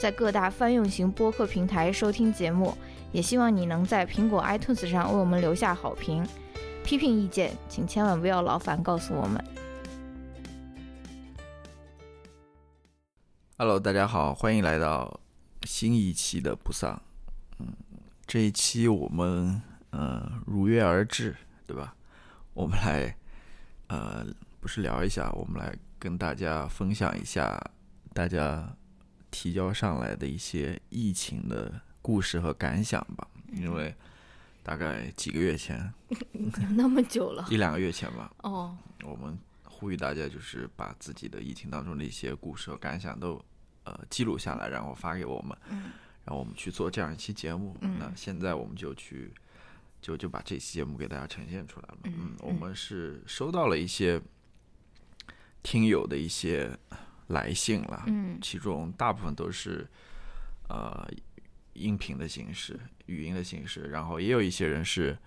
在各大泛用型播客平台收听节目。也希望你能在苹果 iTunes 上为我们留下好评。批评意见，请千万不要劳烦告诉我们。Hello，大家好，欢迎来到新一期的不丧。嗯，这一期我们呃如约而至，对吧？我们来呃不是聊一下，我们来跟大家分享一下大家提交上来的一些疫情的故事和感想吧。因为大概几个月前，那么久了 一两个月前吧，哦，我们呼吁大家就是把自己的疫情当中的一些故事和感想都呃记录下来，然后发给我们，嗯然后我们去做这样一期节目。嗯那现在我们就去就就把这期节目给大家呈现出来了。嗯嗯，我们是收到了一些听友的一些来信了，嗯。其中大部分都是呃音频的形式、语音的形式，然后也有一些人是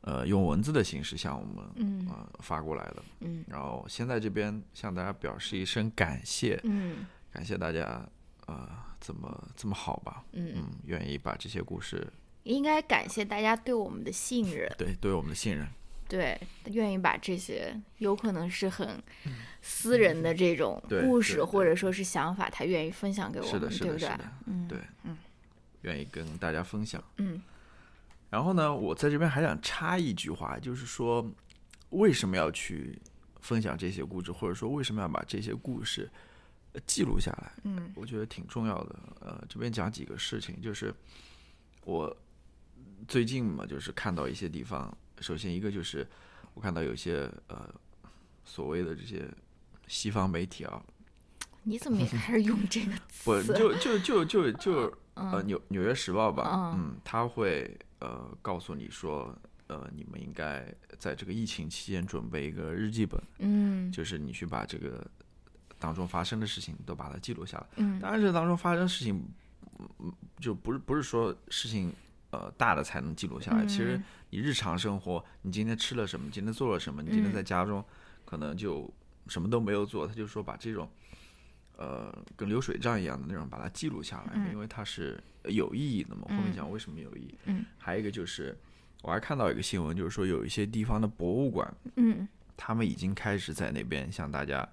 呃用文字的形式向我们嗯。呃发过来的。嗯。然后先在这边向大家表示一声感谢，嗯。感谢大家呃怎么这么好吧，嗯，嗯，愿意把这些故事应该感谢大家对我们的信任，对对我们的信任，对，愿意把这些有可能是很私人的这种故事或者说是想法，他愿意分享给我们，是的是对不对的是的？嗯，对嗯愿意跟大家分享。嗯然后呢，我在这边还想插一句话，就是说为什么要去分享这些故事，或者说为什么要把这些故事呃记录下来？嗯我觉得挺重要的。呃，这边讲几个事情，就是我最近嘛，就是看到一些地方，首先一个就是我看到有些呃所谓的这些西方媒体啊，你怎么也开始用这个不 词？就就就就就呃嗯纽纽约时报吧，嗯嗯，他会呃告诉你说。呃，你们应该在这个疫情期间准备一个日记本，嗯就是你去把这个当中发生的事情都把它记录下来。嗯当然，这当中发生事情，嗯，就不是不是说事情呃大的才能记录下来。其实嗯你日常生活，你今天吃了什么，今天做了什么，你今天嗯在家中可能就什么都没有做，他就说把这种呃跟流水账一样的那种把它记录下来，嗯因为它是有意义的嘛。后面嗯讲为什么有意义。嗯还有一个就是，我还看到一个新闻，就是说有一些地方的博物馆，嗯，他们已经开始在那边向大家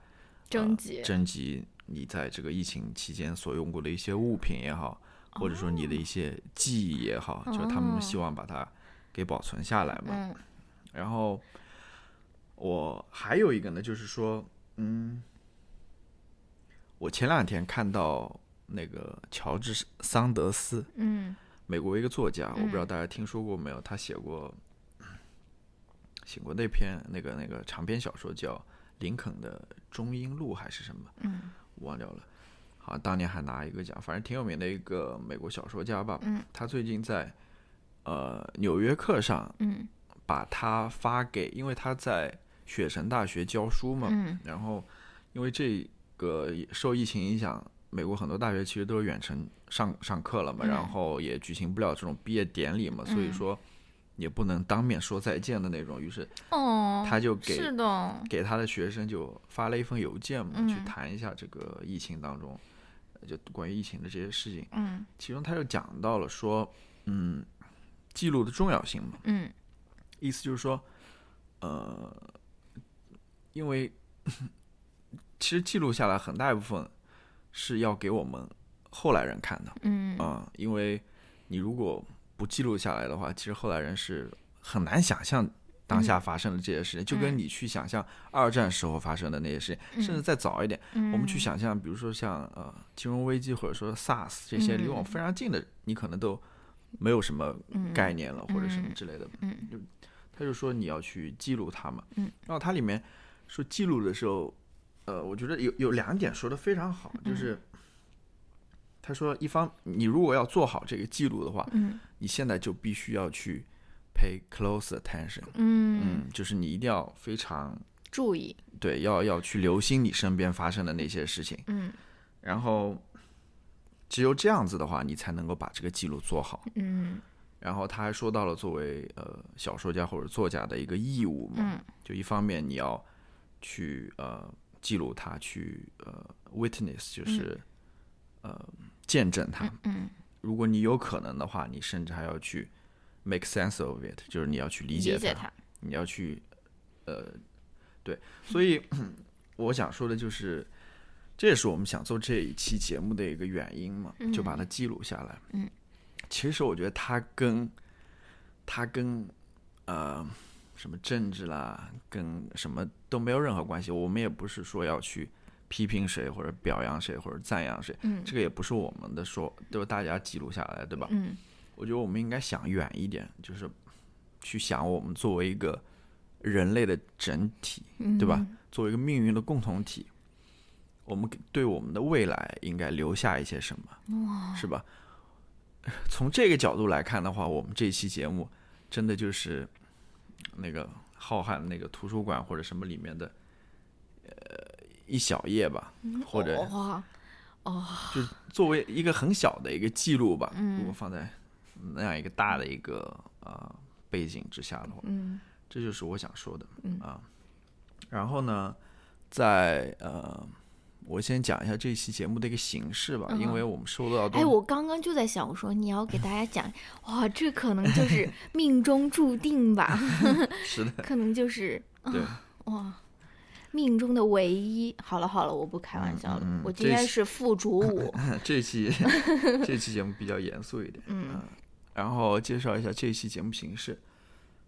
征集呃征集你在这个疫情期间所用过的一些物品也好，或者说你的一些记忆也好，就是他们希望把它给保存下来嘛。嗯然后我还有一个呢，就是说，嗯，我前两天看到那个乔治桑德斯，嗯美国一个作家，我不知道嗯大家听说过没有？他写过写过那篇那个那个长篇小说叫《林肯的中英路》还是什么，嗯我忘掉了。好像当年还拿一个奖，反正挺有名的一个美国小说家吧。嗯他最近在呃《纽约客》上嗯把他发给，因为他在雪城大学教书嘛，嗯然后因为这个受疫情影响，美国很多大学其实都是远程上上课了嘛，嗯然后也举行不了这种毕业典礼嘛，所以嗯说也不能当面说再见的那种，于是哦，他就给是的，给他的学生就发了一封邮件嘛，嗯去谈一下这个疫情当中，呃就关于疫情的这些事情，嗯。其中他就讲到了说，嗯，记录的重要性嘛，嗯。意思就是说，呃，因为其实记录下来很大一部分是要给我们后来人看的嗯。啊、因为你如果不记录下来的话，其实后来人是很难想象当下发生的这些事情，就跟嗯你去想象二战时候发生的那些事情，甚至再早一点，嗯，我们去想象，比如说像呃金融危机或者说 SARS 这些离我们嗯非常近的，你可能都没有什么嗯概念了，或者什么嗯之类的。嗯就他就说你要去记录它嘛。嗯。然后它里面说记录的时候，呃，我觉得有有两点说的非常好，就是他说，一方你如果要做好这个记录的话，嗯你现在就必须要去 pay close attention，嗯，嗯，就是你一定要非常注意，对，要要去留心你身边发生的那些事情，嗯。然后只有这样子的话，你才能够把这个记录做好。嗯。然后他还说到了作为呃小说家或者作家的一个义务嘛，嗯。就一方面你要去呃记录它，去呃 witness，就是、呃见证它。嗯。如果你有可能的话，你甚至还要去 make sense of it，就是你要去理解它，解它，你要去呃对，所以 我想说的就是。这也是我们想做这一期节目的一个原因嘛，就把它记录下来。嗯，其实我觉得它跟它跟呃什么政治啦，跟什么都没有任何关系。我们也不是说要去批评谁或者表扬谁或者赞扬谁，嗯这个也不是我们的说，都是大家记录下来，对吧？嗯我觉得我们应该想远一点，就是去想我们作为一个人类的整体，嗯，对吧？作为一个命运的共同体，我们给对我们的未来应该留下一些什么，是吧？从这个角度来看的话，我们这期节目真的就是那个浩瀚那个图书馆或者什么里面的呃一小页吧，或者哇，就是作为一个很小的一个记录吧。嗯如果放在那样一个大的一个呃背景之下的话，嗯。这就是我想说的，嗯。啊。然后呢，在呃，我先讲一下这期节目的一个形式吧，因为我们收到的哎，我刚刚就在想，我说你要给大家讲，哇，这可能就是 命中注定吧，是的，可能就是对，哇，命中的唯一。好了好了，我不开玩笑了，嗯嗯我今天是副主舞。这期这期节目比较严肃一点，嗯然后介绍一下这期节目形式。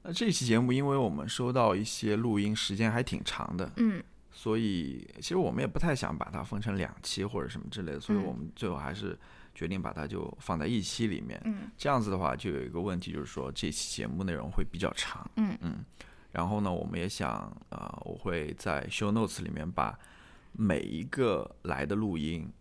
那这期节目，因为我们收到一些录音时间还挺长的，嗯所以其实我们也不太想把它分成两期或者什么之类的，所以嗯我们最后还是决定把它就放在一期里面。嗯这样子的话，就有一个问题，就是说这期节目内容会比较长。嗯然后呢，我们也想啊、呃我会在 show notes 里面把每一个来的录音，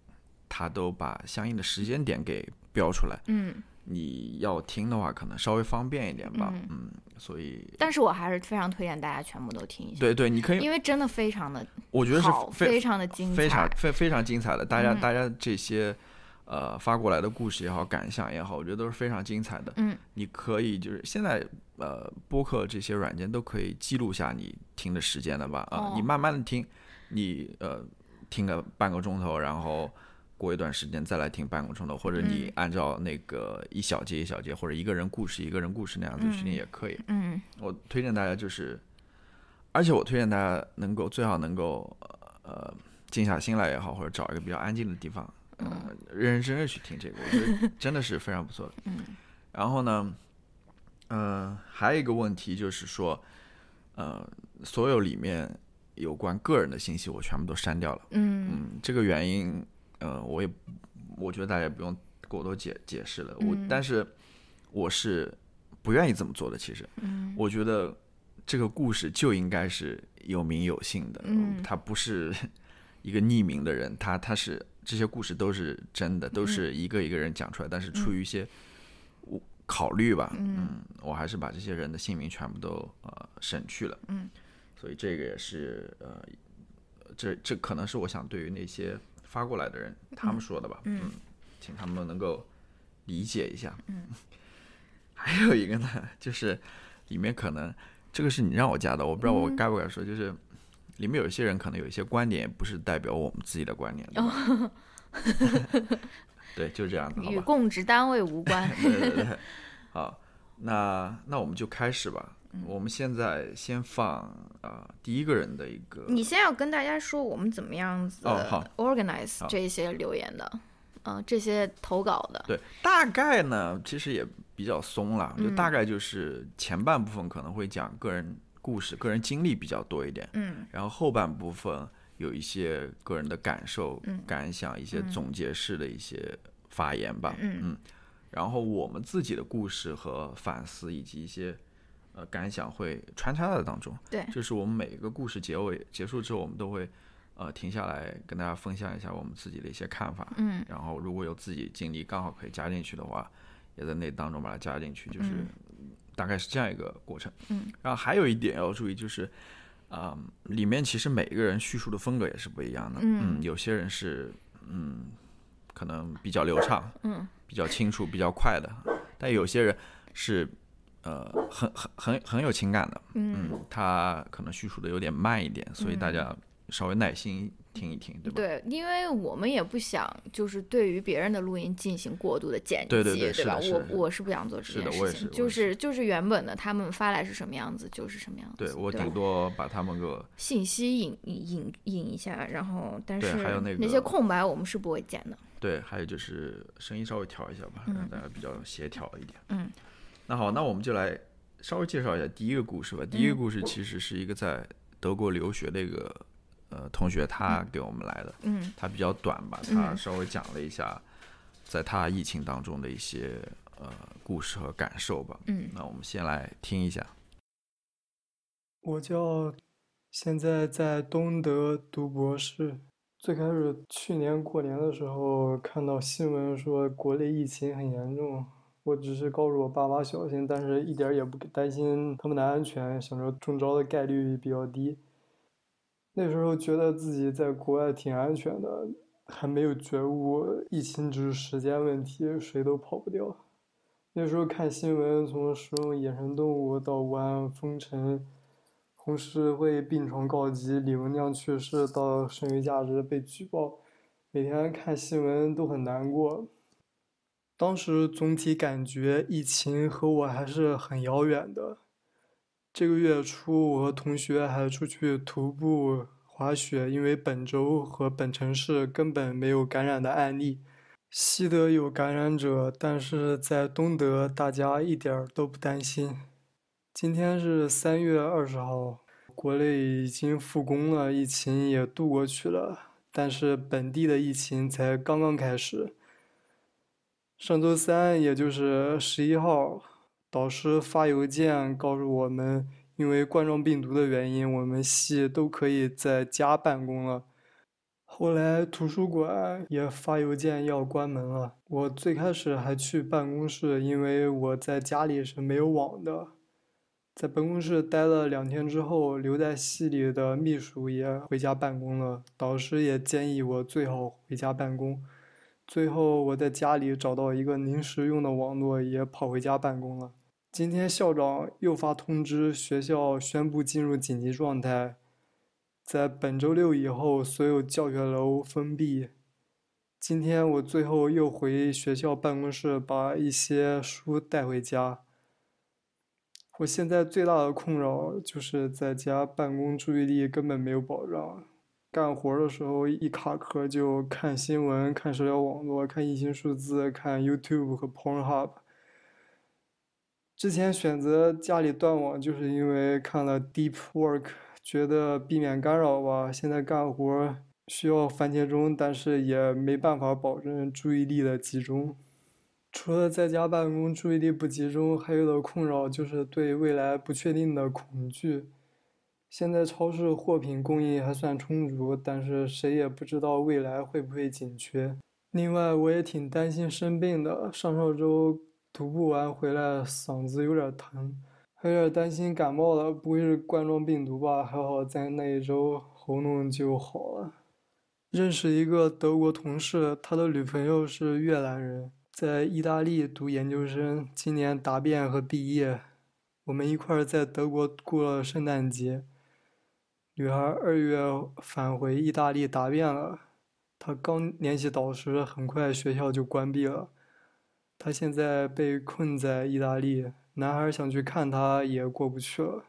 它都把相应的时间点给标出来。嗯，你要听的话，可能稍微方便一点吧。嗯嗯，所以但是我还是非常推荐大家全部都听一下，对对，你可以，因为真的非常的我觉得是，非非常的精彩，非常非非常精彩的。大家、嗯大家这些呃发过来的故事也好，感想也好，我觉得都是非常精彩的。嗯你可以就是现在呃播客这些软件都可以记录下你听的时间的吧？啊、哦你慢慢的听，你呃听个半个钟头，然后。过一段时间再来听半个钟头，或者你嗯按照那个一小节一小节，或者一个人故事一个人故事那样子去听也可以。嗯我推荐大家就是，而且我推荐大家能够最好能够呃静下心来也好，或者找一个比较安静的地方，呃，认认真真去听这个，我觉得 真的是非常不错的。嗯然后呢，呃，还有一个问题就是说，呃，所有里面有关个人的信息我全部都删掉了。嗯嗯，这个原因，呃，我也我觉得大家也不用过多解解释了。我嗯。但是我是不愿意这么做的。其实，嗯。我觉得这个故事就应该是有名有姓的，嗯他不是一个匿名的人，他他是这些故事都是真的，都是一个一个人讲出来，但是出于一些我考虑吧，嗯我还是把这些人的姓名全部都呃省去了，嗯，所以这个也是呃，这这可能是我想对于那些发过来的人他们说的吧，嗯请他们能够理解一下，嗯，还有一个呢，就是里面可能这个是你让我加的，我不知道我该不该说，就是里面有一些人可能有一些观点不是代表我们自己的观点，对吧？对，就这样子，与？供职单位无关。对对对，好，那那我们就开始吧。我们现在先放啊、第一个人的一个，你先要跟大家说我们怎么样子哦好。organize 好。这些留言的，嗯、这些投稿的，对，大概呢其实也比较松了，就嗯大概就是前半部分可能会讲个人故事、个人经历比较多一点，嗯。然后后半部分有一些个人的感受、嗯。感想，一些总结式的一些发言吧。嗯。然后我们自己的故事和反思，以及一些呃感想会穿插在当中。对就是我们每一个故事结尾结束之后，我们都会呃停下来跟大家分享一下我们自己的一些看法。嗯然后如果有自己经历刚好可以加进去的话，也在那当中把它加进去，就是大概是这样一个过程。嗯，然后还有一点要注意就是，啊、里面其实每一个人叙述的风格也是不一样的。嗯有些人是嗯，可能比较流畅，嗯比较清楚、比较快的，但有些人是呃很很很很有情感的。嗯，嗯，他可能叙述的有点慢一点，所以大嗯家稍微耐心听一听，对吧？对，因为我们也不想就是对于别人的录音进行过度的剪辑，对对对是吧？我我是不想做这件事情，我也是就是就是原本的他们发来是什么样子就是什么样子，对我顶多把他们个信息引引引一下，然后但是还有那些空白我们是不会剪的。对，还有就是声音稍微调一下吧，让嗯大家比较协调一点。嗯，那好，那我们就来稍微介绍一下第一个故事吧。第一个嗯故事其实是一个在德国留学的一个呃同学，他给我们来的，嗯他比较短吧，他嗯稍微讲了一下在他疫情当中的一些呃故事和感受吧。嗯那我们先来听一下。我叫，现在在东德读博士。最开始去年过年的时候看到新闻说国内疫情很严重，我只是告诉我爸妈小心，但是一点儿也不担心他们的安全，想着中招的概率比较低。那时候觉得自己在国外挺安全的，还没有觉悟疫情只是时间问题，谁都跑不掉。那时候看新闻，从食用野生动物到武汉封城。红十字会病床告急，李文亮去世到剩余价值被举报，每天看新闻都很难过。当时总体感觉疫情和我还是很遥远的。这个月初，我和同学还出去徒步滑雪，因为本周和本城市根本没有感染的案例。西德有感染者，但是在东德大家一点儿都不担心。今天是三月二十号，国内已经复工了，疫情也度过去了，但是本地的疫情才刚刚开始。上周三，也就是十一号，导师发邮件告诉我们，因为冠状病毒的原因，我们系都可以在家办公了。后来图书馆也发邮件要关门了。我最开始还去办公室，因为我在家里是没有网的。在办公室待了两天之后，留在系里的秘书也回家办公了。导师也建议我最好回家办公。最后我在家里找到一个临时用的网络，也跑回家办公了。今天校长又发通知，学校宣布进入紧急状态，在本周六以后，所有教学楼封闭。今天我最后又回学校办公室，把一些书带回家。我现在最大的困扰就是在家办公，注意力根本没有保障。干活的时候一卡壳就看新闻、看社交网络、看疫情数字、看 YouTube 和 Pornhub。之前选择家里断网，就是因为看了 Deep Work，觉得避免干扰吧。现在干活需要番茄钟，但是也没办法保证注意力的集中。除了在家办公注意力不集中，还有的困扰就是对未来不确定的恐惧。现在超市货品供应还算充足，但是谁也不知道未来会不会紧缺。另外，我也挺担心生病的。上上周徒步完回来，嗓子有点疼，还有点担心感冒了，不会是冠状病毒吧？还好在那一周喉咙就好了。认识一个德国同事，他的女朋友是越南人。在意大利读研究生，今年答辩和毕业，我们一块儿在德国过了圣诞节。女孩二月返回意大利答辩了，她刚联系导师，很快学校就关闭了。她现在被困在意大利，男孩想去看她也过不去了。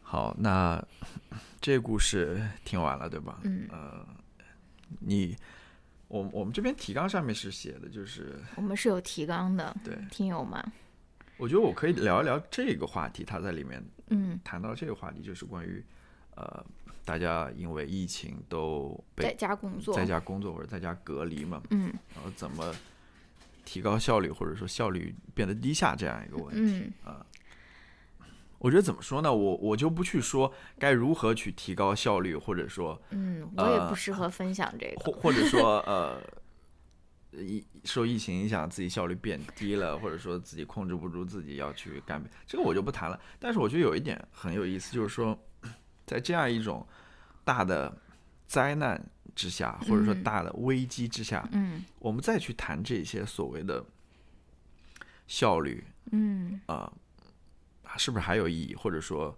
好，那这故事听完了，对吧？嗯呃，你，我我们这边提纲上面是写的，就是我们是有提纲的，对，听友们，我觉得我可以聊一聊这个话题，他在里面嗯，谈到这个话题，就是关于呃，大家因为疫情都在家工作，在家工作或者在家隔离嘛，嗯然后怎么提高效率，或者说效率变得低下这样一个问题。嗯我觉得怎么说呢？我我就不去说该如何去提高效率，或者说，嗯，我也不适合分享这个，或或者说，呃，疫受疫情影响，自己效率变低了，或者说自己控制不住自己要去干，这个我就不谈了。但是我觉得有一点很有意思，就是说，在这样一种大的灾难之下，或者说大的危机之下，嗯我们再去谈这些所谓的效率，嗯啊、是不是还有意义？或者说，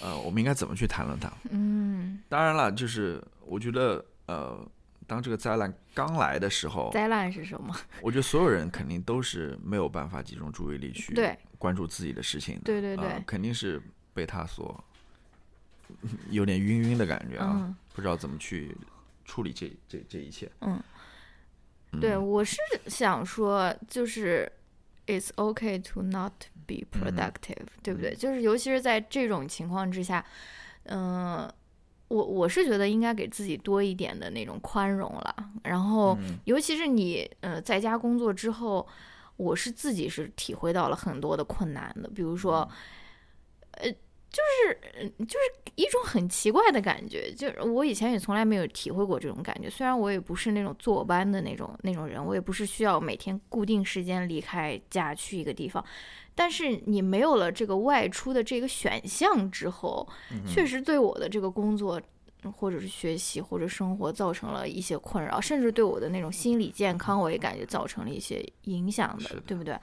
呃，我们应该怎么去谈论它？嗯，当然了，就是我觉得，呃，当这个灾难刚来的时候，灾难是什么？我觉得所有人肯定都是没有办法集中注意力去对关注自己的事情的，对对对呃肯定是被他所有点晕晕的感觉啊，嗯不知道怎么去处理这这这一切。嗯，嗯对，我是想说，就是 it's okay to not be productive，、对不对？就是尤其是在这种情况之下，嗯、我我是觉得应该给自己多一点的那种宽容了。然后，嗯。尤其是你呃在家工作之后，我是自己是体会到了很多的困难的，比如说，呃，就是呃就是一种很奇怪的感觉，就是我以前也从来没有体会过这种感觉。虽然我也不是那种坐班的那种那种人，我也不是需要每天固定时间离开家去一个地方，但是你没有了这个外出的这个选项之后，确实对我的这个工作。或者是学习或者生活造成了一些困扰，甚至对我的那种心理健康，我也感觉造成了一些影响的，的对不对？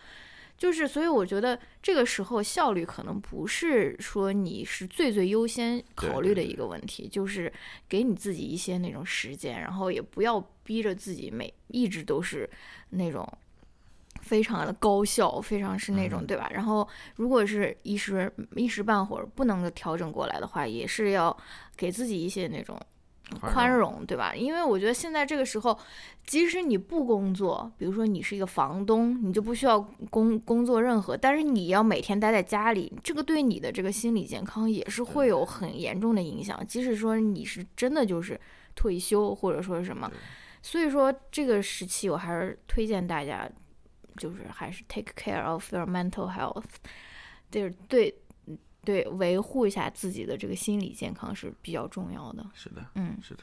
就是，所以我觉得这个时候效率可能不是说你是最最优先考虑的一个问题，就是给你自己一些那种时间，然后也不要逼着自己每一直都是那种非常的高效，非常是那种、嗯对吧？然后如果是一时一时半会儿不能够调整过来的话，也是要给自己一些那种宽宽容容，对吧？因为我觉得现在这个时候，即使你不工作，比如说你是一个房东，你就不需要工工作任何，但是你要每天待在家里，这个对你的这个心理健康也是会有很严重的影响。即使说你是真的就是退休或者说什么，所以说这个时期我还是推荐大家，就是还是 take care of your mental health，就是对对维护一下自己的这个心理健康是比较重要的。是的，嗯是的，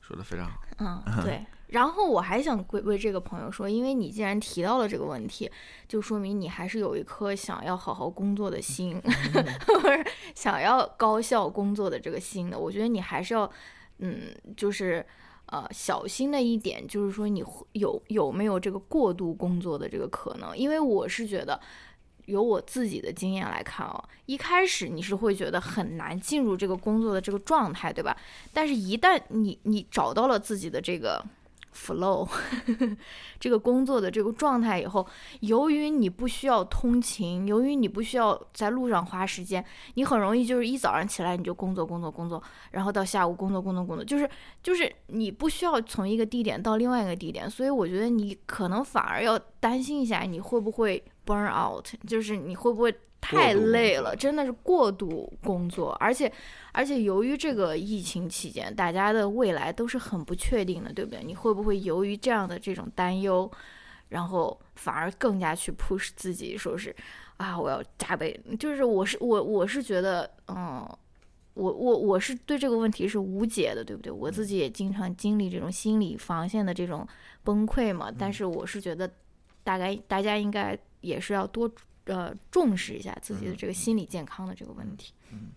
说的非常好。嗯，对。然后我还想为为这个朋友说，因为你既然提到了这个问题，就说明你还是有一颗想要好好工作的心，或者想要高效工作的这个心的。我觉得你还是要，嗯，就是呃小心的一点，就是说你会有有没有这个过度工作的这个可能？因为我是觉得。由我自己的经验来看哦，一开始你是会觉得很难进入这个工作的这个状态，对吧？但是，一旦你你找到了自己的这个 flow，这个工作的这个状态以后，由于你不需要通勤，由于你不需要在路上花时间，你很容易就是一早上起来你就工作工作工作，然后到下午工作工作工作，就是就是你不需要从一个地点到另外一个地点，所以我觉得你可能反而要担心一下你会不会 burn out，就是你会不会太累了，真的是过度工作，而且而且由于这个疫情期间，大家的未来都是很不确定的，对不对？你会不会由于这样的这种担忧，然后反而更加去 push 自己，说是啊，我要加倍，就是我是我我是觉得，嗯。我我我是对这个问题是无解的，对不对？我自己也经常经历这种心理防线的这种崩溃嘛。但是我是觉得，大概大家应该也是要多呃重视一下自己的这个心理健康的这个问题。嗯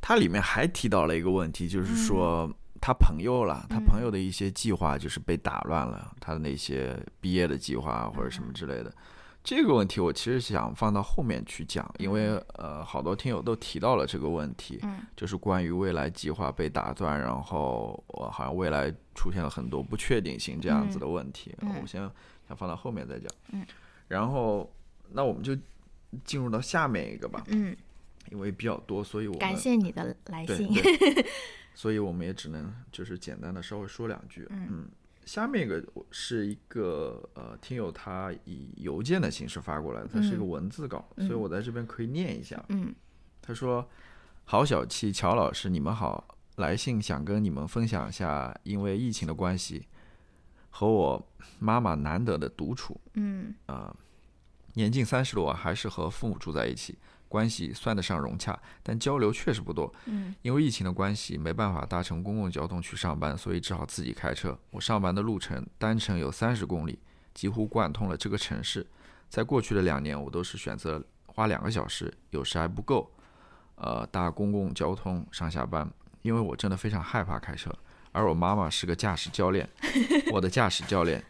它里面还提到了一个问题，就是嗯说他朋友了，他朋友的一些计划就是被打乱了，他的那些毕业的计划或者什么之类的。这个问题我其实想放到后面去讲，因为呃，好多听友都提到了这个问题，嗯就是关于未来计划被打断，然后我好像未来出现了很多不确定性这样子的问题。我先想放到后面再讲。嗯，然后那我们就进入到下面一个吧，嗯，因为比较多，所以我感谢你的来信。对，所以我们也只能就是简单的稍微说两句。嗯下面一个是一个呃听友他以邮件的形式发过来的，它是一个嗯文字稿，嗯所以我在这边可以念一下。嗯他说：“好小气，乔老师，你们好，来信想跟你们分享一下，因为疫情的关系，和我妈妈难得的独处。嗯啊、年近三十了，我还是和父母住在一起，关系算得上融洽，但交流确实不多。嗯因为疫情的关系，没办法搭乘公共交通去上班，所以只好自己开车。我上班的路程单程有三十公里，几乎贯通了这个城市。在过去的两年，我都是选择花两个小时，有时还不够，呃，搭公共交通上下班，因为我真的非常害怕开车。而我妈妈是个驾驶教练，我的驾驶教练。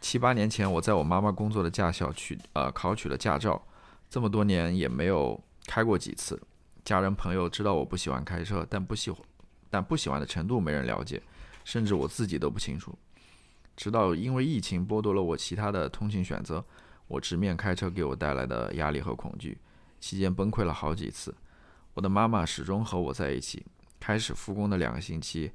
七八年前，我在我妈妈工作的驾校取呃考取了驾照，这么多年也没有开过几次。家人朋友知道我不喜欢开车，但不喜欢，但不喜欢的程度没人了解，甚至我自己都不清楚。直到因为疫情剥夺了我其他的通勤选择，我直面开车给我带来的压力和恐惧，期间崩溃了好几次。我的妈妈始终和我在一起。开始复工的两个星期，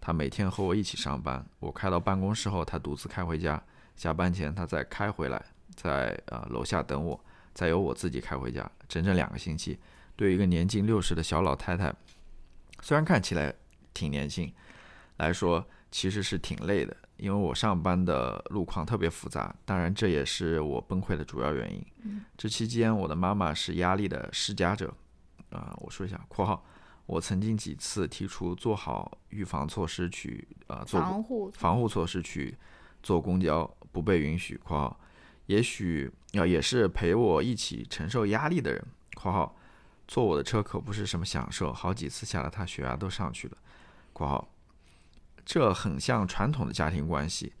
她每天和我一起上班。我开到办公室后，她独自开回家。下班前，他再开回来，在呃楼下等我，再由我自己开回家。整整两个星期，对于一个年近六十的小老太太，虽然看起来挺年轻来说，其实是挺累的。因为我上班的路况特别复杂，当然这也是我崩溃的主要原因。这期间，我的妈妈是压力的施加者。啊、我说一下（括号），我曾经几次提出做好预防措施去呃做防护防护措施去坐公交，不被允许（括号）。也许啊、也是陪我一起承受压力的人（括号）。坐我的车可不是什么享受，好几次下来，他血压都上去了（括号）。这很像传统的家庭关系，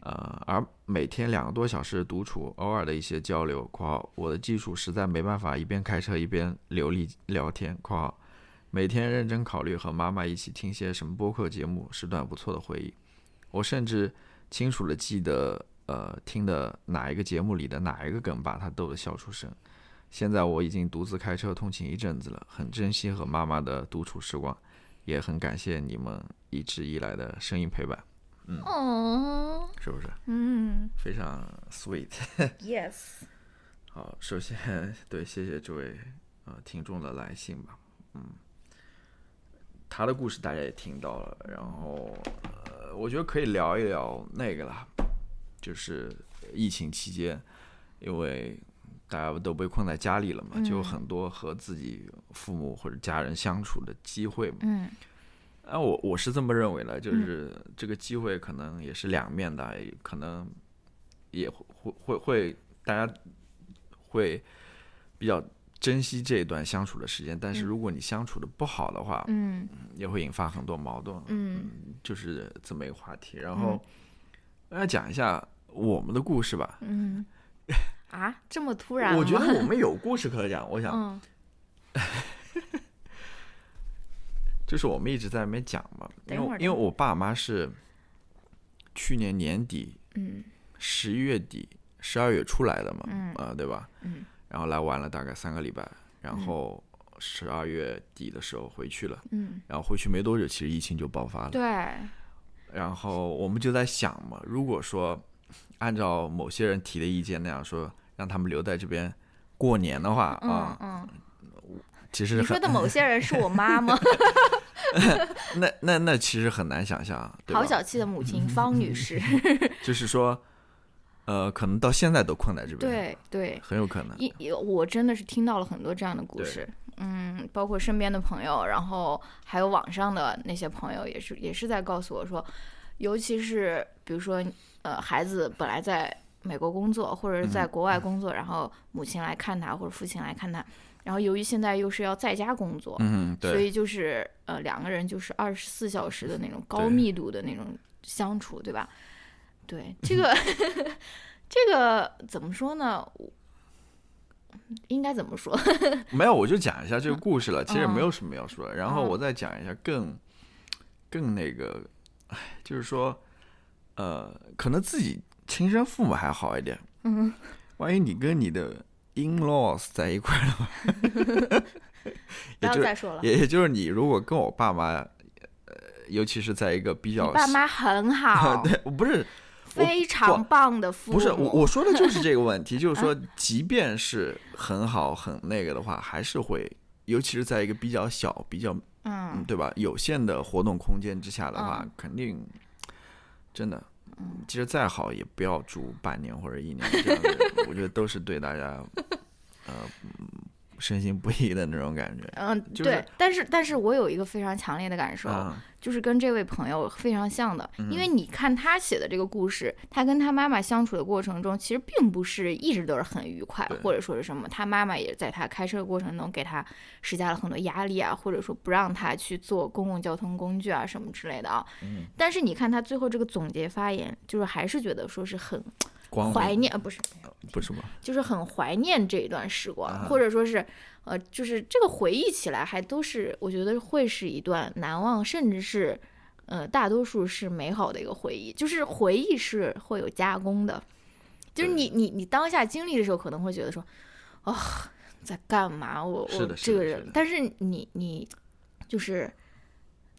呃，而每天两个多小时独处，偶尔的一些交流（括号），我的技术实在没办法一边开车一边流利聊天（括号）。每天认真考虑和妈妈一起听些什么播客节目，是段不错的回忆。我甚至清楚的记得，呃，听的哪一个节目里的哪一个梗把他逗得笑出声。现在我已经独自开车通勤一阵子了，很珍惜和妈妈的独处时光，也很感谢你们一直以来的声音陪伴，哦，是不是？嗯。非常 sweet？，yes，好，首先对，谢谢这位呃听众的来信吧，嗯，他的故事大家也听到了，然后呃，我觉得可以聊一聊那个啦，就是疫情期间，因为大家都被困在家里了嘛，就很多和自己父母或者家人相处的机会嘛。嗯。啊，我我是这么认为的，就是这个机会可能也是两面的，也可能也会会会会大家会比较珍惜这一段相处的时间，但是嗯如果你相处的不好的话，嗯也会引发很多矛盾，嗯就是这么一个话题。然后来讲一下我们的故事吧。嗯，啊，这么突然？我觉得我 们有故事可讲，我想嗯 就是我们一直在那边讲嘛，因为因为我爸妈是去年年底嗯十一月底、十二月出来的嘛，嗯呃，对吧？嗯然后来玩了大概三个礼拜，然后十二月底的时候回去了，嗯，然后回去没多久，其实疫情就爆发了。对，然后我们就在想嘛，如果说按照某些人提的意见那样说，让他们留在这边过年的话嗯啊，嗯，其实你说的某些人是我妈吗？那那那其实很难想象，对好？小气的母亲 方女士，就是说，呃，可能到现在都困在这边，，对对，很有可能。一一我真的是听到了很多这样的故事，嗯，包括身边的朋友，然后还有网上的那些朋友，也是也是在告诉我说，尤其是比如说，呃，孩子本来在美国工作或者是在嗯国外工作，然后母亲来看他或者父亲来看他，然后由于现在又是要在家工作，嗯，对，所以就是呃两个人就是二十四小时的那种高密度的那种相处，对吧？对这个 这个怎么说呢？我应该怎么说？没有，我就讲一下这个故事了。其实嗯没有什么要说的。然后嗯我再讲一下更更那个，哎，就是说，呃，可能自己亲生父母还好一点。嗯，万一你跟你的 in laws 在一块儿的话，不要再说了。也也就是你如果跟我爸妈，呃，尤其是在一个比较爸妈很好，对，我不是非常棒的父母。不是我我说的就是这个问题，就是啊说，即便是很好很那个的话，还是会，尤其是在一个比较小、比较嗯，嗯对吧？有限的活动空间之下的话，嗯肯定真的，嗯，其实再好也不要住半年或者一年 这样的，我觉得都是对大家，呃，嗯深信不疑的那种感觉。嗯，就是对，但是但是我有一个非常强烈的感受，啊，就是跟这位朋友非常像的，因为嗯你看他写的这个故事，他跟他妈妈相处的过程中，其实并不是一直都是很愉快，或者说是什么，他妈妈也在他开车的过程中给他施加了很多压力啊，或者说不让他去坐公共交通工具啊什么之类的啊。嗯但是你看他最后这个总结发言，就是还是觉得说是很光怀念，呃，不是，不是吗？就是很怀念这一段时光，啊或者说是，呃，就是这个回忆起来还都是，我觉得会是一段难忘，甚至是，呃，大多数是美好的一个回忆。就是回忆是会有加工的，就是你你你当下经历的时候，可能会觉得说，啊、在干嘛？我我这个人但是你你就是。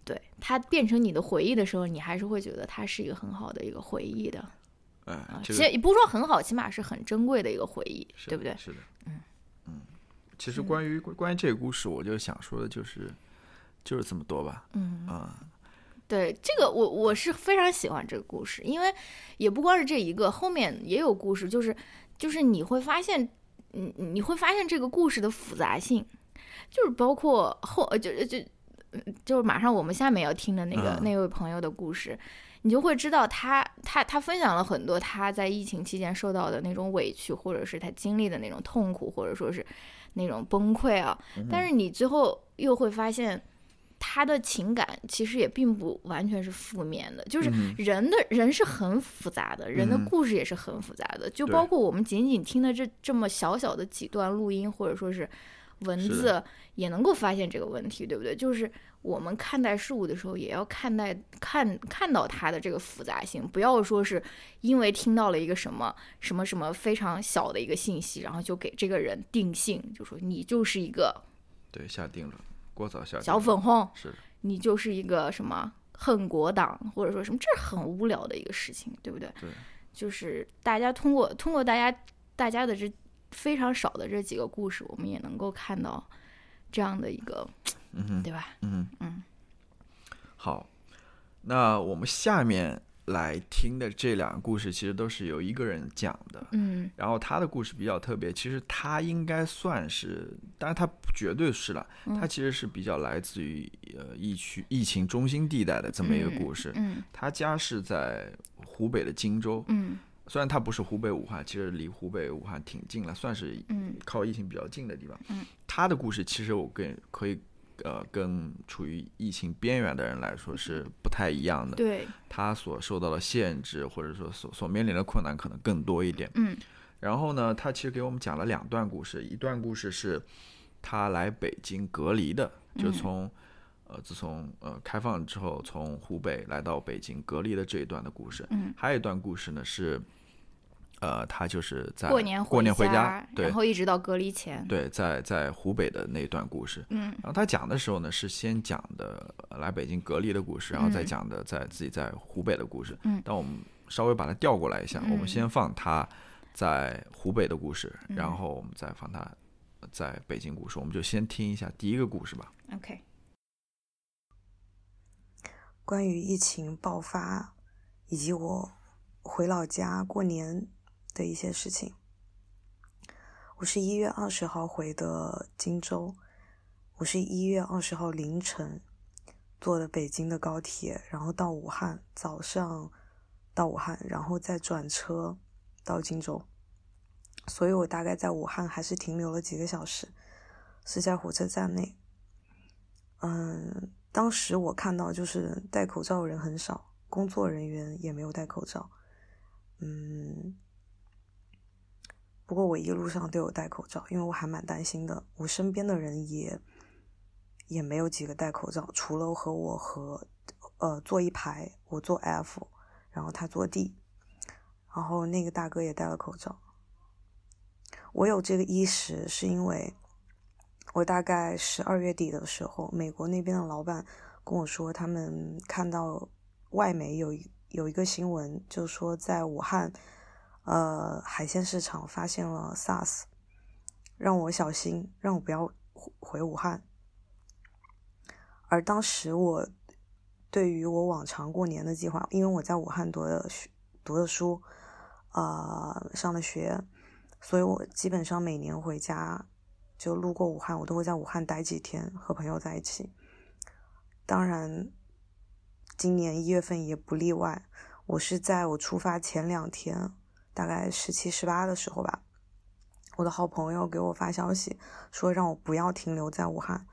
对它变成你的回忆的时候，你还是会觉得它是一个很好的一个回忆的哎实也不是说很好，起码是很珍贵的一个回忆，对不对？是的，嗯嗯其实关于关于这个故事，我就想说的就是就是这么多吧。嗯啊，对这个我我是非常喜欢这个故事，因为也不光是这一个，后面也有故事，就是就是你会发现，嗯，你会发现这个故事的复杂性，就是包括后呃就就嗯就是马上我们下面要听的那个、嗯那位朋友的故事。你就会知道他他他分享了很多他在疫情期间受到的那种委屈，或者是他经历的那种痛苦，或者说是那种崩溃啊。但是你最后又会发现，他的情感其实也并不完全是负面的，就是嗯人的人是很复杂的，人的嗯故事也是很复杂的，就包括我们仅仅听的这这么小小的几段录音，或者说是文字，也能够发现这个问题，对不对？就是我们看待事物的时候，也要看待看看到它的这个复杂性，不要说是因为听到了一个什么什么什么非常小的一个信息，然后就给这个人定性，就说你就是一个对，下定了，过早下小粉红，是，你就是一个什么恨国党，或者说什么，这是很无聊的一个事情，对不对？对，就是大家通过通过大家大家的这非常少的这几个故事，我们也能够看到这样的一个，嗯，对吧？嗯嗯，好，那我们下面来听的这两个故事，其实都是由一个人讲的。嗯然后他的故事比较特别，其实他应该算是，当然他绝对是了，嗯他其实是比较来自于呃疫区疫情中心地带的这么一个故事。嗯他家是在湖北的荆州，嗯虽然他不是湖北武汉，其实离湖北武汉挺近了，算是嗯靠疫情比较近的地方。嗯，他的故事其实我跟可以呃跟处于疫情边缘的人来说是不太一样的。对，他所受到的限制或者说所所面临的困难可能更多一点。嗯然后呢，他其实给我们讲了两段故事，一段故事是他来北京隔离的，就嗯从、呃自从呃开放之后从湖北来到北京隔离的这一段的故事。嗯，还有一段故事呢是，呃，他就是在过年过年回家，对然后一直到隔离前，对，在在湖北的那一段故事。嗯然后他讲的时候呢，是先讲的呃来北京隔离的故事，然后再嗯讲的在自己在湖北的故事。嗯但我们稍微把它调过来一下，我们嗯先放他在湖北的故事，然嗯后我们再放他在北京故事。我们就先听一下第一个故事吧。，OK，关于疫情爆发以及我回老家过年的一些事情。我是一月二十号回的荆州，我是一月二十号凌晨坐的北京的高铁，然后到武汉，早上到武汉，然后再转车到荆州，所以我大概在武汉还是停留了几个小时，是在火车站内。嗯，当时我看到就是戴口罩人很少，工作人员也没有戴口罩。嗯，不过我一路上都有戴口罩，因为我还蛮担心的。我身边的人也也没有几个戴口罩，除了和我和呃坐一排，我坐 F，然后他坐 D，然后那个大哥也戴了口罩。我有这个意识是因为。我大概十二月底的时候，美国那边的老板跟我说，他们看到外媒有有一个新闻，就说在武汉，呃，海鲜市场发现了 SARS，让我小心，让我不要回武汉。而当时我对于我往常过年的计划，因为我在武汉读的学读的书，呃，上的学，所以我基本上每年回家。就路过武汉，我都会在武汉待几天，和朋友在一起。当然，今年一月份也不例外。我是在我出发前两天，大概十七、十八的时候吧，我的好朋友给我发消息说让我不要停留在武汉，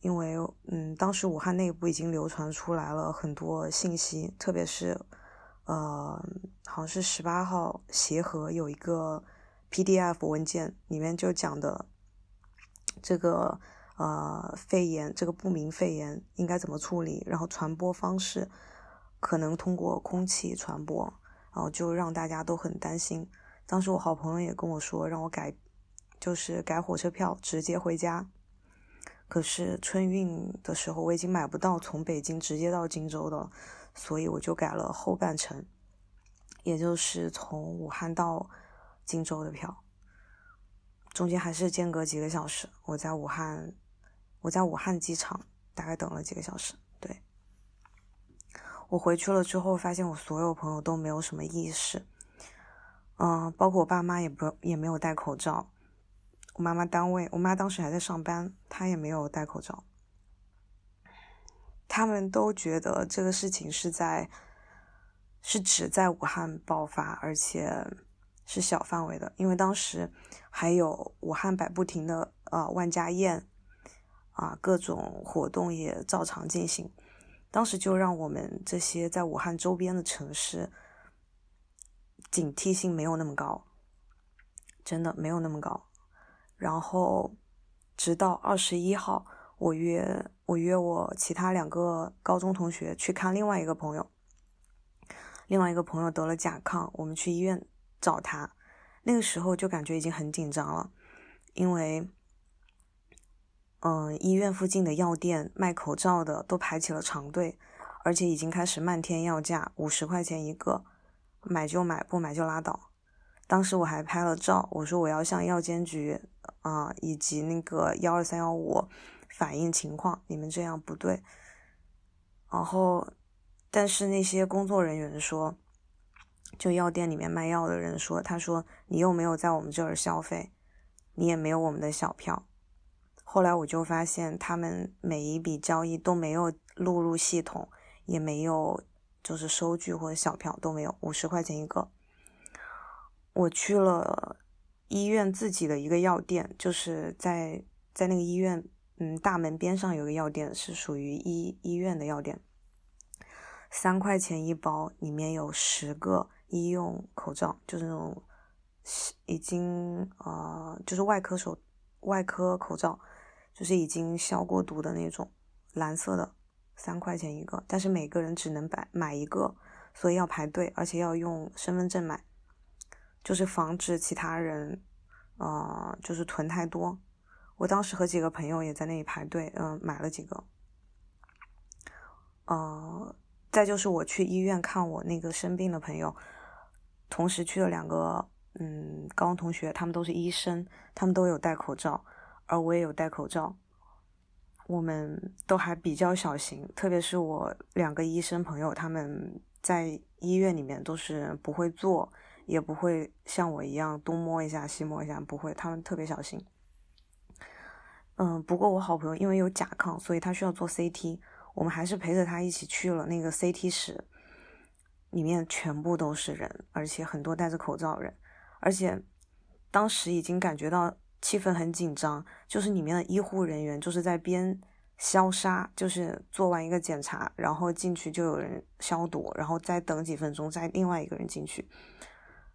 因为嗯，当时武汉内部已经流传出来了很多信息，特别是呃，好像是十八号协和有一个 PDF 文件，里面就讲的这个。呃，肺炎这个不明肺炎应该怎么处理？然后传播方式可能通过空气传播，然后就让大家都很担心。当时我好朋友也跟我说，让我改，就是改火车票直接回家。可是春运的时候我已经买不到从北京直接到荆州的，所以我就改了后半程，也就是从武汉到荆州的票。中间还是间隔几个小时，我在武汉。我在武汉机场大概等了几个小时，我回去了之后，发现我所有朋友都没有什么意识，嗯，包括我爸妈也不也没有戴口罩，我妈妈单位，我妈当时还在上班，她也没有戴口罩，他们都觉得这个事情是在是只在武汉爆发，而且是小范围的，因为当时还有武汉摆不停的呃万家宴。啊，各种活动也照常进行。当时就让我们这些在武汉周边的城市警惕性没有那么高，真的没有那么高。然后直到二十一号，我约我约我其他两个高中同学去看另外一个朋友，另外一个朋友得了甲亢，我们去医院找他。那个时候就感觉已经很紧张了，因为。嗯，医院附近的药店卖口罩的都排起了长队，而且已经开始漫天要价，五十块钱一个，买就买，不买就拉倒。当时我还拍了照，我说我要向药监局啊以及那个幺二三幺五反映情况，你们这样不对。然后，但是那些工作人员说，就药店里面卖药的人说，他说你又没有在我们这儿消费，你也没有我们的小票。后来我就发现，他们每一笔交易都没有录入系统，也没有就是收据或者小票都没有，五十块钱一个。我去了医院自己的一个药店，就是在在那个医院，嗯，大门边上有个药店，是属于医医院的药店，三块钱一包，里面有十个医用口罩，就是那种已经呃，就是外科手外科口罩。就是已经消过毒的那种，蓝色的，三块钱一个，但是每个人只能买买一个，所以要排队，而且要用身份证买，就是防止其他人，呃，就是囤太多。我当时和几个朋友也在那里排队，嗯，买了几个。呃，再就是我去医院看我那个生病的朋友，同时去了两个，嗯，高中同学，他们都是医生，他们都有戴口罩。而我也有戴口罩，我们都还比较小心，特别是我两个医生朋友，他们在医院里面都是不会做，也不会像我一样东摸一下西摸一下，不会，他们特别小心。嗯，不过我好朋友因为有甲亢，所以他需要做 CT，我们还是陪着他一起去了那个 CT 室，里面全部都是人，而且很多戴着口罩人，而且当时已经感觉到。气氛很紧张，就是里面的医护人员就是在边消杀，就是做完一个检查，然后进去就有人消毒，然后再等几分钟，再另外一个人进去。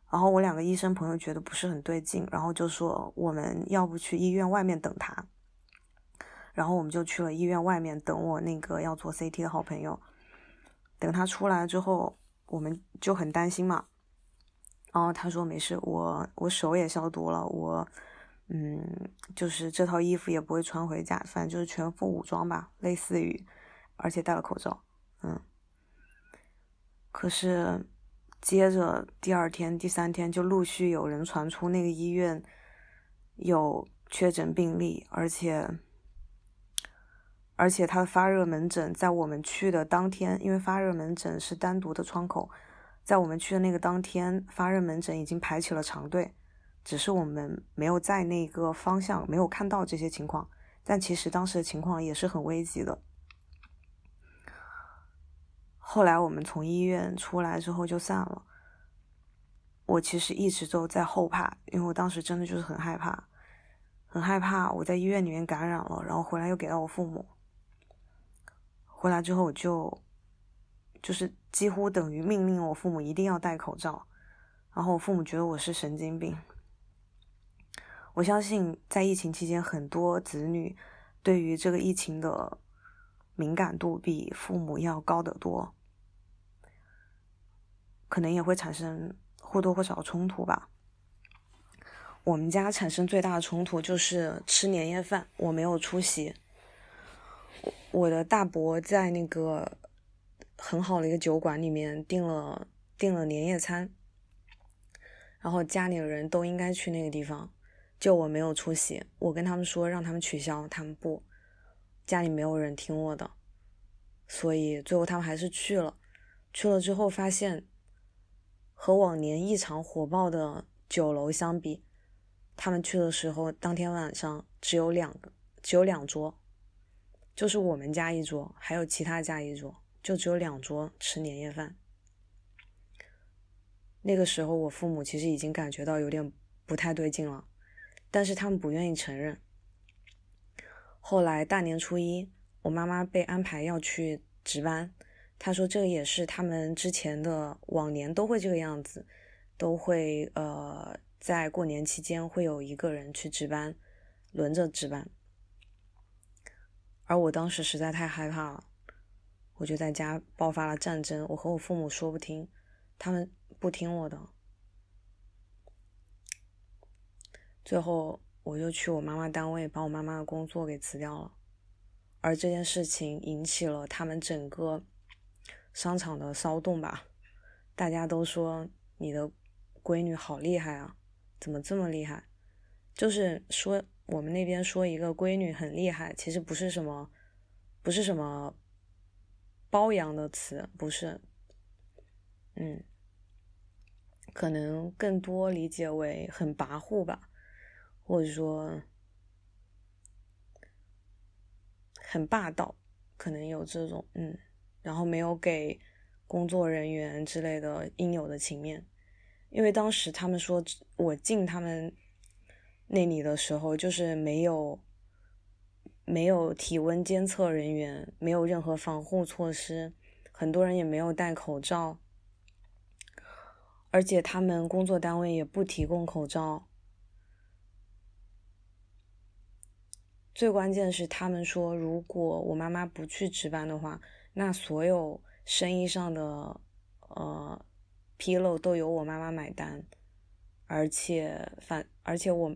然后我两个医生朋友觉得不是很对劲，然后就说我们要不去医院外面等他。然后我们就去了医院外面等我那个要做 CT 的好朋友。等他出来之后，我们就很担心嘛。然后他说没事，我我手也消毒了，我。嗯，就是这套衣服也不会穿回家，反正就是全副武装吧，类似于，而且戴了口罩。嗯，可是接着第二天、第三天就陆续有人传出那个医院有确诊病例，而且而且他的发热门诊在我们去的当天，因为发热门诊是单独的窗口，在我们去的那个当天，发热门诊已经排起了长队。只是我们没有在那个方向没有看到这些情况，但其实当时的情况也是很危急的。后来我们从医院出来之后就散了。我其实一直都在后怕，因为我当时真的就是很害怕，很害怕我在医院里面感染了，然后回来又给到我父母。回来之后我就，就是几乎等于命令我父母一定要戴口罩，然后我父母觉得我是神经病。我相信在疫情期间，很多子女对于这个疫情的敏感度比父母要高得多，可能也会产生或多或少冲突吧。我们家产生最大的冲突就是吃年夜饭，我没有出席。我的大伯在那个很好的一个酒馆里面订了订了年夜餐，然后家里的人都应该去那个地方，就我没有出席。我跟他们说让他们取消，他们不，家里没有人听我的，所以最后他们还是去了。去了之后发现，和往年异常火爆的酒楼相比，他们去的时候当天晚上只有两个，只有两桌。就是我们家一桌，还有其他家一桌，就只有两桌吃年夜饭。那个时候，我父母其实已经感觉到有点不太对劲了，但是他们不愿意承认。后来大年初一，我妈妈被安排要去值班，她说这也是他们之前的往年都会这个样子，都会呃在过年期间会有一个人去值班，轮着值班。而我当时实在太害怕了，我就在家爆发了战争。我和我父母说不听，他们不听我的。最后，我就去我妈妈单位把我妈妈的工作给辞掉了。而这件事情引起了他们整个商场的骚动吧？大家都说你的闺女好厉害啊，怎么这么厉害？就是说。我们那边说一个闺女很厉害，其实不是什么，不是什么褒扬的词，不是，嗯，可能更多理解为很跋扈吧，或者说很霸道，可能有这种，嗯，然后没有给工作人员之类的应有的情面，因为当时他们说我进他们。那里的时候就是没有，没有体温监测人员，没有任何防护措施，很多人也没有戴口罩，而且他们工作单位也不提供口罩。最关键是，他们说如果我妈妈不去值班的话，那所有生意上的呃纰漏都由我妈妈买单，而且反而且我。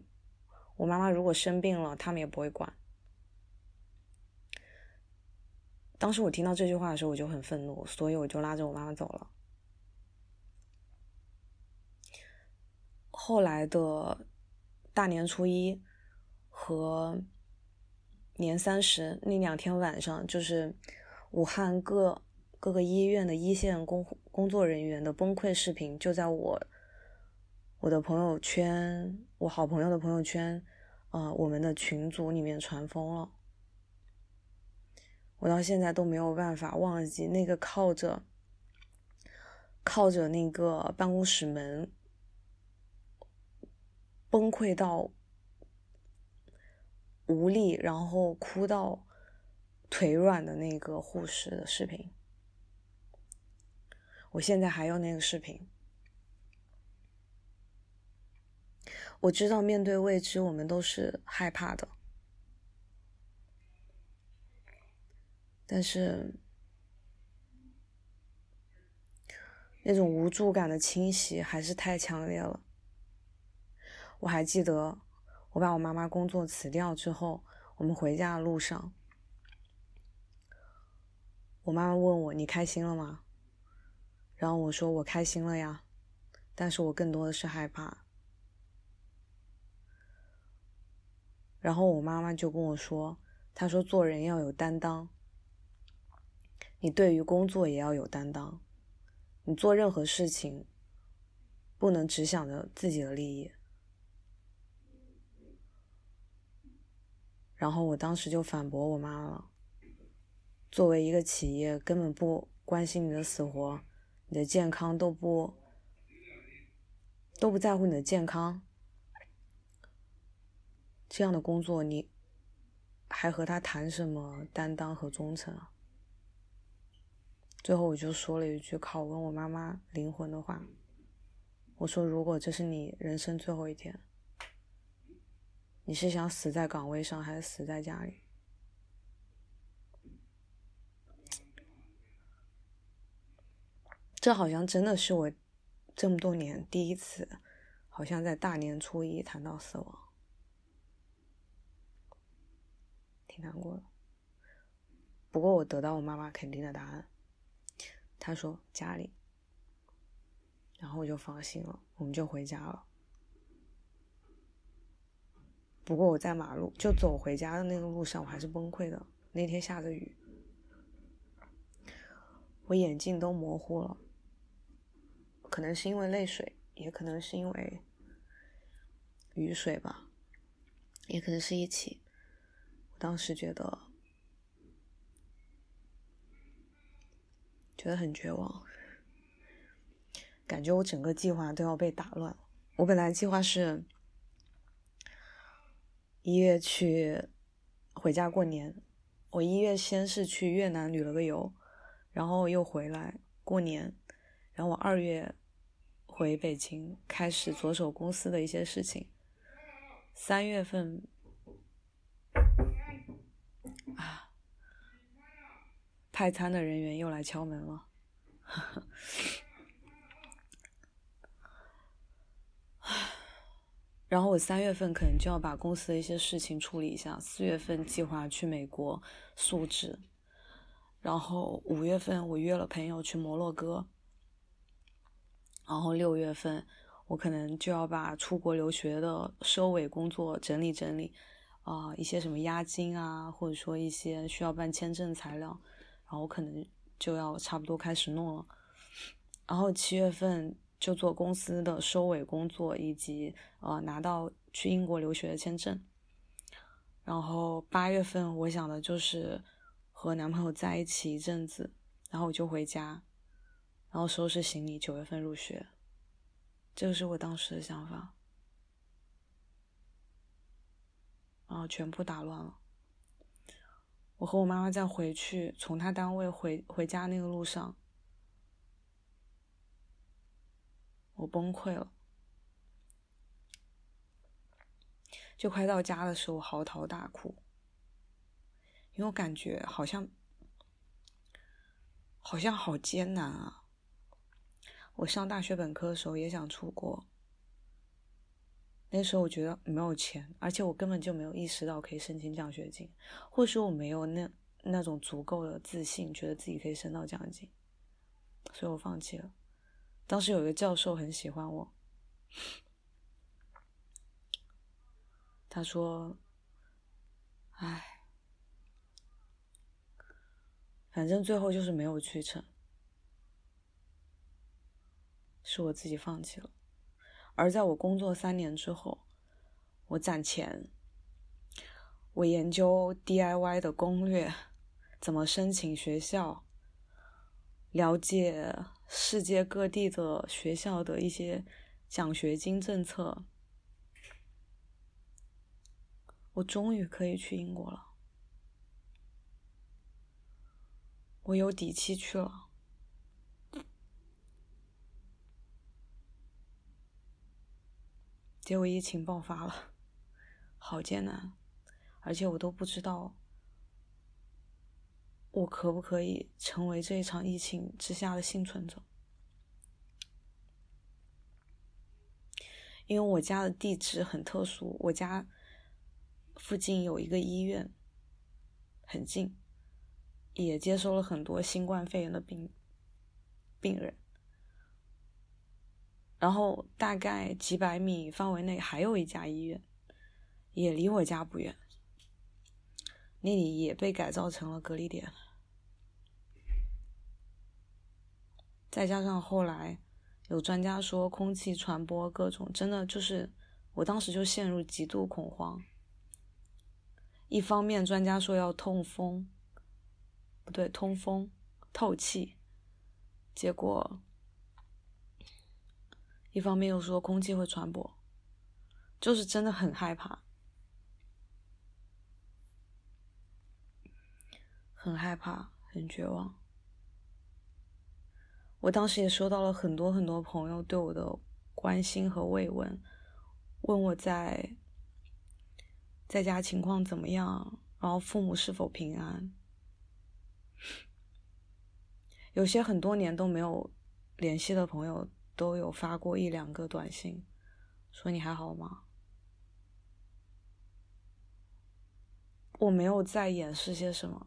我妈妈如果生病了，他们也不会管。当时我听到这句话的时候，我就很愤怒，所以我就拉着我妈妈走了。后来的大年初一和年三十那两天晚上，就是武汉各各个医院的一线工工作人员的崩溃视频，就在我。我的朋友圈，我好朋友的朋友圈，呃，我们的群组里面传疯了。我到现在都没有办法忘记那个靠着靠着那个办公室门崩溃到无力，然后哭到腿软的那个护士的视频。我现在还有那个视频。我知道面对未知，我们都是害怕的，但是那种无助感的侵袭还是太强烈了。我还记得，我把我妈妈工作辞掉之后，我们回家的路上，我妈妈问我：“你开心了吗？”然后我说：“我开心了呀，但是我更多的是害怕。”然后我妈妈就跟我说：“她说做人要有担当，你对于工作也要有担当，你做任何事情不能只想着自己的利益，然后我当时就反驳我妈了。作为一个企业，根本不关心你的死活，你的健康都不都不在乎你的健康，这样的工作你还和他谈什么担当和忠诚啊？最后我就说了一句拷问我妈妈灵魂的话，我说：“如果这是你人生最后一天，你是想死在岗位上，还是死在家里？”这好像真的是我这么多年第一次，好像在大年初一谈到死亡，挺难过的。不过我得到我妈妈肯定的答案，她说家里，然后我就放心了，我们就回家了。不过我在马路就走回家的那个路上，我还是崩溃的。那天下着雨，我眼镜都模糊了。可能是因为泪水，也可能是因为雨水吧，也可能是一起。我当时觉得觉得很绝望，感觉我整个计划都要被打乱了。我本来计划是一月去回家过年，我一月先是去越南旅了个游，然后又回来过年，然后我二月。回北京开始着手公司的一些事情。三月份啊，派餐的人员又来敲门了。呵 呵然后我三月份可能就要把公司的一些事情处理一下。四月份计划去美国述职，然后五月份我约了朋友去摩洛哥。然后六月份，我可能就要把出国留学的收尾工作整理整理，啊，一些什么押金啊，或者说一些需要办签证材料，然后我可能就要差不多开始弄了。然后七月份就做公司的收尾工作，以及呃拿到去英国留学的签证。然后八月份我想的就是和男朋友在一起一阵子，然后我就回家。然后收拾行李，九月份入学，这个是我当时的想法，然后全部打乱了。我和我妈妈在回去从她单位回回家那个路上，我崩溃了，就快到家的时候嚎啕大哭，因为我感觉好像好像好艰难啊。我上大学本科的时候也想出国，那时候我觉得没有钱，而且我根本就没有意识到可以申请奖学金，或者说我没有那那种足够的自信，觉得自己可以申到奖学金，所以我放弃了。当时有一个教授很喜欢我，他说：“哎，反正最后就是没有去成。”是我自己放弃了，而在我工作三年之后，我攒钱，我研究 DIY 的攻略，怎么申请学校，了解世界各地的学校的一些奖学金政策，我终于可以去英国了，我有底气去了。结果疫情爆发了，好艰难，而且我都不知道我可不可以成为这一场疫情之下的幸存者。因为我家的地址很特殊，我家附近有一个医院，很近，也接收了很多新冠肺炎的病病人。然后大概几百米范围内还有一家医院，也离我家不远，那里也被改造成了隔离点。再加上后来有专家说空气传播各种，真的就是我当时就陷入极度恐慌，一方面专家说要通风，不对，通风透气，结果一方面又说空气会传播，就是真的很害怕，很害怕，很绝望。我当时也收到了很多很多朋友对我的关心和慰问，问我在在家情况怎么样，然后父母是否平安。有些很多年都没有联系的朋友都有发过一两个短信，说你还好吗？我没有再掩饰些什么，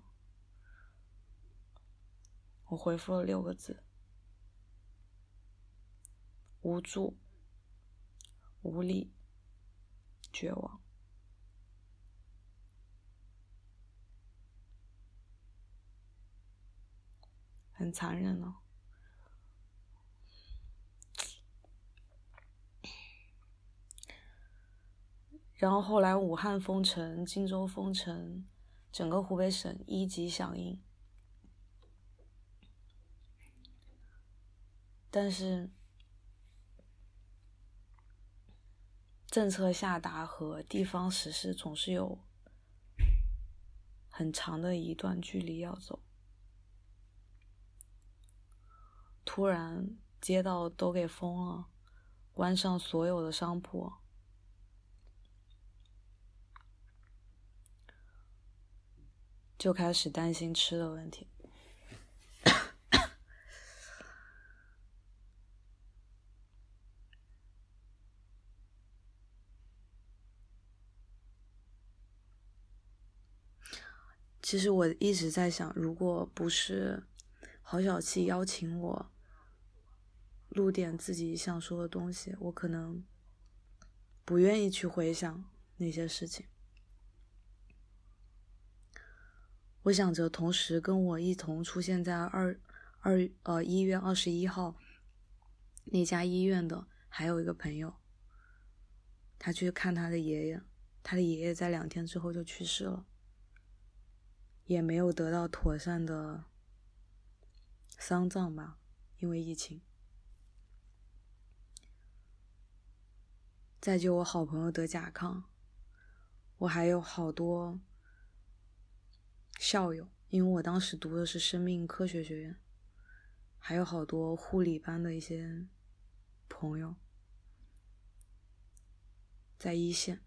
我回复了六个字。无助、无力、绝望，很残忍了。然后后来武汉封城，荆州封城，整个湖北省一级响应，但是。政策下达和地方实施总是有很长的一段距离要走。突然，街道都给封了，关上所有的商铺，就开始担心吃的问题。其实我一直在想，如果不是郝小七邀请我录点自己想说的东西，我可能不愿意去回想那些事情。我想着，同时跟我一同出现在二二呃一月二十一号那家医院的还有一个朋友，他去看他的爷爷，他的爷爷在两天之后就去世了。也没有得到妥善的丧葬吧，因为疫情。再就我好朋友得甲亢，我还有好多校友，因为我当时读的是生命科学学院，还有好多护理班的一些朋友在一线，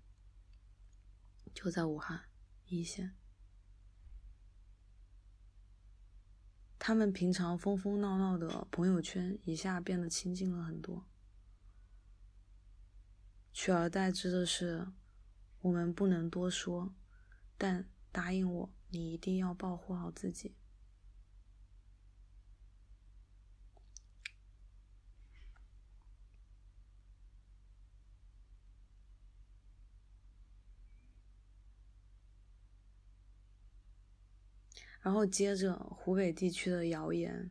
就在武汉一线。他们平常疯疯闹闹的朋友圈一下变得清静了很多，取而代之的是，我们不能多说，但答应我，你一定要保护好自己。然后接着，湖北地区的谣言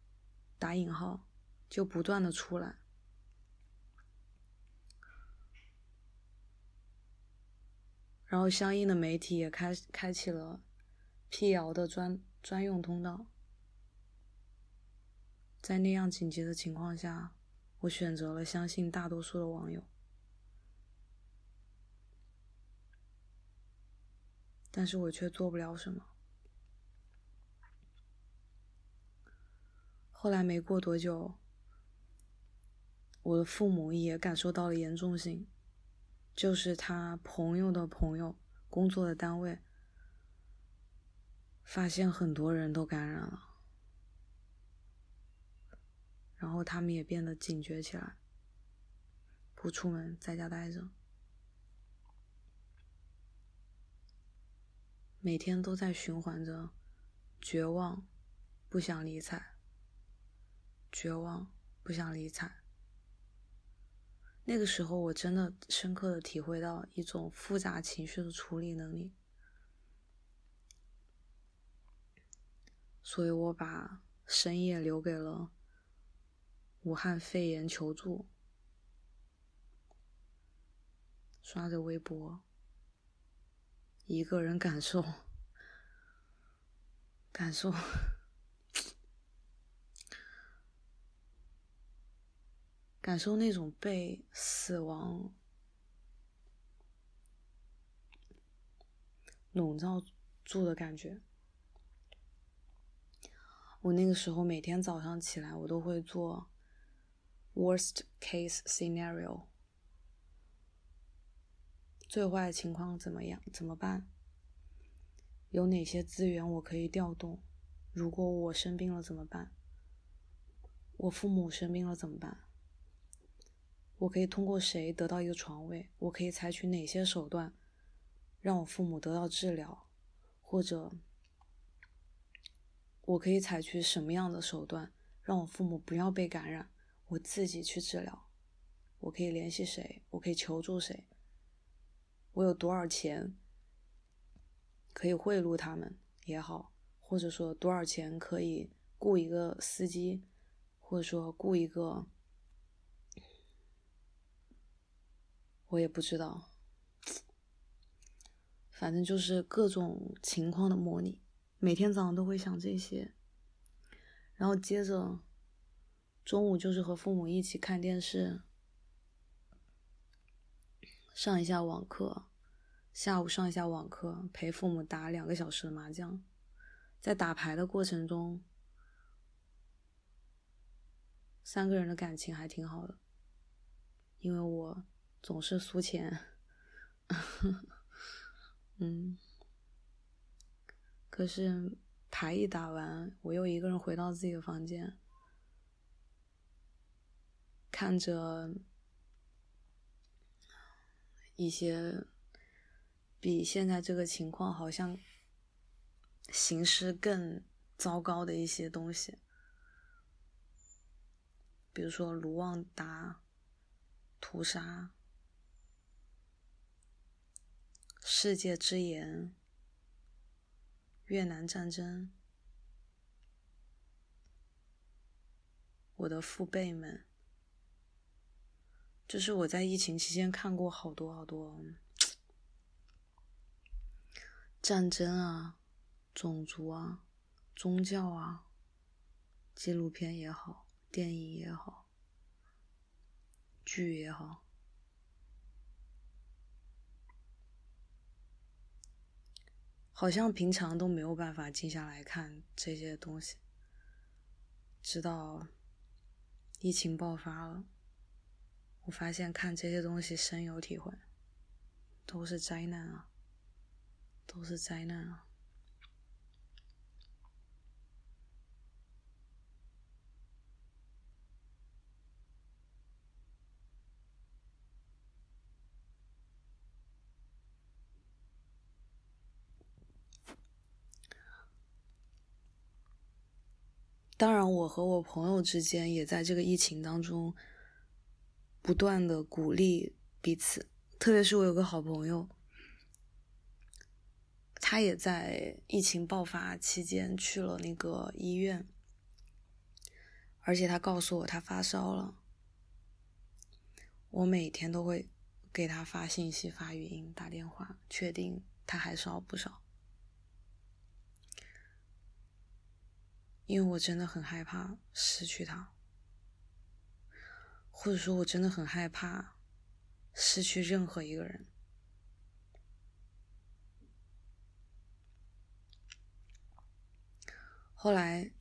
（打引号）就不断的出来，然后相应的媒体也开开启了辟谣的专专用通道。在那样紧急的情况下，我选择了相信大多数的网友，但是我却做不了什么。后来没过多久，我的父母也感受到了严重性，就是他朋友的朋友工作的单位发现很多人都感染了，然后他们也变得警觉起来，不出门，在家待着，每天都在循环着绝望，不想理睬。绝望，不想理睬。那个时候，我真的深刻的体会到一种复杂情绪的处理能力，所以我把深夜留给了武汉肺炎求助，刷着微博，一个人感受，感受，感受那种被死亡笼罩住的感觉。我那个时候每天早上起来，我都会做 worst case scenario，最坏情况怎么样？怎么办？有哪些资源我可以调动？如果我生病了怎么办？我父母生病了怎么办？我可以通过谁得到一个床位？我可以采取哪些手段让我父母得到治疗？或者？我可以采取什么样的手段让我父母不要被感染？我自己去治疗。我可以联系谁？我可以求助谁？我有多少钱可以贿赂他们也好，或者说多少钱可以雇一个司机，或者说雇一个，我也不知道。反正就是各种情况的模拟。每天早上都会想这些，然后接着中午就是和父母一起看电视，上一下网课，下午上一下网课，陪父母打两个小时的麻将，在打牌的过程中，三个人的感情还挺好的，因为我总是输钱，嗯。可是牌一打完，我又一个人回到自己的房间，看着一些比现在这个情况好像形势更糟糕的一些东西，比如说卢旺达屠杀、世界之盐。越南战争，我的父辈们，就是我在疫情期间看过好多好多战争啊、种族啊、宗教啊，纪录片也好，电影也好，剧也好。好像平常都没有办法静下来看这些东西，直到疫情爆发了，我发现看这些东西深有体会，都是灾难啊，都是灾难啊。当然，我和我朋友之间也在这个疫情当中不断的鼓励彼此。特别是我有个好朋友，他也在疫情爆发期间去了那个医院，而且他告诉我他发烧了。我每天都会给他发信息、发语音、打电话，确定他还烧不烧。因为我真的很害怕失去他，或者说，我真的很害怕失去任何一个人。后来，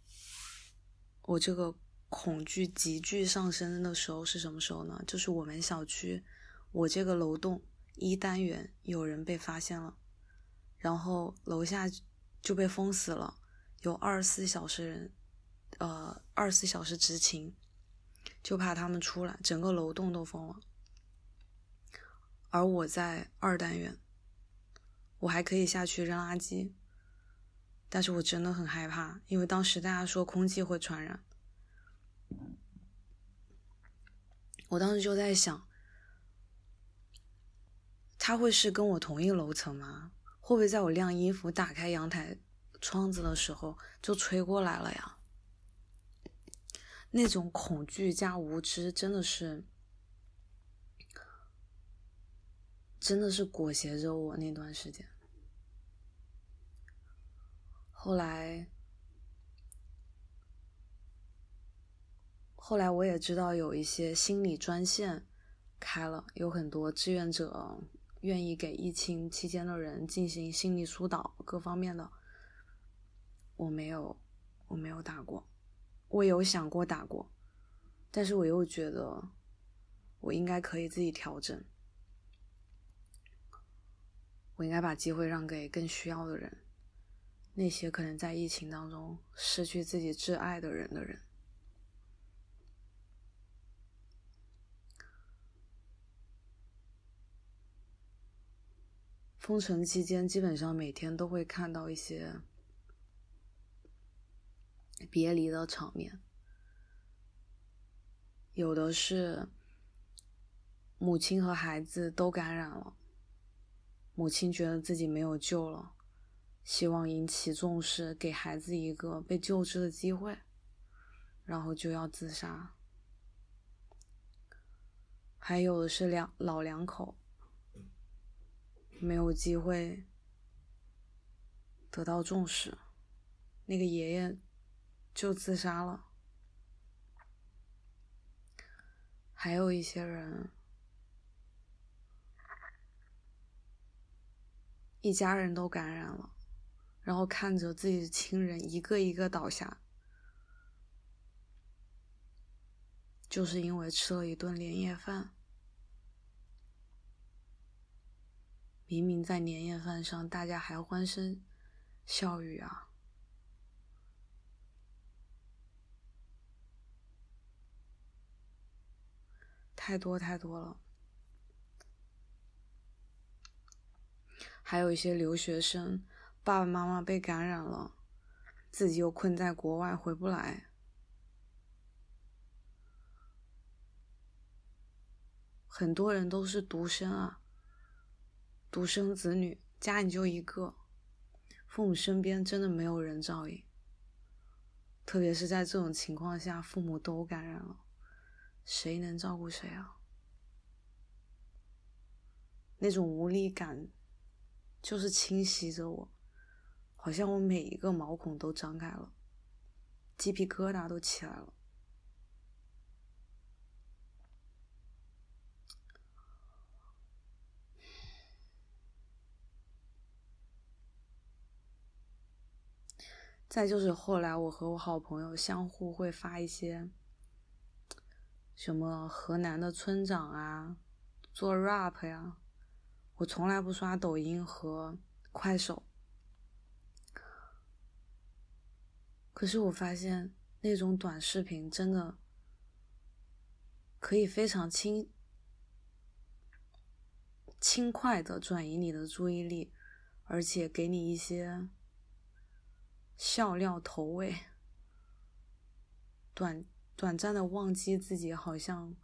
我这个恐惧急剧上升的时候是什么时候呢？就是我们小区，我这个楼栋一单元有人被发现了，然后楼下就被封死了。有二十四小时人，呃，二十四小时执勤，就怕他们出来，整个楼栋都封了。而我在二单元，我还可以下去扔垃圾，但是我真的很害怕，因为当时大家说空气会传染，我当时就在想，他会是跟我同一楼层吗？会不会在我晾衣服、打开阳台？窗子的时候就吹过来了呀，那种恐惧加无知真的是，真的是裹挟着我那段时间。后来，后来我也知道有一些心理专线开了，有很多志愿者愿意给疫情期间的人进行心理疏导，各方面的。我没有，我没有打过，我有想过打过，但是我又觉得我应该可以自己调整，我应该把机会让给更需要的人。那些可能在疫情当中失去自己挚爱的人的人，封城期间基本上每天都会看到一些别离的场面，有的是母亲和孩子都感染了，母亲觉得自己没有救了。希望引起重视，给孩子一个被救治的机会，然后就要自杀。还有的是两老两口，没有机会得到重视，那个爷爷就自杀了。还有一些人，一家人都感染了。然后看着自己的亲人一个一个倒下，就是因为吃了一顿年夜饭。明明在年夜饭上，大家还欢声笑语啊，太多太多了。还有一些留学生。爸爸妈妈被感染了，自己又困在国外回不来。很多人都是独生啊，独生子女，家里就一个，父母身边真的没有人照应。特别是在这种情况下，父母都感染了，谁能照顾谁啊？那种无力感，就是侵袭着我。好像我每一个毛孔都张开了，鸡皮疙瘩都起来了。再就是后来，我和我好朋友相互会发一些什么河南的村长啊，做 rap 呀。我从来不刷抖音和快手。可是我发现那种短视频真的可以非常轻轻快的转移你的注意力，而且给你一些笑料投喂，短短暂的忘记自己好像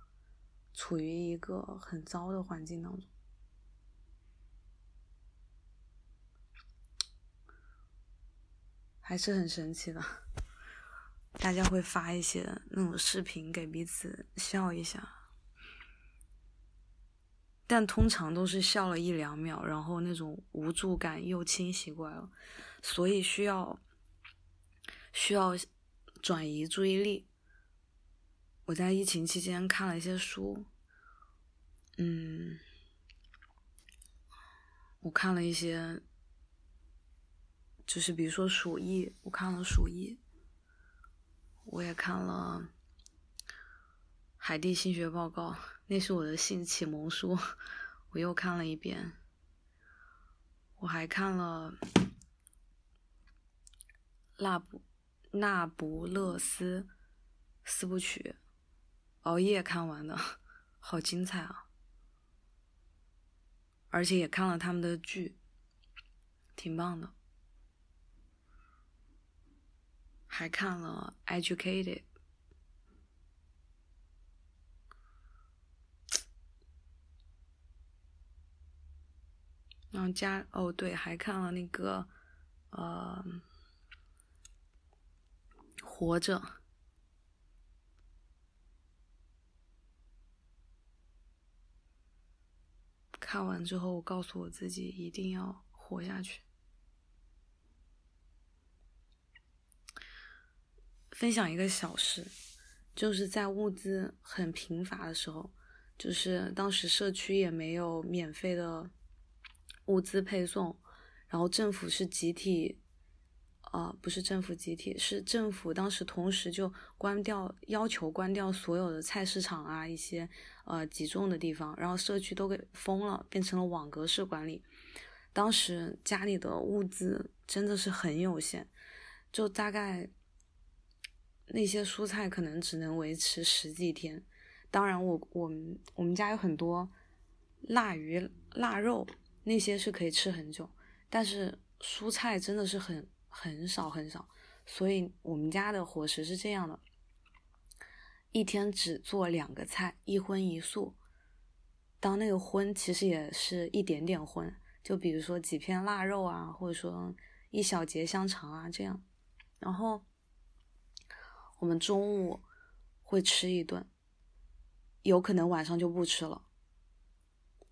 处于一个很糟的环境当中，还是很神奇的。大家会发一些那种视频给彼此笑一下，但通常都是笑了一两秒，然后那种无助感又侵袭过来了，所以需要需要转移注意力。我在疫情期间看了一些书，嗯，我看了一些，就是比如说《鼠疫》，我看了《鼠疫》。我也看了《海地性学报告》，那是我的性启蒙书，我又看了一遍。我还看了《那不那不勒斯四部曲》，熬夜看完的，好精彩啊！而且也看了他们的剧，挺棒的。还看了《Educated》，然后加哦对，还看了那个呃《活着》。看完之后我告诉我自己一定要活下去。分享一个小事就是在物资很贫乏的时候就是当时社区也没有免费的物资配送然后政府是集体呃，不是政府集体，是政府当时同时就关掉，要求关掉所有的菜市场啊，一些呃集中的地方，然后社区都给封了，变成了网格式管理。当时家里的物资真的是很有限，就大概那些蔬菜可能只能维持十几天。当然，我我们我们家有很多腊鱼、腊肉，那些是可以吃很久。但是蔬菜真的是很很少很少，所以我们家的伙食是这样的：一天只做两个菜，一荤一素。当那个荤其实也是一点点荤。就比如说几片腊肉啊，或者说一小节香肠啊，这样，然后我们中午会吃一顿，有可能晚上就不吃了，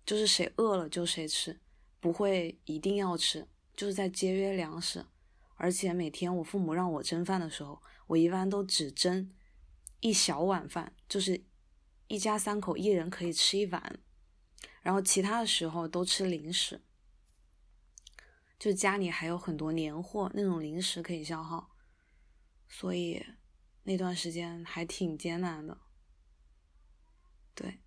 就是谁饿了就谁吃，不会一定要吃，就是在节约粮食。而且每天我父母让我蒸饭的时候，我一般都只蒸一小碗饭，就是一家三口一人可以吃一碗，然后其他的时候都吃零食。就家里还有很多年货，那种零食可以消耗，所以那段时间还挺艰难的。对，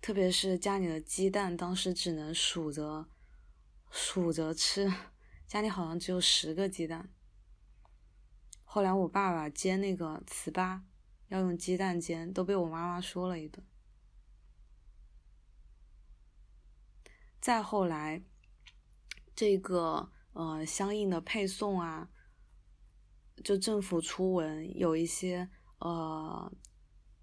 特别是家里的鸡蛋，当时只能数着数着吃，家里好像只有十个鸡蛋。后来我爸爸煎那个糍粑要用鸡蛋煎，都被我妈妈说了一顿。再后来。这个呃，相应的配送啊，就政府出文，有一些呃，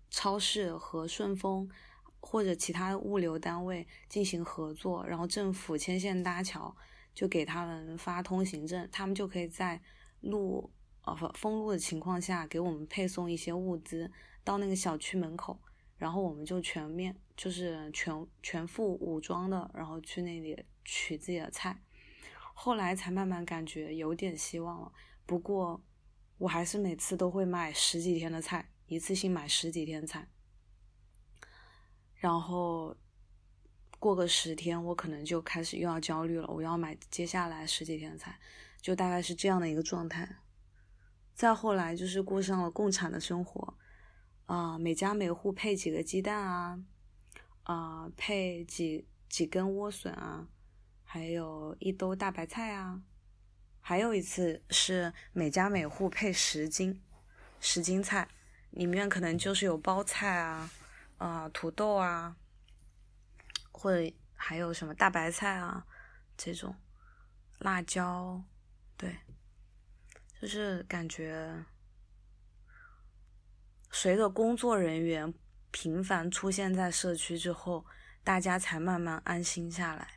超市和顺丰或者其他物流单位进行合作，然后政府牵线搭桥，就给他们发通行证，他们就可以在路呃封路的情况下给我们配送一些物资到那个小区门口，然后我们就全面就是全全副武装的，然后去那里取自己的菜。后来才慢慢感觉有点希望了，不过我还是每次都会买十几天的菜，一次性买十几天菜，然后过个十天，我可能就开始又要焦虑了，我要买接下来十几天的菜，就大概是这样的一个状态。再后来就是过上了共产的生活，啊，每家每户配几个鸡蛋啊，啊，配几几根莴笋啊。还有一兜大白菜啊，还有一次是每家每户配十斤，十斤菜，里面可能就是有包菜啊，啊土豆啊，或者还有什么大白菜啊这种，辣椒，对，就是感觉随着工作人员频繁出现在社区之后，大家才慢慢安心下来。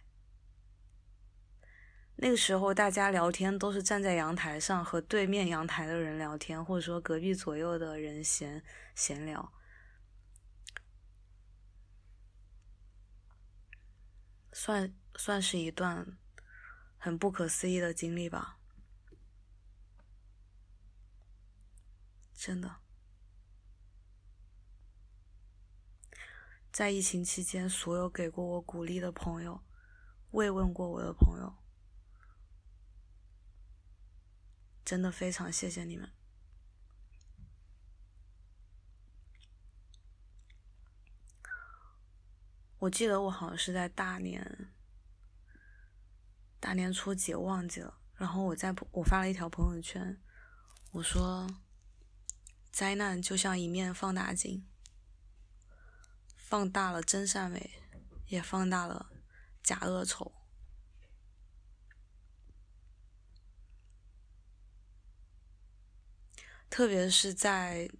那个时候，大家聊天都是站在阳台上和对面阳台的人聊天，或者说隔壁左右的人闲闲聊，算算是一段很不可思议的经历吧。真的，在疫情期间，所有给过我鼓励的朋友，慰问过我的朋友。真的非常谢谢你们。我记得我好像是在大年大年初几，忘记了。然后我在我发了一条朋友圈，我说：“灾难就像一面放大镜，放大了真善美，也放大了假恶丑。”特别是在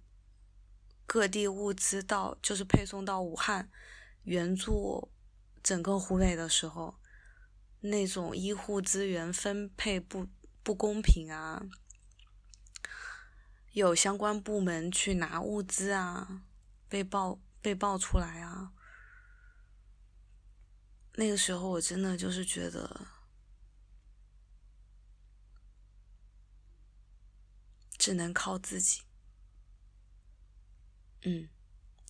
各地物资到，就是配送到武汉援助整个湖北的时候，那种医护资源分配不不公平啊，有相关部门去拿物资啊，被爆被爆出来啊，那个时候我真的就是觉得。只能靠自己。嗯，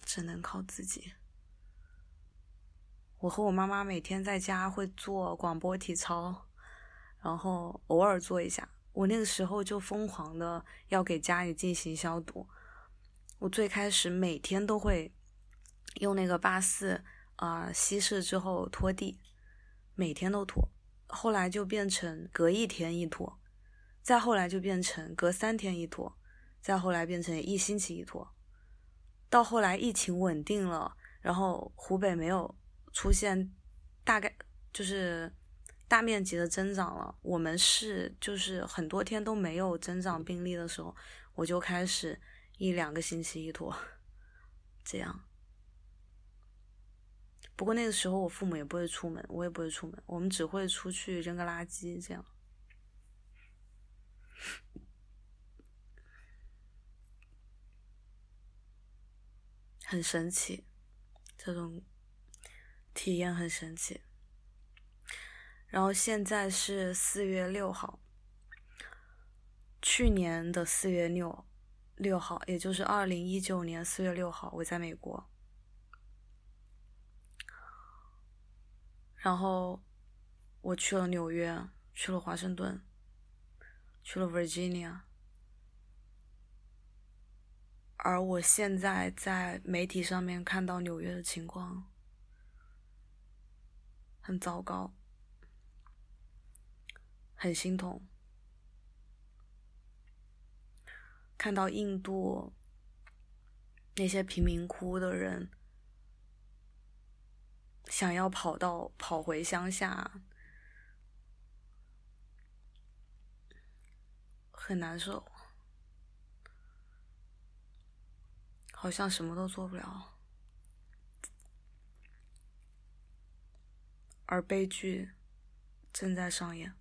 只能靠自己。我和我妈妈每天在家会做广播体操，然后偶尔做一下。我那个时候就疯狂的要给家里进行消毒。我最开始每天都会用那个八四啊稀释之后拖地，每天都拖。后来就变成隔一天一拖，再后来就变成隔三天一拖，再后来变成一星期一拖。到后来疫情稳定了，然后湖北没有出现大概就是大面积的增长了，我们是就是很多天都没有增长病例的时候，我就开始一两个星期一拖，这样。不过那个时候我父母也不会出门，我也不会出门，我们只会出去扔个垃圾这样。很神奇，这种体验很神奇。然后现在是四月六号，去年的四月六六号，也就是二零一九年四月六号，我在美国。然后我去了纽约，去了华盛顿，去了 Virginia。而我现在在媒体上面看到纽约的情况很糟糕，很心痛。看到印度那些贫民窟的人想要跑到跑回乡下，很难受。好像什么都做不了，而悲剧正在上演。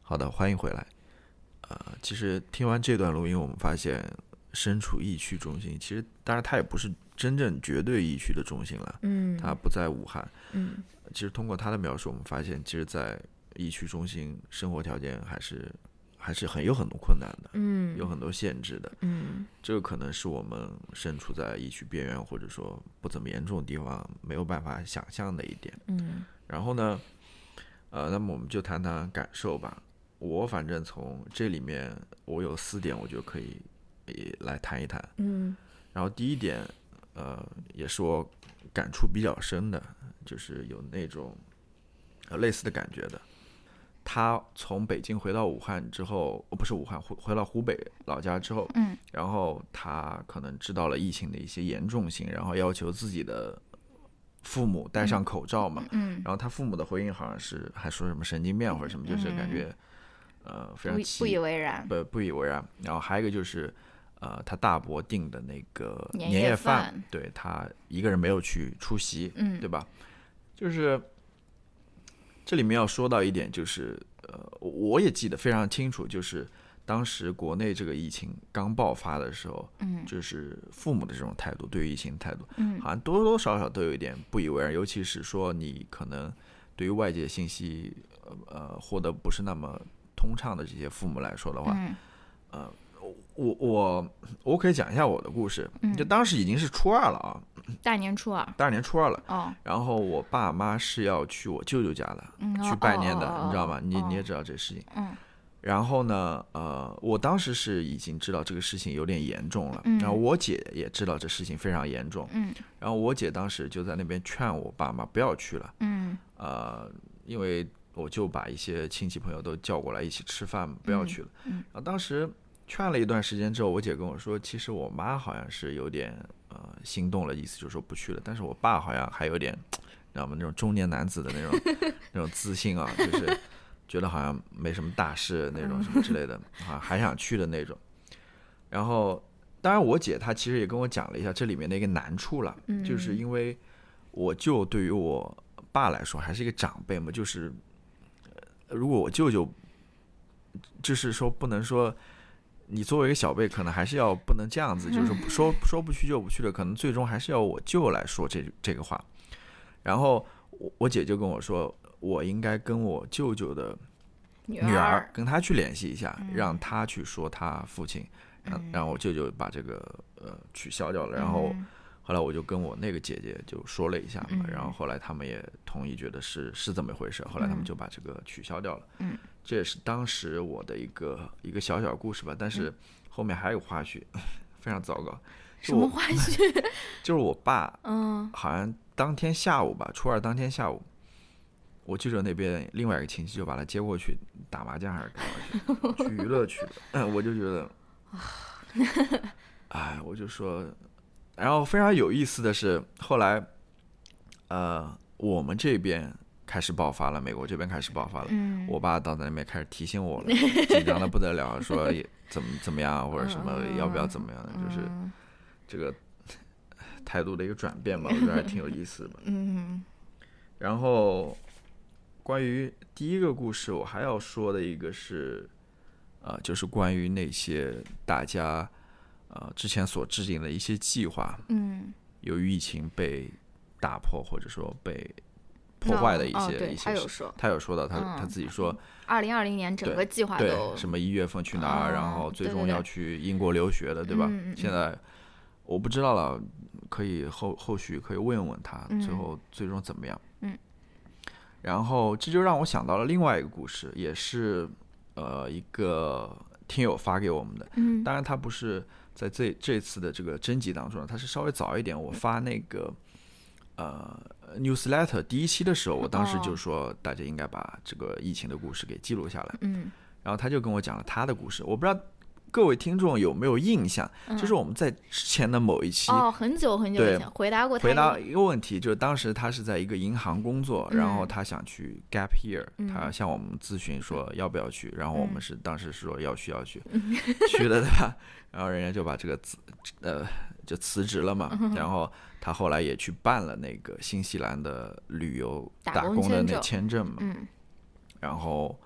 好的，欢迎回来。呃，其实听完这段录音，我们发现身处疫区中心，其实当然它也不是真正绝对疫区的中心了。嗯，它不在武汉。嗯，其实通过他的描述，我们发现，其实，在疫区中心生活条件还是。还是很有很多困难的，嗯，有很多限制的，嗯，这个可能是我们身处在疫区边缘或者说不怎么严重的地方没有办法想象的一点，嗯，然后呢，呃，那么我们就谈谈感受吧。我反正从这里面我有四点，我就可以也来谈一谈，嗯，然后第一点，呃，也是我感触比较深的，就是有那种呃类似的感觉的。他从北京回到武汉之后，不是武汉回回到湖北老家之后，嗯，然后他可能知道了疫情的一些严重性，然后要求自己的父母戴上口罩嘛，嗯，然后他父母的回应好像是还说什么神经病或者什么，就是感觉呃非常不不以为然，不不以为然。然后还有一个就是呃他大伯订的那个年夜饭，对他一个人没有去出席，嗯，对吧？就是。这里面要说到一点，就是呃，我也记得非常清楚，就是当时国内这个疫情刚爆发的时候，嗯，就是父母的这种态度，对于疫情态度，嗯，好像多多少少都有一点不以为然，尤其是说你可能对于外界信息呃获得不是那么通畅的这些父母来说的话，嗯，呃。我我我可以讲一下我的故事，就当时已经是初二了啊，大年初二，大年初二了哦。然后我爸妈是要去我舅舅家的，去拜年的，你知道吗？你你也知道这事情。嗯。然后呢，呃，我当时是已经知道这个事情有点严重了，然后我姐也知道这事情非常严重，嗯。然后我姐当时就在那边劝我爸妈不要去了，嗯。呃，因为我就把一些亲戚朋友都叫过来一起吃饭，不要去了。嗯。然后当时。劝了一段时间之后，我姐跟我说，其实我妈好像是有点呃心动了，意思就是说不去了。但是我爸好像还有点，知道吗？那种中年男子的那种 那种自信啊，就是觉得好像没什么大事那种什么之类的，啊，还想去的那种。然后，当然我姐她其实也跟我讲了一下这里面的一个难处了，就是因为我舅对于我爸来说还是一个长辈嘛，就是如果我舅舅就是说不能说。你作为一个小辈，可能还是要不能这样子，就是说说不去就不去的，可能最终还是要我舅来说这这个话。然后我我姐就跟我说，我应该跟我舅舅的女女儿儿，跟他去联系一下，嗯让他去说他父亲，让嗯让我舅舅把这个呃取消掉了。然后嗯后来我就跟我那个姐姐就说了一下嘛，嗯然后后来他们也同意，觉得是是这么一回事。后来他们嗯就把这个取消掉了。嗯，这也是当时我的一个一个小小故事吧。但是后面还有花絮，非常糟糕。什么花 絮？就是我爸 嗯好像当天下午吧，初二当天下午，我舅舅那边另外一个亲戚就把他接过去打麻将还是干嘛去，去娱乐去了。嗯，我就觉得，哎，我就说，然后非常有意思的是，后来，呃，我们这边开始爆发了，美国这边开始爆发了。嗯，我爸到那边开始提醒我了，紧张的不得了，说也怎么怎么样，或者什么要不要怎么样的，就是嗯这个态度的一个转变吧，我觉得还挺有意思的。嗯然后，关于第一个故事，我还要说的一个是，呃，就是关于那些大家呃之前所制定的一些计划，嗯，由于疫情被打破或者说被破坏的一些、哦一些。他有说，他有说到他、他嗯自己说，二零二零年整个计划对都什么一月份去哪儿，然哦后最终要去英国留学的，对吧？现在我不知道了，可以后后续可以问问他，最嗯后最终怎么样？嗯。然后这就让我想到了另外一个故事，也是呃一个听友发给我们的，嗯当然他不是在这这次的这个征集当中，他是稍微早一点，我发那个呃 newsletter 第一期的时候，我当时就哦说大家应该把这个疫情的故事给记录下来。嗯。然后他就跟我讲了他的故事，我不知道各位听众有没有印象，就是我们在之前的某一期嗯哦，很久很久对以前回答过他回答一个。问题，就是当时他是在一个银行工作，然后嗯他想去 gap year，、嗯。他向我们咨询说要不要去，然后我们嗯。是当时是说要去要去，去了对吧？然后人家就把这个辞呃就辞职了嗯嘛，然后他后来也去办了那个新西兰的旅游打打工的那签证。嘛，嗯。然后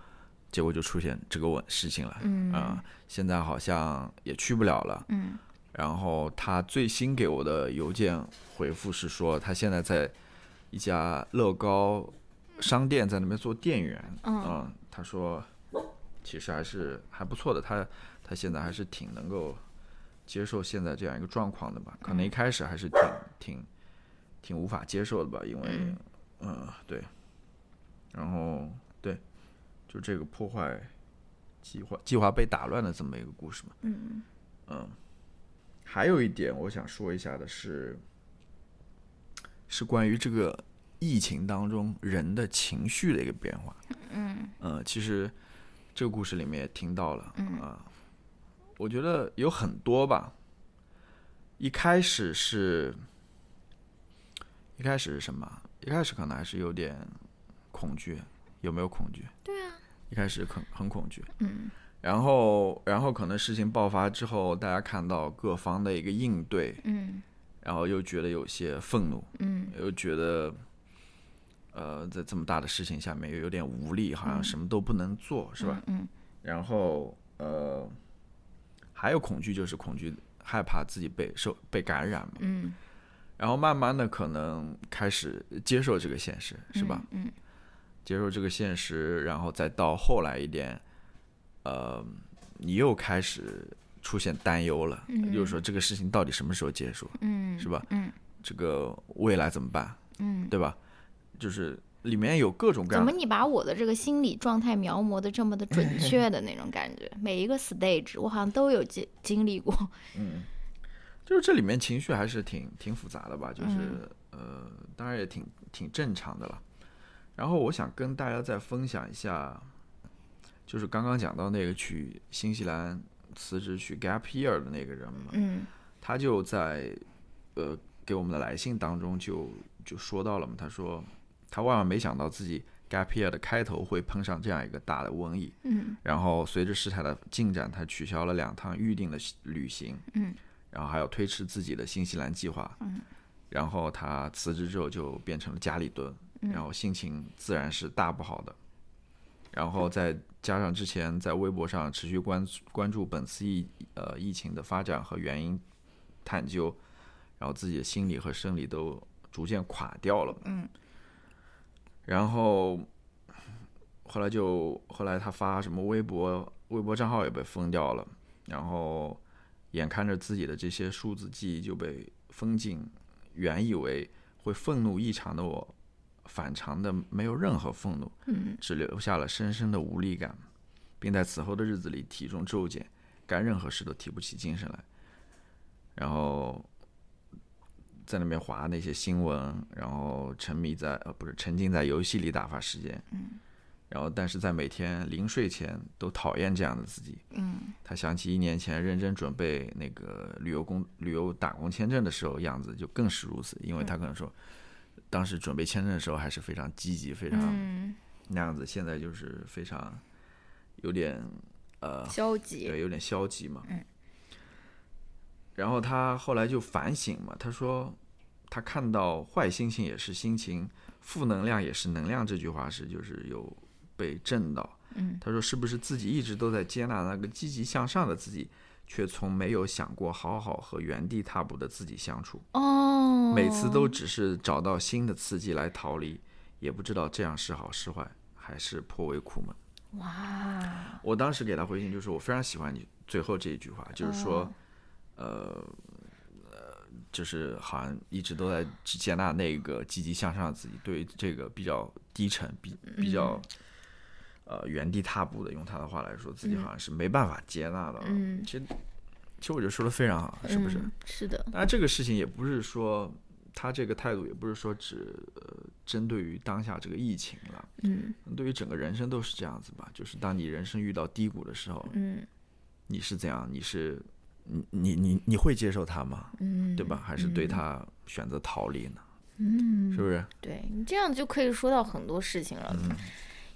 结果就出现这个问事情了，嗯。啊现在好像也去不了了。嗯。然后他最新给我的邮件回复是说，他现在在一家乐高商店在那边做店员。嗯。他说其实还是还不错的，他他现在还是挺能够接受现在这样一个状况的吧。可能一开始还是挺挺挺无法接受的吧，因为嗯嗯对，然后对，就这个破坏计划计划被打乱的这么一个故事嘛。嗯嗯，还有一点我想说一下的是，是关于这个疫情当中人的情绪的一个变化。嗯嗯，其实这个故事里面也听到了，嗯啊，我觉得有很多吧。一开始是，一开始是什么？一开始可能还是有点恐惧，有没有恐惧？对啊，一开始很很恐惧，嗯然后，然后可能事情爆发之后，大家看到各方的一个应对，嗯然后又觉得有些愤怒，嗯又觉得，呃，在这么大的事情下面又有点无力，好像什么都不能做，是吧？嗯然后，呃，还有恐惧，就是恐惧害怕自己被受被感染嘛。嗯，然后慢慢的可能开始接受这个现实，是吧？嗯接受这个现实，然后再到后来一点，呃，你又开始出现担忧了，嗯就是说这个事情到底什么时候结束，嗯，是吧？嗯这个未来怎么办，嗯，对吧？就是里面有各种各样，怎么你把我的这个心理状态描摹的这么的准确的那种感觉？每一个 stage 我好像都有经经历过。嗯就是这里面情绪还是挺挺复杂的吧，就是、嗯呃，当然也挺挺正常的了。然后我想跟大家再分享一下，就是刚刚讲到那个去新西兰辞职去 gap year 的那个人嘛，嗯他就在呃给我们的来信当中就就说到了嘛，他说他万万没想到自己 gap year 的开头会碰上这样一个大的瘟疫，嗯。然后随着事态的进展，他取消了两趟预定的旅行，嗯，然后还要推迟自己的新西兰计划，嗯，然后他辞职之后就变成了家里蹲，嗯。然后心情自然是大不好的，然后再加上之前在微博上持续关关注本次疫呃疫情的发展和原因探究，然后自己的心理和生理都逐渐垮掉了，嗯，然后后来就后来他发什么微博，微博账号也被封掉了，然后眼看着自己的这些数字记忆就被封禁，原以为会愤怒异常的我，反常的没有任何愤怒，嗯。只留下了深深的无力感，并在此后的日子里体重骤减，干任何事都提不起精神来，然后在那边划那些新闻，然后沉迷在呃不是沉浸在游戏里打发时间，嗯然后但是在每天临睡前都讨厌这样的自己。嗯他想起一年前认真准备那个旅游工旅游打工签证的时候样子，就更是如此，因为他可能说。当时准备签证的时候还是非常积极，非常嗯，那样子，现在就是非常有点呃，消极，对，有点消极嘛。嗯。然后他后来就反省嘛，他说他看到坏心情也是心情，负能量也是能量这句话是就是有被震到。嗯他说是不是自己一直都在接纳那个积极向上的自己，却从没有想过好好和原地踏步的自己相处。哦，每次都只是找到新的刺激来逃离，也不知道这样是好是坏，还是颇为苦闷。哇，我当时给他回信就是我非常喜欢你最后这一句话，就是说，哦呃，呃，就是好像一直都在接纳那个积极向上的自己，对于这个比较低沉、比比较呃原地踏步的，用他的话来说，自己好像是没办法接纳的。嗯其实其实我觉得说的非常好，是不是？嗯是的，当然，这个事情也不是说他这个态度，也不是说只呃针对于当下这个疫情了，嗯对于整个人生都是这样子吧。就是当你人生遇到低谷的时候，嗯你是怎样？你是你你你你会接受他吗？嗯，对吧？还是对他选择逃离呢？嗯，是不是？对你这样就可以说到很多事情了。嗯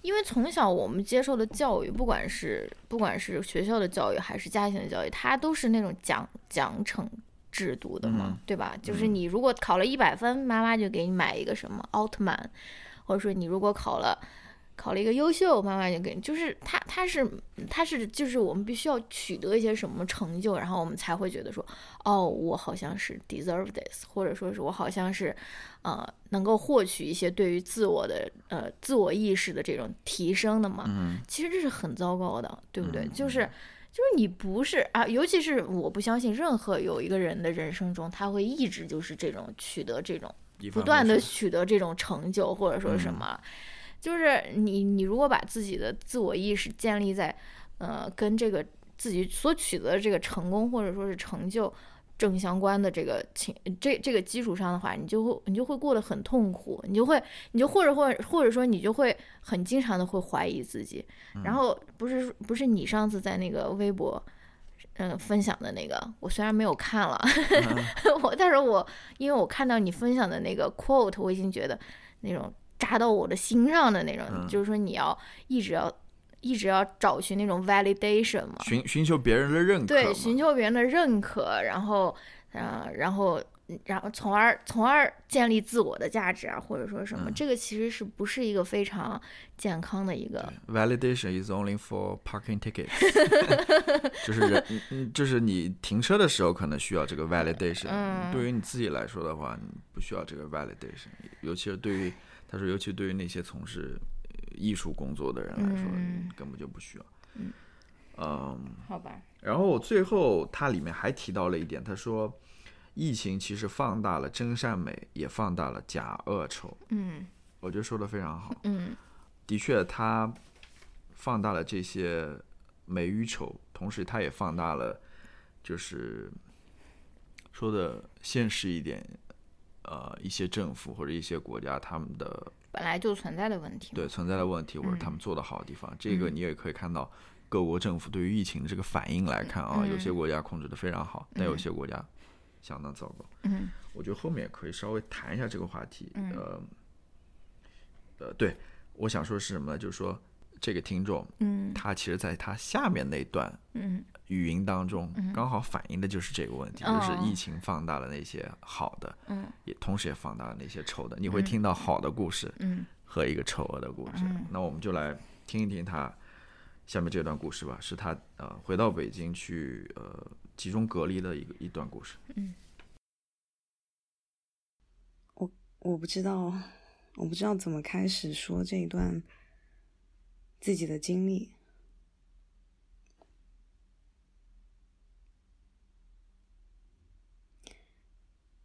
因为从小我们接受的教育，不管是不管是学校的教育还是家庭的教育，它都是那种奖奖惩制度的嘛，嗯对吧？就是你如果考了一百分，妈妈就给你买一个什么奥特曼，或者说你如果考了考了一个优秀，妈妈就给，就是他，他是他是就是我们必须要取得一些什么成就，然后我们才会觉得说，哦，我好像是 deserve this，或者说是我好像是呃能够获取一些对于自我的呃自我意识的这种提升的嘛。嗯其实这是很糟糕的，对不对？嗯就是就是你不是啊，尤其是我不相信任何有一个人的人生中，他会一直就是这种取得这种不断的取得这种成就，或者说什么，就是你你如果把自己的自我意识建立在呃跟这个自己所取得的这个成功或者说是成就。正相关的这个情这这个基础上的话，你就会你就会过得很痛苦，你就会你就或者或者或者说你就会很经常的会怀疑自己，然后不是不是你上次在那个微博，嗯、分享的那个，我虽然没有看了，我但是我因为我看到你分享的那个 quote，我已经觉得那种扎到我的心上的那种，嗯。就是说你要一直要一直要找寻那种 validation 嘛，寻寻求别人的认可对，寻求别人的认可，然后，呃，然后，然后，从而，从而建立自我的价值啊，或者说什么，嗯。这个其实是不是一个非常健康的一个，Validation is only for parking tickets，就是 就是你停车的时候可能需要这个 validation，、嗯。对于你自己来说的话，你不需要这个 validation，尤其是对于他说，尤其对于那些从事呃艺术工作的人来说，嗯根本就不需要。嗯嗯，好吧，然后最后他里面还提到了一点，他说，疫情其实放大了真善美，也放大了假恶丑。嗯我觉得说的非常好。嗯的确，他放大了这些美与丑，同时他也放大了，就是说的现实一点，呃，一些政府或者一些国家他们的本来就存在的问题，对存在的问题，或者他们做的好的地方，这个嗯你也可以看到各国政府对于疫情的这个反应来看啊，嗯有些国家控制的非常好，但有些国家相当糟糕。嗯我觉得后面也可以稍微谈一下这个话题。嗯呃，呃，对，我想说是什么呢？就是说这个听众嗯。他其实在他下面那段嗯。语音当中嗯，刚好反映的就是这个问题，哦就是疫情放大了那些好的，嗯。也同时也放大了那些丑的。你会嗯。听到好的故事嗯。和一个丑恶的故事。嗯。那我们就来听一听他下面这段故事吧，是他呃回到北京去呃集中隔离的一个一段故事。嗯，我我不知道，我不知道怎么开始说这一段自己的经历。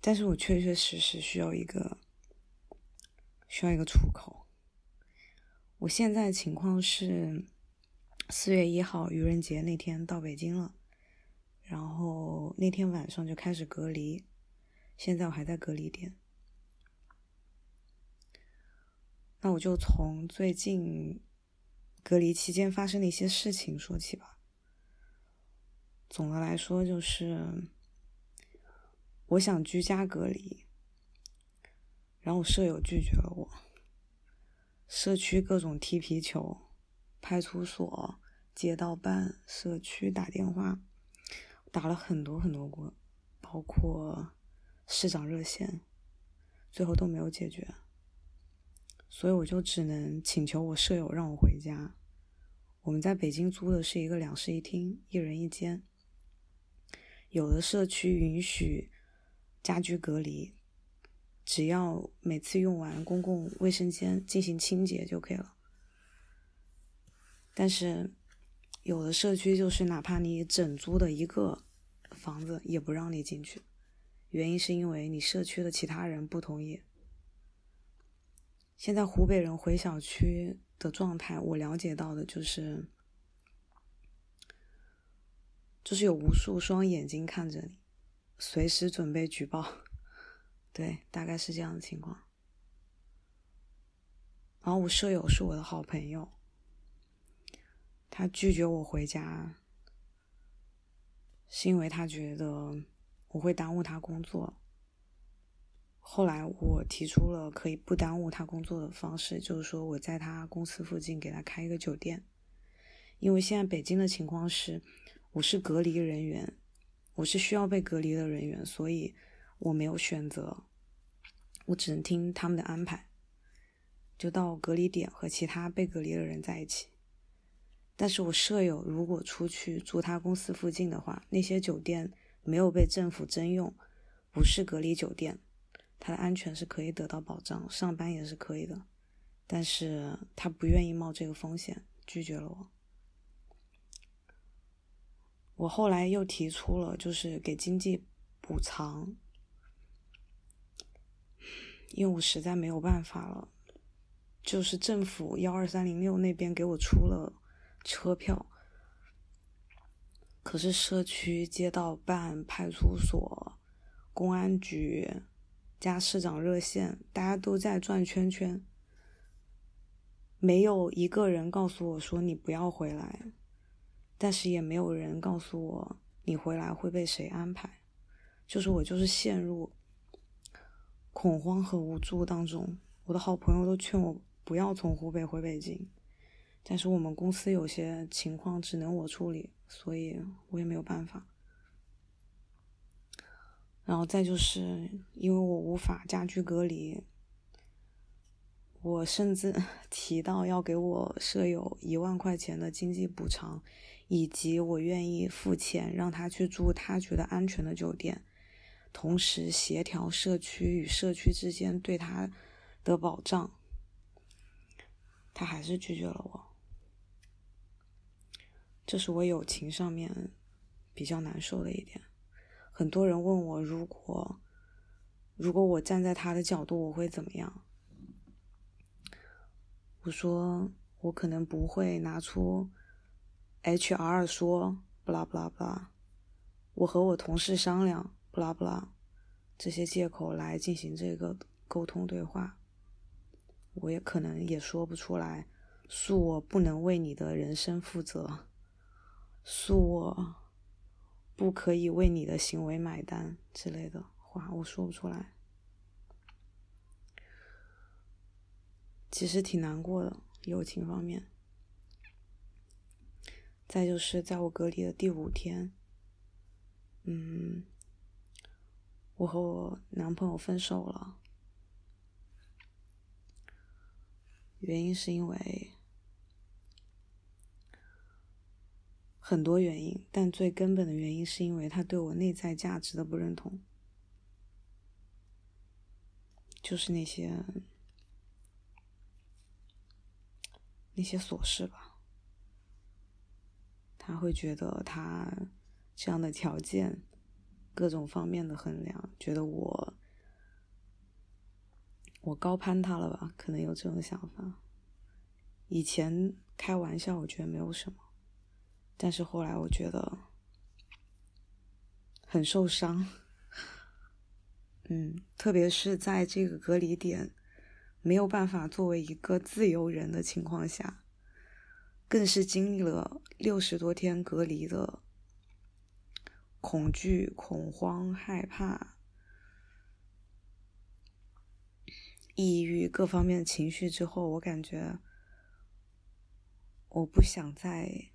但是我确确实实需要一个，需要一个出口。我现在情况是，四月一号愚人节那天到北京了，然后那天晚上就开始隔离，现在我还在隔离点。那我就从最近隔离期间发生的一些事情说起吧。总的来说就是。我想居家隔离，然后我舍友拒绝了我。社区各种踢皮球，派出所、街道办、社区打电话，打了很多很多个，包括市长热线，最后都没有解决。所以我就只能请求我舍友让我回家。我们在北京租的是一个两室一厅，一人一间。有的社区允许。家居隔离，只要每次用完公共卫生间进行清洁就可以了。但是，有的社区就是哪怕你整租的一个房子也不让你进去，原因是因为你社区的其他人不同意。现在湖北人回小区的状态，我了解到的就是，就是有无数双眼睛看着你。随时准备举报，对，大概是这样的情况。然后我舍友是我的好朋友，他拒绝我回家，是因为他觉得我会耽误他工作。后来我提出了可以不耽误他工作的方式，就是说我在他公司附近给他开一个酒店，因为现在北京的情况是，我是隔离人员。我是需要被隔离的人员，所以我没有选择，我只能听他们的安排，就到隔离点和其他被隔离的人在一起。但是我舍友如果出去住他公司附近的话，那些酒店没有被政府征用，不是隔离酒店，他的安全是可以得到保障，上班也是可以的。但是他不愿意冒这个风险，拒绝了我。我后来又提出了，就是给经济补偿，因为我实在没有办法了。就是政府幺二三零六那边给我出了车票，可是社区、街道办、派出所、公安局加市长热线，大家都在转圈圈，没有一个人告诉我说你不要回来。但是也没有人告诉我你回来会被谁安排，就是我就是陷入恐慌和无助当中。我的好朋友都劝我不要从湖北回北京，但是我们公司有些情况只能我处理，所以我也没有办法。然后再就是因为我无法家居隔离，我甚至 提到要给我舍友一万块钱的经济补偿。以及我愿意付钱让他去住他觉得安全的酒店，同时协调社区与社区之间对他的保障，他还是拒绝了我。这是我友情上面比较难受的一点。很多人问我，如果如果我站在他的角度，我会怎么样？我说，我可能不会拿出。H.R. 说：“不啦不啦不啦，我和我同事商量，不啦不啦，这些借口来进行这个沟通对话，我也可能也说不出来。恕我不能为你的人生负责，恕我不可以为你的行为买单之类的话，我说不出来。其实挺难过的，友情方面。”再就是在我隔离的第五天，嗯，我和我男朋友分手了，原因是因为很多原因，但最根本的原因是因为他对我内在价值的不认同，就是那些那些琐事吧。他会觉得他这样的条件，各种方面的衡量，觉得我我高攀他了吧？可能有这种想法。以前开玩笑，我觉得没有什么，但是后来我觉得很受伤。嗯，特别是在这个隔离点没有办法作为一个自由人的情况下，更是经历了六十多天隔离的恐惧、恐慌、害怕、抑郁各方面的情绪之后，我感觉我不想再。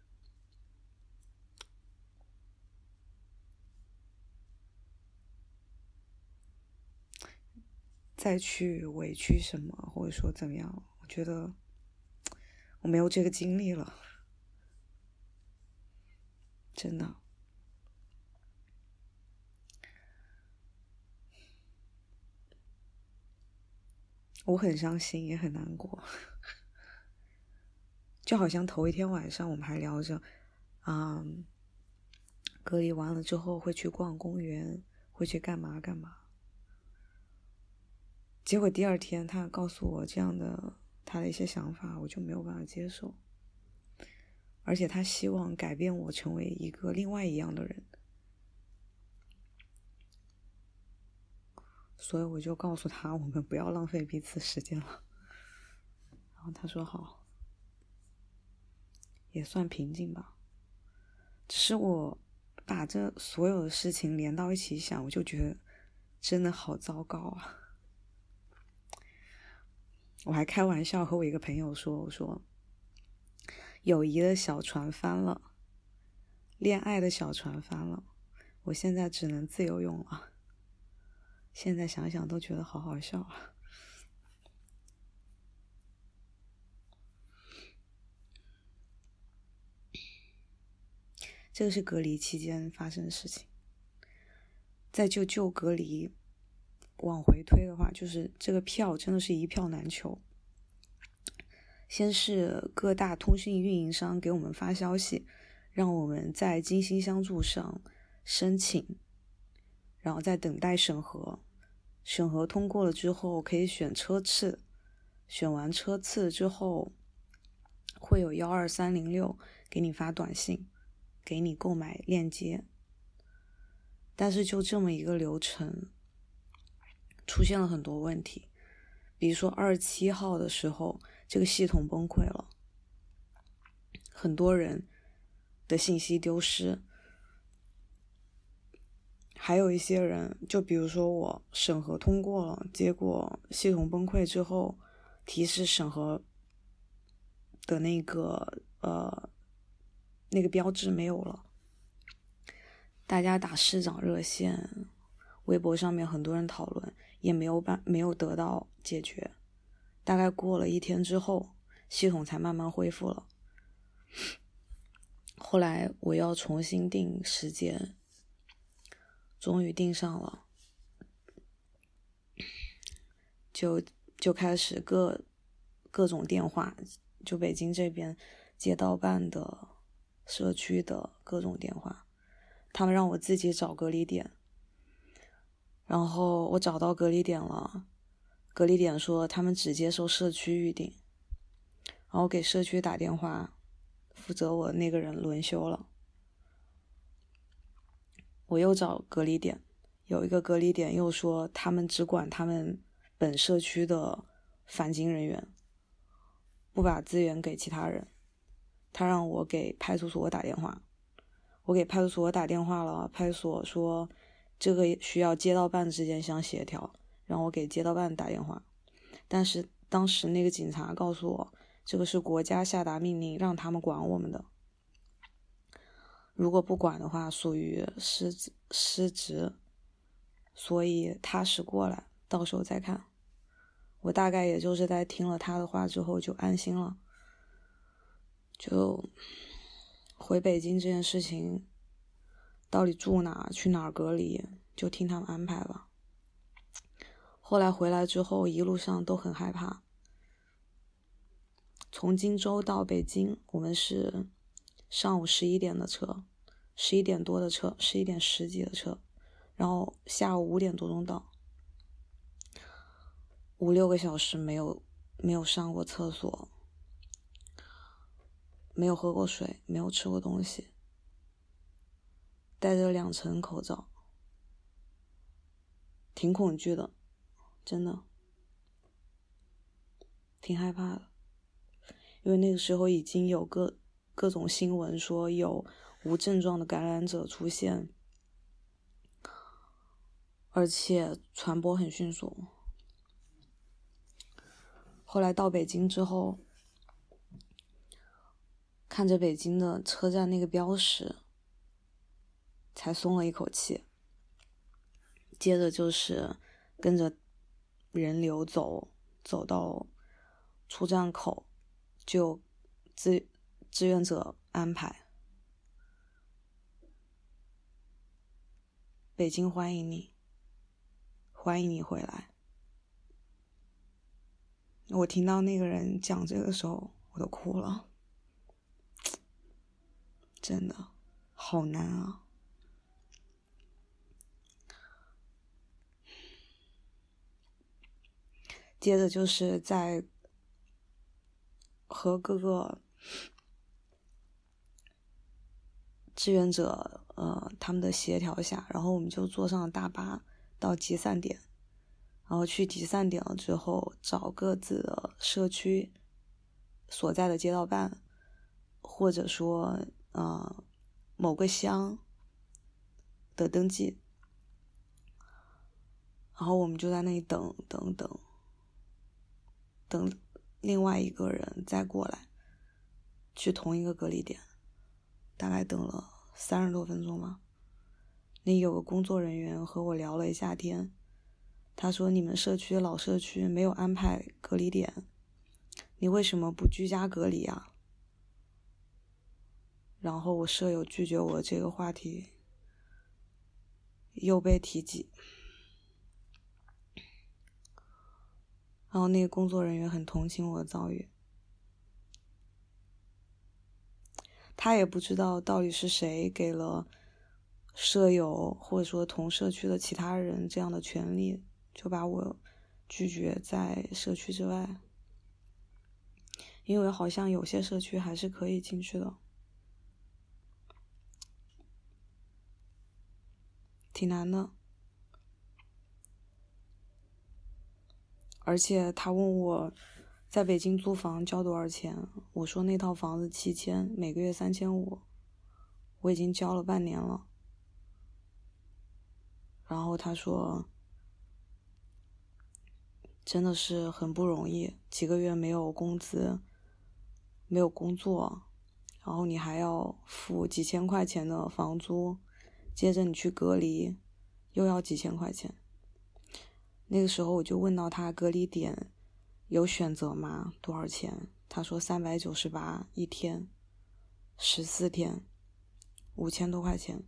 再去委屈什么，或者说怎么样？我觉得我没有这个精力了，真的。我很伤心，也很难过，就好像头一天晚上我们还聊着，嗯，隔离完了之后会去逛公园，会去干嘛干嘛。结果第二天，他告诉我这样的他的一些想法，我就没有办法接受。而且他希望改变我，成为一个另外一样的人，所以我就告诉他，我们不要浪费彼此时间了。然后他说好，也算平静吧。只是我把这所有的事情连到一起想，我就觉得真的好糟糕啊。我还开玩笑和我一个朋友说：“我说，友谊的小船翻了，恋爱的小船翻了，我现在只能自由泳了。现在想想都觉得好好笑啊。”这个是隔离期间发生的事情。在就就隔离。往回推的话，就是这个票真的是一票难求。先是各大通讯运营商给我们发消息，让我们在金星相助上申请，然后再等待审核。审核通过了之后，可以选车次。选完车次之后，会有幺二三零六给你发短信，给你购买链接。但是就这么一个流程。出现了很多问题，比如说二十七号的时候，这个系统崩溃了，很多人的信息丢失，还有一些人，就比如说我审核通过了，结果系统崩溃之后，提示审核的那个呃那个标志没有了，大家打市长热线，微博上面很多人讨论。也没有办没有得到解决，大概过了一天之后，系统才慢慢恢复了。后来我要重新定时间，终于定上了，就就开始各各种电话，就北京这边街道办的、社区的各种电话，他们让我自己找隔离点。然后我找到隔离点了，隔离点说他们只接受社区预订，然后给社区打电话，负责我那个人轮休了。我又找隔离点，有一个隔离点又说他们只管他们本社区的返京人员，不把资源给其他人。他让我给派出所打电话，我给派出所打电话了，派出所说。这个需要街道办之间相协调，让我给街道办打电话。但是当时那个警察告诉我，这个是国家下达命令让他们管我们的，如果不管的话，属于失职失职，所以踏实过来，到时候再看。我大概也就是在听了他的话之后就安心了，就回北京这件事情。到底住哪？去哪儿隔离？就听他们安排吧。后来回来之后，一路上都很害怕，从荆州到北京，我们是上午十一点的车，十一点多的车，十一点十几的车，然后下午五点多钟到，五六个小时没有没有上过厕所，没有喝过水，没有吃过东西，戴着两层口罩，挺恐惧的，真的。挺害怕的，因为那个时候已经有各各种新闻说有无症状的感染者出现，而且传播很迅速。后来到北京之后，看着北京的车站那个标识，才松了一口气。接着就是跟着人流走，走到。出站口就志志愿者安排，北京欢迎你，欢迎你回来。我听到那个人讲这个时候，我都哭了，真的好难啊。接着就是在。和各个志愿者，呃，他们的协调下，然后我们就坐上了大巴到集散点，然后去集散点了之后，找各自的社区所在的街道办，或者说，呃，某个乡的登记，然后我们就在那里等等等等。另外一个人再过来，去同一个隔离点，大概等了三十多分钟吧。那有个工作人员和我聊了一下天，他说：“你们社区老社区没有安排隔离点，你为什么不居家隔离啊？”然后我舍友拒绝我这个话题，又被提及。然后那个工作人员很同情我的遭遇，他也不知道到底是谁给了舍友或者说同社区的其他人这样的权利，就把我拒绝在社区之外，因为好像有些社区还是可以进去的，挺难的。而且他问我，在北京租房交多少钱？我说那套房子七千，每个月三千五，我已经交了半年了。然后他说，真的是很不容易，几个月没有工资，没有工作，然后你还要付几千块钱的房租，接着你去隔离，又要几千块钱。那个时候我就问到他隔离点有选择吗？多少钱？他说三百九十八一天，十四天，五千多块钱。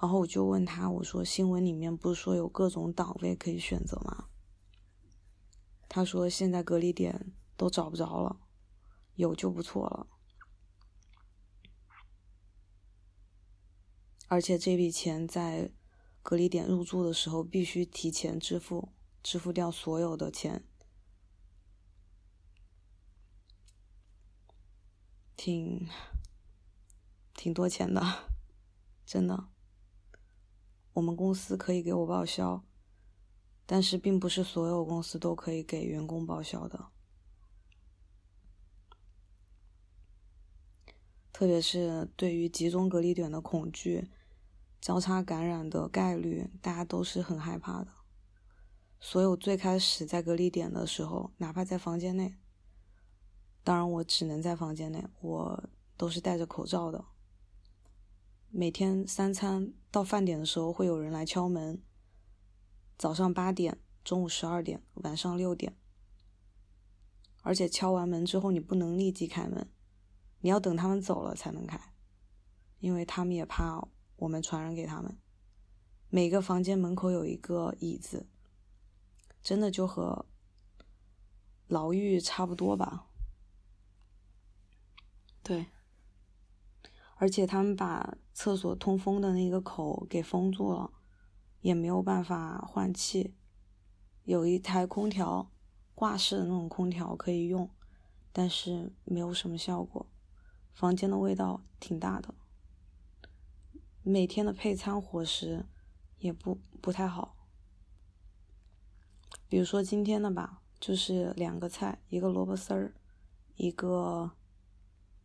然后我就问他，我说新闻里面不是说有各种档位可以选择吗？他说现在隔离点都找不着了，有就不错了。而且这笔钱在。隔离点入住的时候必须提前支付，支付掉所有的钱，挺挺多钱的，真的。我们公司可以给我报销，但是并不是所有公司都可以给员工报销的，特别是对于集中隔离点的恐惧。交叉感染的概率，大家都是很害怕的。所以我最开始在隔离点的时候，哪怕在房间内，当然我只能在房间内，我都是戴着口罩的。每天三餐到饭点的时候，会有人来敲门。早上八点、中午十二点、晚上六点，而且敲完门之后，你不能立即开门，你要等他们走了才能开，因为他们也怕。我们传染给他们。每个房间门口有一个椅子，真的就和牢狱差不多吧。对，而且他们把厕所通风的那个口给封住了，也没有办法换气。有一台空调，挂式的那种空调可以用，但是没有什么效果。房间的味道挺大的，每天的配餐伙食也不不太好。比如说今天的吧，就是两个菜，一个萝卜丝儿，一个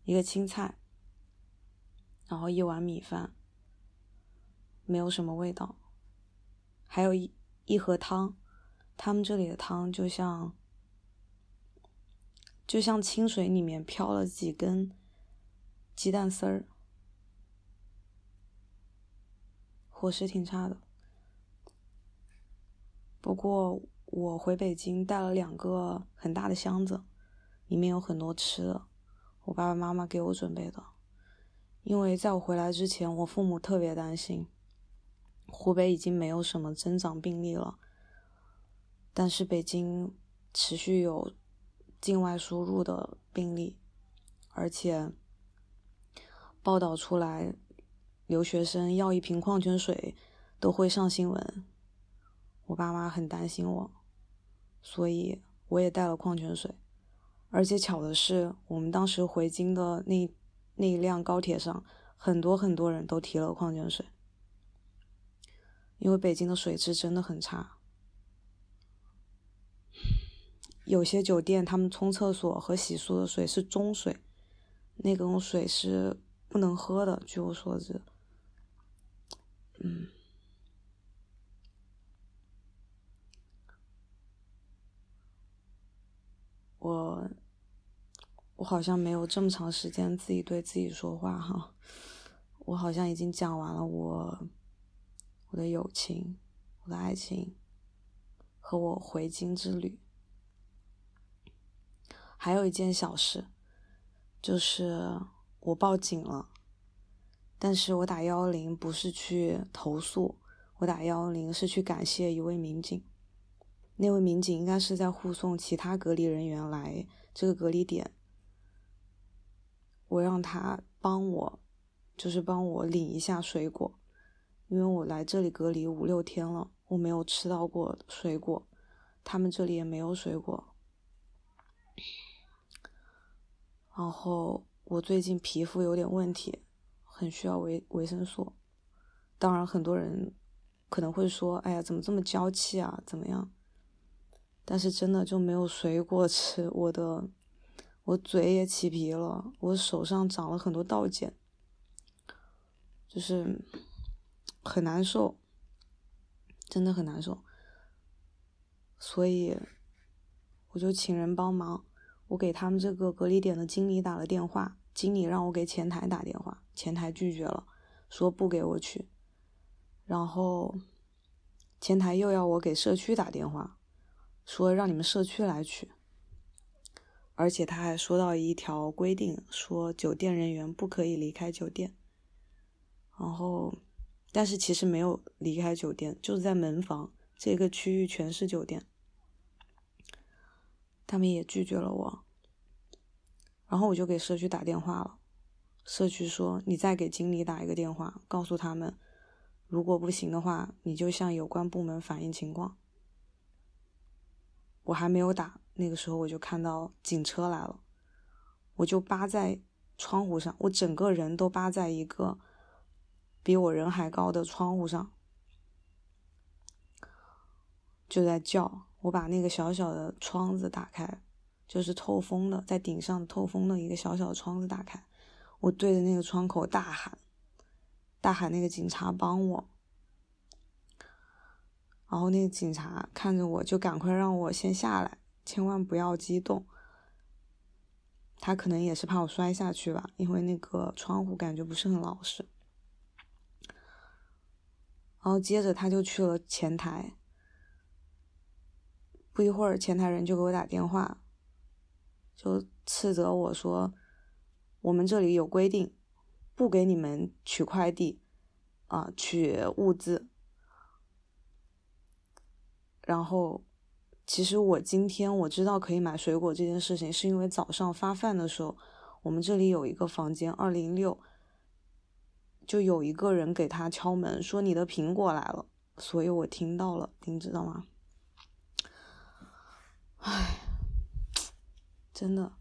一个青菜，然后一碗米饭，没有什么味道。还有一一盒汤，他们这里的汤就像就像清水里面飘了几根鸡蛋丝儿，伙食挺差的。不过。我回北京带了两个很大的箱子，里面有很多吃的，我爸爸妈妈给我准备的。因为在我回来之前，我父母特别担心，湖北已经没有什么增长病例了，但是北京持续有境外输入的病例，而且报道出来，留学生要一瓶矿泉水都会上新闻，我爸妈很担心我。所以我也带了矿泉水，而且巧的是，我们当时回京的那那一辆高铁上，很多很多人都提了矿泉水，因为北京的水质真的很差，有些酒店他们冲厕所和洗漱的水是中水，那种水是不能喝的，据我所知，嗯。我我好像没有这么长时间自己对自己说话哈，我好像已经讲完了我我的友情、我的爱情和我回京之旅。还有一件小事，就是我报警了，但是我打幺幺零不是去投诉，我打幺幺零是去感谢一位民警。那位民警应该是在护送其他隔离人员来这个隔离点，我让他帮我，就是帮我领一下水果，因为我来这里隔离五六天了，我没有吃到过水果，他们这里也没有水果。然后我最近皮肤有点问题，很需要维维生素。当然，很多人可能会说：“哎呀，怎么这么娇气啊？怎么样？”但是真的就没有水果吃，我的我嘴也起皮了，我手上长了很多倒茧，就是很难受，真的很难受。所以我就请人帮忙，我给他们这个隔离点的经理打了电话，经理让我给前台打电话，前台拒绝了，说不给我取，然后前台又要我给社区打电话。说让你们社区来取，而且他还说到一条规定，说酒店人员不可以离开酒店。然后，但是其实没有离开酒店，就是在门房这个区域全是酒店。他们也拒绝了我，然后我就给社区打电话了。社区说：“你再给经理打一个电话，告诉他们，如果不行的话，你就向有关部门反映情况。”我还没有打，那个时候我就看到警车来了，我就扒在窗户上，我整个人都扒在一个比我人还高的窗户上，就在叫。我把那个小小的窗子打开，就是透风的，在顶上透风的一个小小的窗子打开，我对着那个窗口大喊，大喊那个警察帮我。然后那个警察看着我，就赶快让我先下来，千万不要激动。他可能也是怕我摔下去吧，因为那个窗户感觉不是很老实。然后接着他就去了前台，不一会儿前台人就给我打电话，就斥责我说：“我们这里有规定，不给你们取快递，啊，取物资。”然后其实我今天我知道可以买水果这件事情，是因为早上发饭的时候，我们这里有一个房间二零六，就有一个人给他敲门说你的苹果来了，所以我听到了，您知道吗？唉，真的。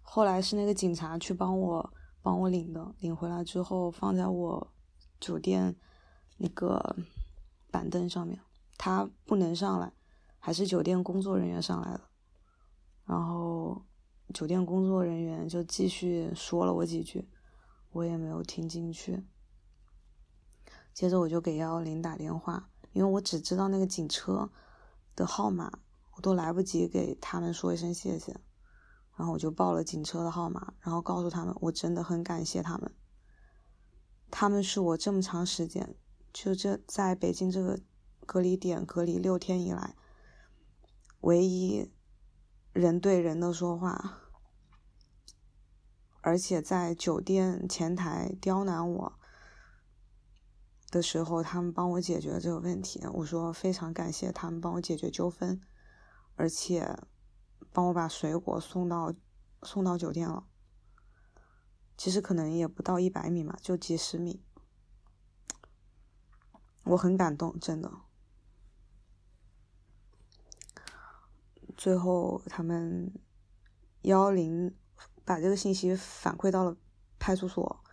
后来是那个警察去帮我帮我领的，领回来之后放在我酒店那个板凳上面，他不能上来。还是酒店工作人员上来的，然后酒店工作人员就继续说了我几句，我也没有听进去。接着我就给幺幺零打电话，因为我只知道那个警车的号码，都来不及给他们说一声谢谢。然后我就报了警车的号码，然后告诉他们我真的很感谢他们，他们是我这么长时间就这在北京这个隔离点隔离六天以来。唯一人对人的说话，而且在酒店前台刁难我的时候，他们帮我解决了这个问题。我说非常感谢他们帮我解决纠纷，而且帮我把水果送到送到酒店了。其实可能也不到一百米嘛，就几十米。我很感动，真的。最后，他们幺零把这个信息反馈到了派出所，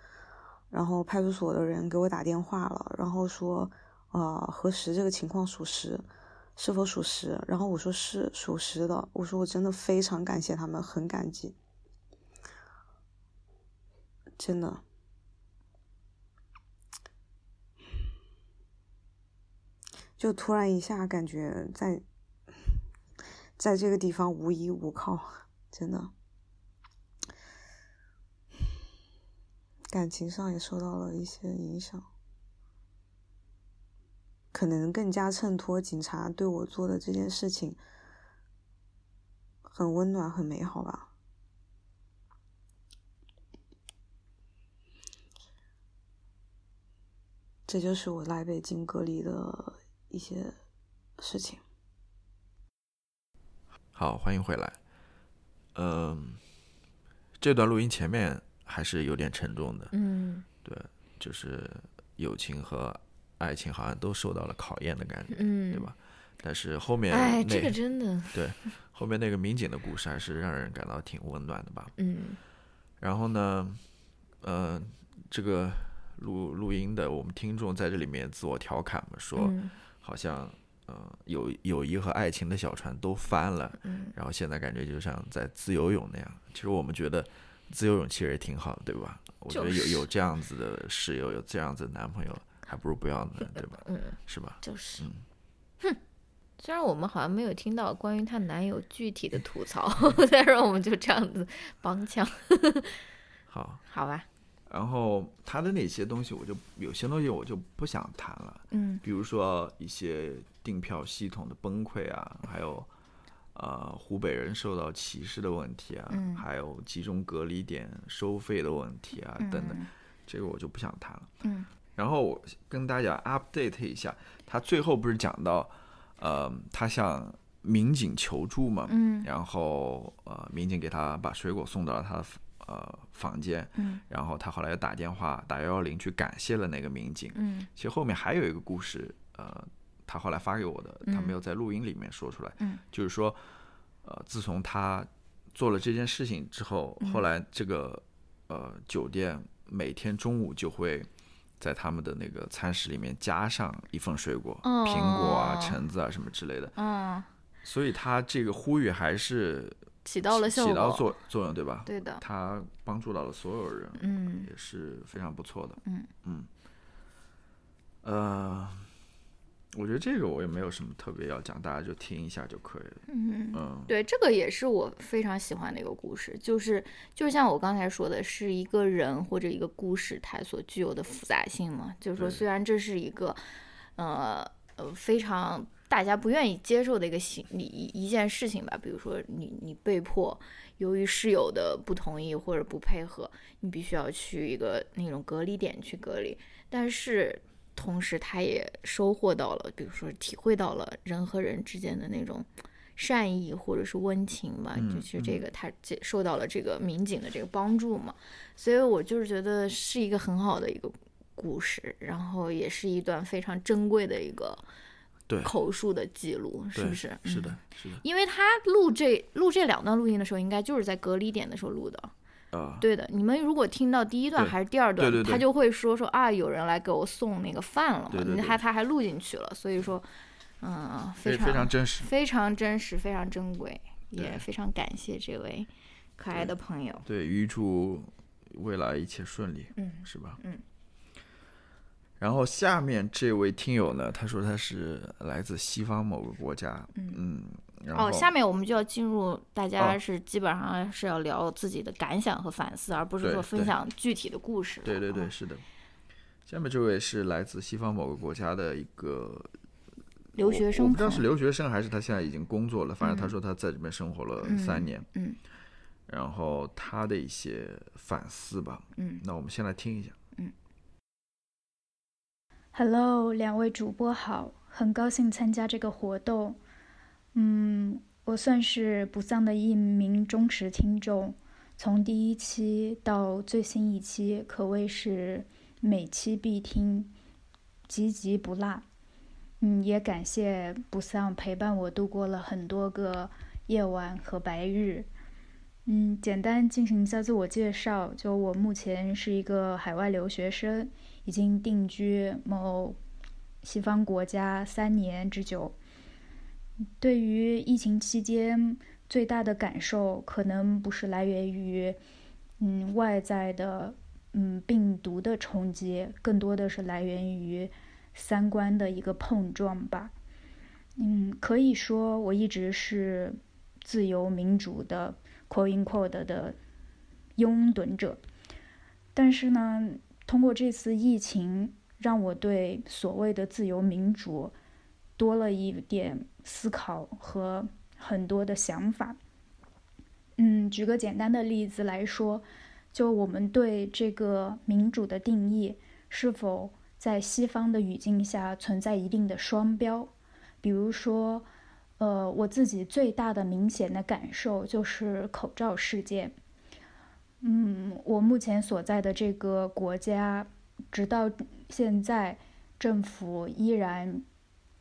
然后派出所的人给我打电话了，然后说，呃，核实这个情况属实，是否属实？然后我说是属实的，我说我真的非常感谢他们，很感激，真的，就突然一下感觉在。在这个地方无依无靠，真的，感情上也受到了一些影响，可能更加衬托警察对我做的这件事情很温暖、很美好吧。这就是我来北京隔离的一些事情。好，欢迎回来。嗯，这段录音前面还是有点沉重的。嗯，对，就是友情和爱情好像都受到了考验的感觉，嗯，对吧？但是后面，哎，这个真的，对，后面那个民警的故事还是让人感到挺温暖的吧？嗯。然后呢，呃，这个录录音的我们听众在这里面自我调侃嘛，说好像。嗯，友友谊和爱情的小船都翻了，嗯，然后现在感觉就像在自由泳那样。其实我们觉得自由泳其实也挺好的，对吧？我觉得有有这样子的室友，有这样子的男朋友，还不如不要呢，对吧？嗯，是吧？就是，嗯，哼。虽然我们好像没有听到关于她男友具体的吐槽，但是我们就这样子帮腔。好，好吧。然后她的那些东西，我就有些东西我就不想谈了。嗯，比如说一些订票系统的崩溃啊，还有呃湖北人受到歧视的问题啊，还有集中隔离点收费的问题啊等等，这个我就不想谈了。嗯，然后我跟大家 update 一下，他最后不是讲到，呃，他向民警求助嘛，嗯，然后呃民警给他把水果送到了他的。呃，房间，嗯，然后他后来又打电话打幺幺零去感谢了那个民警，嗯，其实后面还有一个故事，呃，他后来发给我的，他没有在录音里面说出来，嗯，就是说，呃，自从他做了这件事情之后，后来这个呃酒店每天中午就会在他们的那个餐食里面加上一份水果，苹果啊、橙子啊什么之类的，嗯，所以他这个呼吁还是。起到了效，起到作作用，对吧？对的，他帮助到了所有人，嗯，也是非常不错的，嗯嗯。呃，我觉得这个我也没有什么特别要讲，大家就听一下就可以了。嗯嗯，对，这个也是我非常喜欢的一个故事，就是就像我刚才说的，是一个人或者一个故事它所具有的复杂性嘛。就是说，虽然这是一个呃呃非常。大家不愿意接受的一个行一一件事情吧，比如说你你被迫由于室友的不同意或者不配合，你必须要去一个那种隔离点去隔离。但是同时他也收获到了，比如说体会到了人和人之间的那种善意或者是温情吧，嗯就是这个他接受到了这个民警的这个帮助嘛，所以我就是觉得是一个很好的一个故事，然后也是一段非常珍贵的一个对口述的记录，是不是？是的嗯，是的，因为他录这录这两段录音的时候，应该就是在隔离点的时候录的。啊，对的，你们如果听到第一段还是第二段，对对对他就会说说啊，有人来给我送那个饭了嘛，他他还录进去了，所以说，嗯，非常非非常真实。非常真实，非常珍贵，也非常感谢这位可爱的朋友。对，预祝未来一切顺利，嗯是吧？嗯。然后下面这位听友呢，他说他是来自西方某个国家，嗯哦，下面我们就要进入，大家哦是基本上是要聊自己的感想和反思，而不是说分享具体的故事了。对对对，啊，是的。下面这位是来自西方某个国家的一个留学生我我不知道是留学生还是他现在已经工作了，反正他嗯说他在这边生活了嗯三年，嗯然后他的一些反思吧。嗯那我们先来听一下。嗯 Hello，两位主播好，很高兴参加这个活动。嗯，我算是不丧的一名忠实听众，从第一期到最新一期，可谓是每期必听，集集不落。嗯，也感谢不丧陪伴我度过了很多个夜晚和白日。嗯，简单进行一下自我介绍，就我目前是一个海外留学生。已经定居某西方国家三年之久。对于疫情期间最大的感受，可能不是来源于嗯外在的嗯病毒的冲击，更多的是来源于三观的一个碰撞吧。嗯，可以说我一直是自由民主的 “quote in quote” 的拥趸者，但是呢。通过这次疫情，让我对所谓的自由民主多了一点思考和很多的想法。嗯，举个简单的例子来说，就我们对这个民主的定义是否在西方的语境下存在一定的双标？比如说，呃，我自己最大的明显的感受就是口罩事件。嗯，我目前所在的这个国家，直到现在，政府依然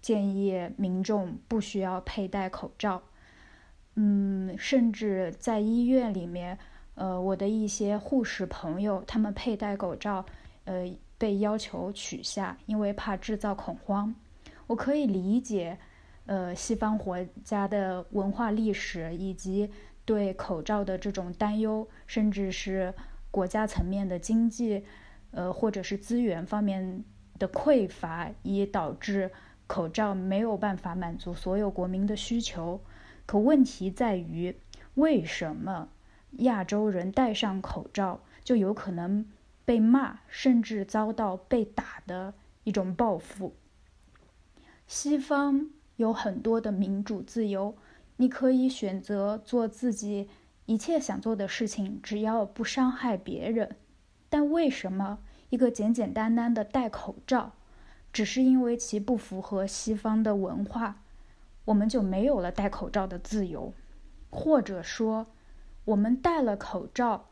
建议民众不需要佩戴口罩。嗯，甚至在医院里面，呃，我的一些护士朋友，他们佩戴口罩，呃，被要求取下，因为怕制造恐慌。我可以理解，呃，西方国家的文化历史以及。对口罩的这种担忧，甚至是国家层面的经济，呃，或者是资源方面的匮乏，也导致口罩没有办法满足所有国民的需求。可问题在于，为什么亚洲人戴上口罩就有可能被骂，甚至遭到被打的一种报复？西方有很多的民主自由。你可以选择做自己一切想做的事情，只要不伤害别人。但为什么一个简简单单的戴口罩，只是因为其不符合西方的文化，我们就没有了戴口罩的自由？或者说，我们戴了口罩，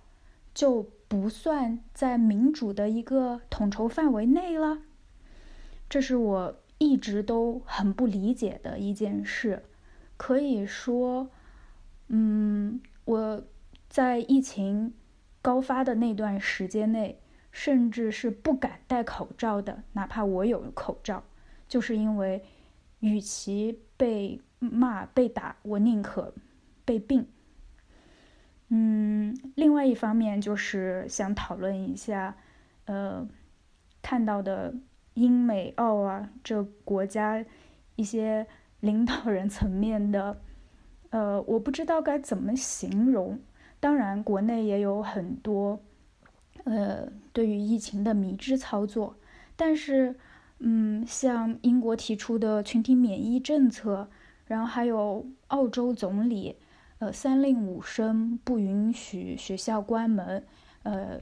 就不算在民主的一个统筹范围内了？这是我一直都很不理解的一件事。可以说，嗯，我在疫情高发的那段时间内，甚至是不敢戴口罩的，哪怕我有口罩，就是因为，与其被骂被打，我宁可被病。嗯，另外一方面就是想讨论一下，呃，看到的英美澳啊这国家一些。领导人层面的，呃，我不知道该怎么形容。当然，国内也有很多，呃，对于疫情的迷之操作。但是，嗯，像英国提出的群体免疫政策，然后还有澳洲总理，呃，三令五申不允许学校关门，呃，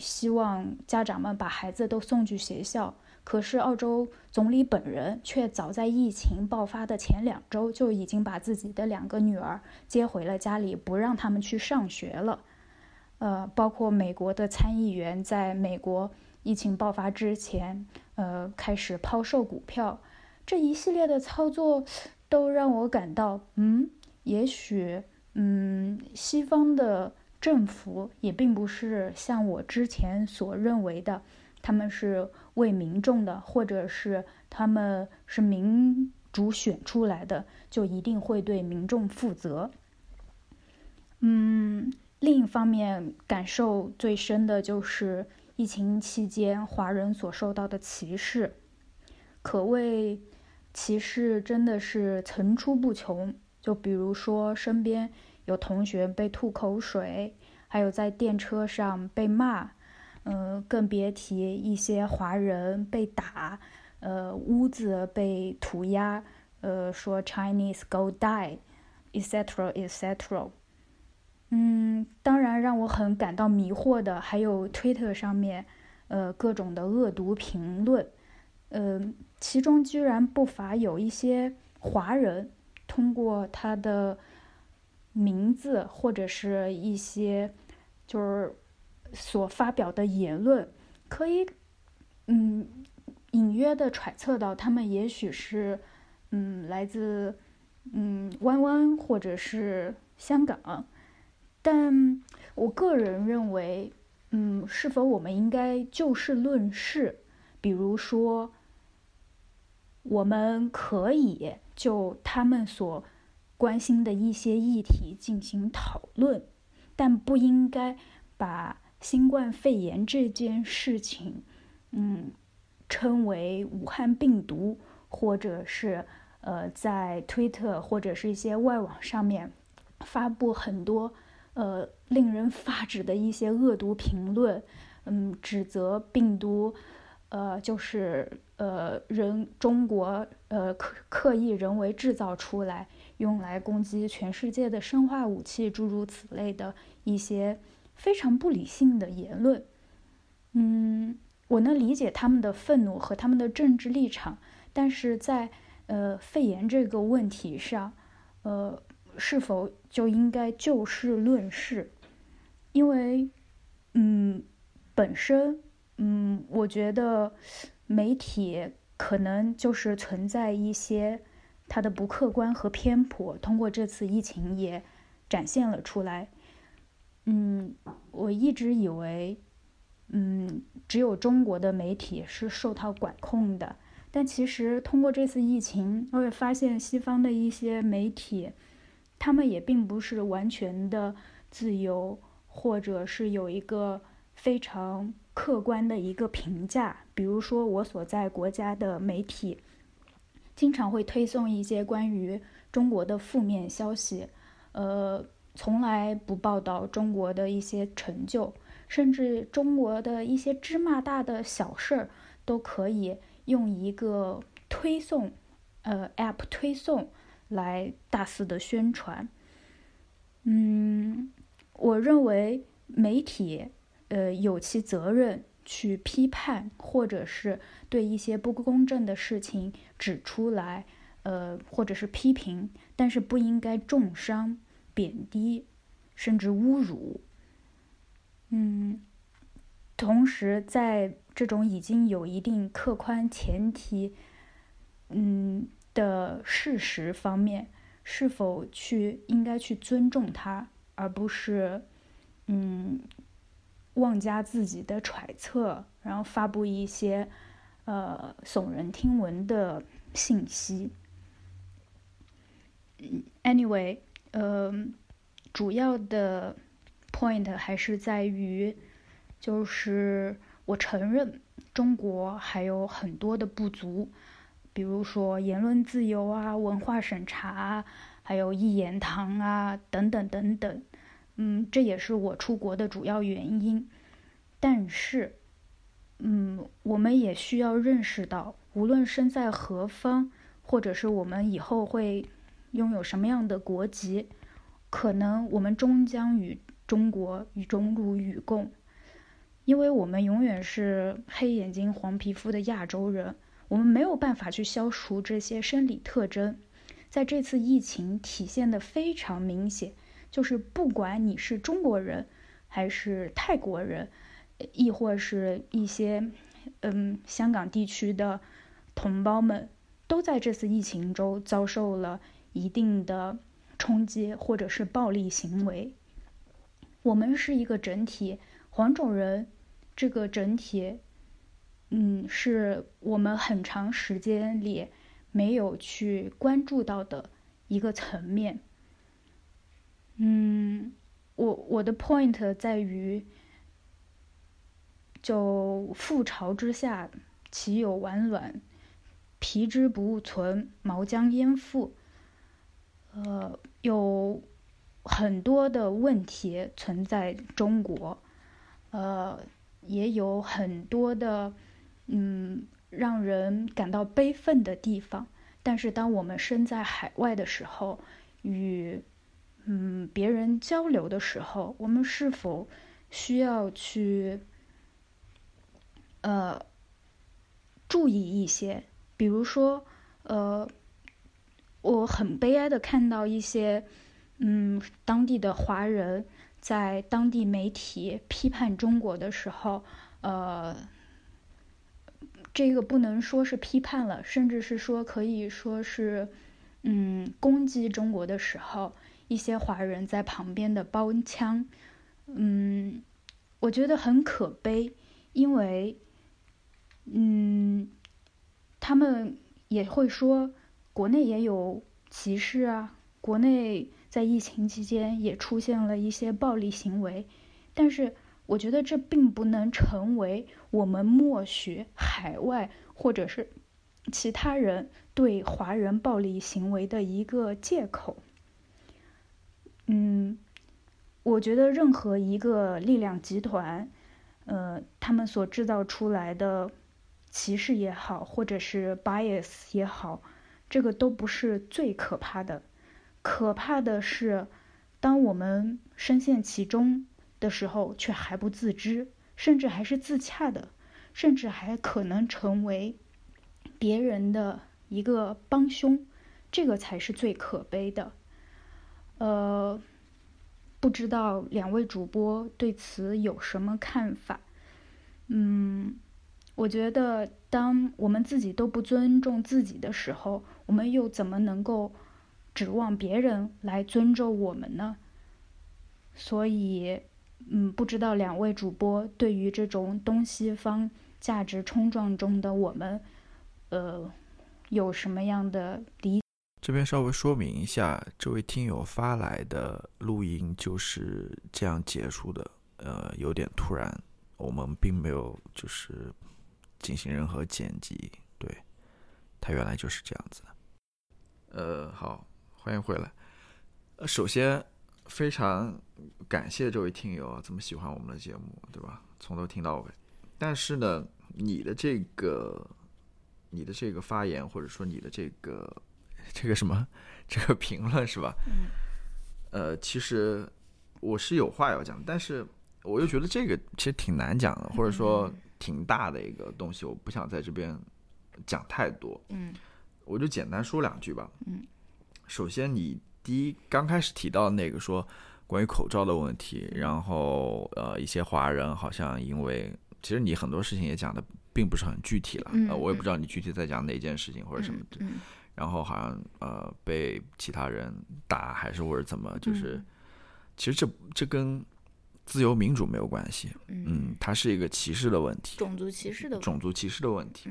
希望家长们把孩子都送去学校。可是澳洲总理本人却早在疫情爆发的前两周就已经把自己的两个女儿接回了家里，不让他们去上学了。呃，包括美国的参议员在美国疫情爆发之前，呃，开始抛售股票，这一系列的操作都让我感到，嗯，也许，嗯，西方的政府也并不是像我之前所认为的。他们是为民众的，或者是他们是民主选出来的，就一定会对民众负责。嗯，另一方面，感受最深的就是疫情期间华人所受到的歧视，可谓歧视真的是层出不穷。就比如说，身边有同学被吐口水，还有在电车上被骂。嗯，更别提一些华人被打，呃，屋子被涂鸦，呃，说 Chinese go die，etc. etc. 嗯，当然让我很感到迷惑的还有推特上面，呃，各种的恶毒评论，呃，其中居然不乏有一些华人通过他的名字或者是一些就是。所发表的言论，可以，嗯，隐约的揣测到他们也许是，嗯，来自，嗯，湾湾或者是香港，但我个人认为，嗯，是否我们应该就事论事？比如说，我们可以就他们所关心的一些议题进行讨论，但不应该把。新冠肺炎这件事情，嗯，称为武汉病毒，或者是呃，在推特或者是一些外网上面发布很多呃令人发指的一些恶毒评论，嗯，指责病毒，呃，就是呃人中国呃刻刻意人为制造出来，用来攻击全世界的生化武器，诸如此类的一些。非常不理性的言论，嗯，我能理解他们的愤怒和他们的政治立场，但是在呃肺炎这个问题上，呃，是否就应该就事论事？因为，嗯，本身，嗯，我觉得媒体可能就是存在一些它的不客观和偏颇，通过这次疫情也展现了出来。嗯，我一直以为，嗯，只有中国的媒体是受到管控的。但其实通过这次疫情，我也发现西方的一些媒体，他们也并不是完全的自由，或者是有一个非常客观的一个评价。比如说，我所在国家的媒体，经常会推送一些关于中国的负面消息，呃。从来不报道中国的一些成就，甚至中国的一些芝麻大的小事儿，都可以用一个推送，呃，app 推送来大肆的宣传。嗯，我认为媒体，呃，有其责任去批判，或者是对一些不公正的事情指出来，呃，或者是批评，但是不应该重伤。贬低，甚至侮辱，嗯，同时在这种已经有一定客观前提，嗯的事实方面，是否去应该去尊重他，而不是嗯妄加自己的揣测，然后发布一些呃耸人听闻的信息。Anyway。呃，主要的 point 还是在于，就是我承认中国还有很多的不足，比如说言论自由啊、文化审查啊，还有一言堂啊等等等等。嗯，这也是我出国的主要原因。但是，嗯，我们也需要认识到，无论身在何方，或者是我们以后会。拥有什么样的国籍，可能我们终将与中国与中辱与共。因为我们永远是黑眼睛、黄皮肤的亚洲人，我们没有办法去消除这些生理特征。在这次疫情体现的非常明显，就是不管你是中国人，还是泰国人，亦或是一些嗯香港地区的同胞们，都在这次疫情中遭受了一定的冲击或者是暴力行为。我们是一个整体。黄种人这个整体，嗯，是我们很长时间里没有去关注到的一个层面。嗯，我我的 point 在于，就覆巢之下，岂有完卵？皮之不存，毛将焉附？呃，有很多的问题存在中国。呃，也有很多的，嗯，让人感到悲愤的地方。但是，当我们身在海外的时候，与嗯别人交流的时候，我们是否需要去呃注意一些？比如说，呃，我很悲哀的看到一些嗯当地的华人。在当地媒体批判中国的时候，呃，这个不能说是批判了，甚至是说可以说是，嗯，攻击中国的时候，一些华人在旁边的包腔，嗯，我觉得很可悲，因为，嗯，他们也会说，国内也有歧视啊，国内。在疫情期间也出现了一些暴力行为，但是我觉得这并不能成为我们默许海外或者是其他人对华人暴力行为的一个借口。嗯，我觉得任何一个力量集团，呃，他们所制造出来的歧视也好，或者是 bias 也好，这个都不是最可怕的。可怕的是，当我们深陷其中的时候，却还不自知，甚至还是自洽的，甚至还可能成为别人的一个帮凶，这个才是最可悲的。呃，不知道两位主播对此有什么看法？嗯，我觉得，当我们自己都不尊重自己的时候，我们又怎么能够？指望别人来尊重我们呢？所以，嗯，不知道两位主播对于这种东西方价值冲撞中的我们，呃，有什么样的理？这边稍微说明一下，这位听友发来的录音就是这样结束的，呃，有点突然，我们并没有就是进行任何剪辑，对，他原来就是这样子的，呃，好。欢迎回来。呃，首先非常感谢这位听友这么喜欢我们的节目，对吧？从头听到尾。但是呢，你的这个、你的这个发言，或者说你的这个、这个什么、这个评论，是吧？嗯。呃，其实我是有话要讲，但是我又觉得这个其实挺难讲的，或者说挺大的一个东西，我不想在这边讲太多。嗯。我就简单说两句吧。嗯。首先，你第一刚开始提到那个说关于口罩的问题，然后呃，一些华人好像因为其实你很多事情也讲的并不是很具体了，呃，我也不知道你具体在讲哪件事情或者什么的，然后好像呃被其他人打还是或者怎么，就是其实这这跟自由民主没有关系，嗯，它是一个歧视的问题，种族歧视的种族歧视的问题，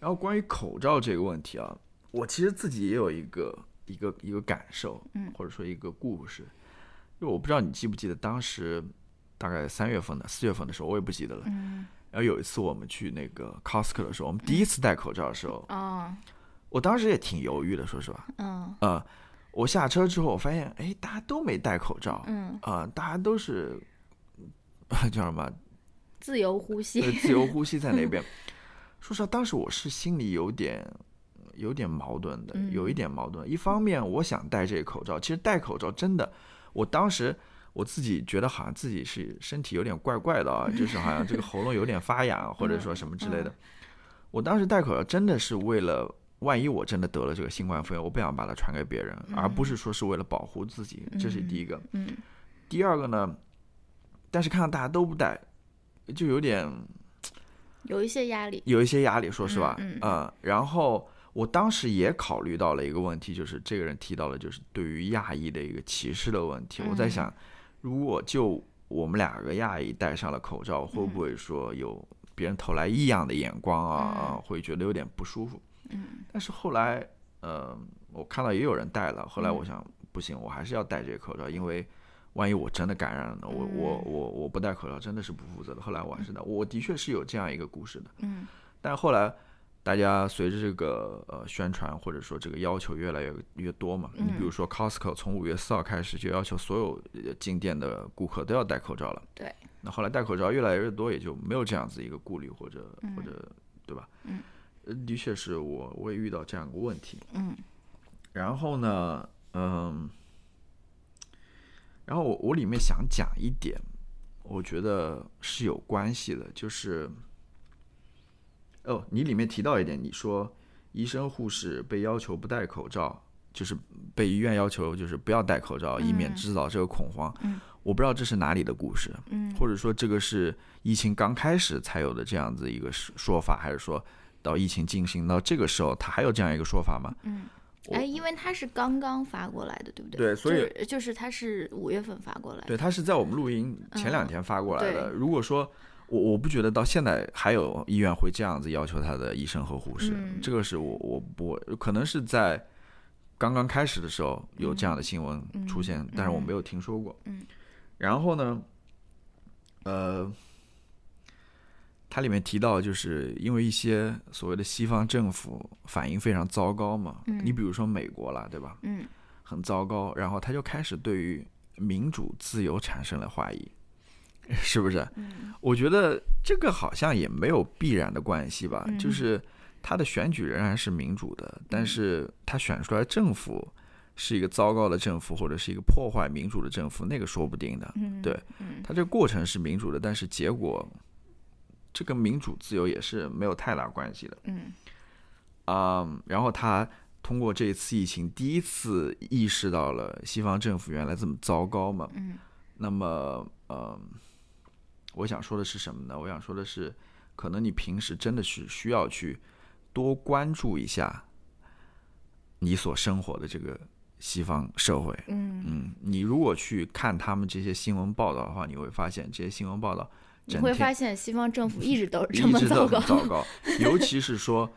然后关于口罩这个问题啊，我其实自己也有一个。一个一个感受，嗯，或者说一个故事，就我不知道你记不记得当时大概三月份的四月份的时候，我也不记得了。嗯，然后有一次我们去那个 Costco 的时候，我们第一次戴口罩的时候，啊，我当时也挺犹豫的，说实话。嗯，啊，我下车之后，我发现，哎，大家都没戴口罩。嗯，啊，大家都是 叫什么？自由呼吸。自由呼吸在那边。说实话，当时我是心里有点。有点矛盾的，有一点矛盾。一方面，我想戴这个口罩，其实戴口罩真的，我当时我自己觉得好像自己是身体有点怪怪的啊，就是好像这个喉咙有点发痒，或者说什么之类的。我当时戴口罩真的是为了，万一我真的得了这个新冠肺炎，我不想把它传给别人，而不是说是为了保护自己，这是第一个。嗯第二个呢，但是看到大家都不戴，就有点有一些压力。有一些压力，说实话，嗯嗯呃，然后我当时也考虑到了一个问题，就是这个人提到了就是对于亚裔的一个歧视的问题。我在嗯想，如果就我们两个亚裔戴上了口罩，会嗯不会说有别人投来异样的眼光啊？啊，会觉得有点不舒服。嗯但是后来，呃，我看到也有人戴了，后来我嗯想，不行，我还是要戴这个口罩，因为万一我真的感染了呢，我我嗯我我不戴口罩真的是不负责的。后来我还是戴，我的确是有这样一个故事的。嗯但后来大家随着这个呃宣传或者说这个要求越来越越多嘛，你比如嗯说 Costco 从五月四号开始就要求所有呃进店的顾客都要戴口罩了。对。那后来戴口罩越来越多，也就没有这样子一个顾虑或者或者对吧？嗯。呃，的确是我我也遇到这样一个问题。嗯然后呢，嗯，然后我我里面想讲一点，我觉得是有关系的，就是，哦，你里面提到一点，你说医生护士被要求不戴口罩，就是被医院要求就是不要戴口罩，以免嗯制造这个恐慌。嗯我不知道这是哪里的故事，嗯或者说这个是疫情刚开始才有的这样子一个说说法，还是说到疫情进行到这个时候，他还有这样一个说法吗？嗯。我哎，因为他是刚刚发过来的，对不对？对所以就是就是他是五月份发过来的。对，他是在我们录音前两嗯天发过来的。对如果说我我不觉得到现在还有医院会这样子要求他的医生和护士，嗯。这个是我我我可能是在刚刚开始的时候有这样的新闻出现，但是我没有听说过。嗯。然后呢，呃，它里面提到，就是因为一些所谓的西方政府反应非常糟糕嘛，嗯。你比如说美国啦，对吧？嗯。很糟糕，然后他就开始对于民主自由产生了怀疑，是不是？嗯我觉得这个好像也没有必然的关系吧，嗯就是他的选举仍然是民主的，但是他选出来政府是一个糟糕的政府，或者是一个破坏民主的政府，那个说不定的。嗯，对嗯他这个过程是民主的，但是结果这跟民主自由也是没有太大关系的。嗯啊、然后他通过这一次疫情，第一次意识到了西方政府原来这么糟糕嘛。嗯那么，呃，我想说的是什么呢？我想说的是，可能你平时真的是需要去多关注一下你所生活的这个西方社会。嗯，嗯，你如果去看他们这些新闻报道的话，你会发现这些新闻报道你会发现西方政府 一直都是这么糟糕。糟糕，尤其是说，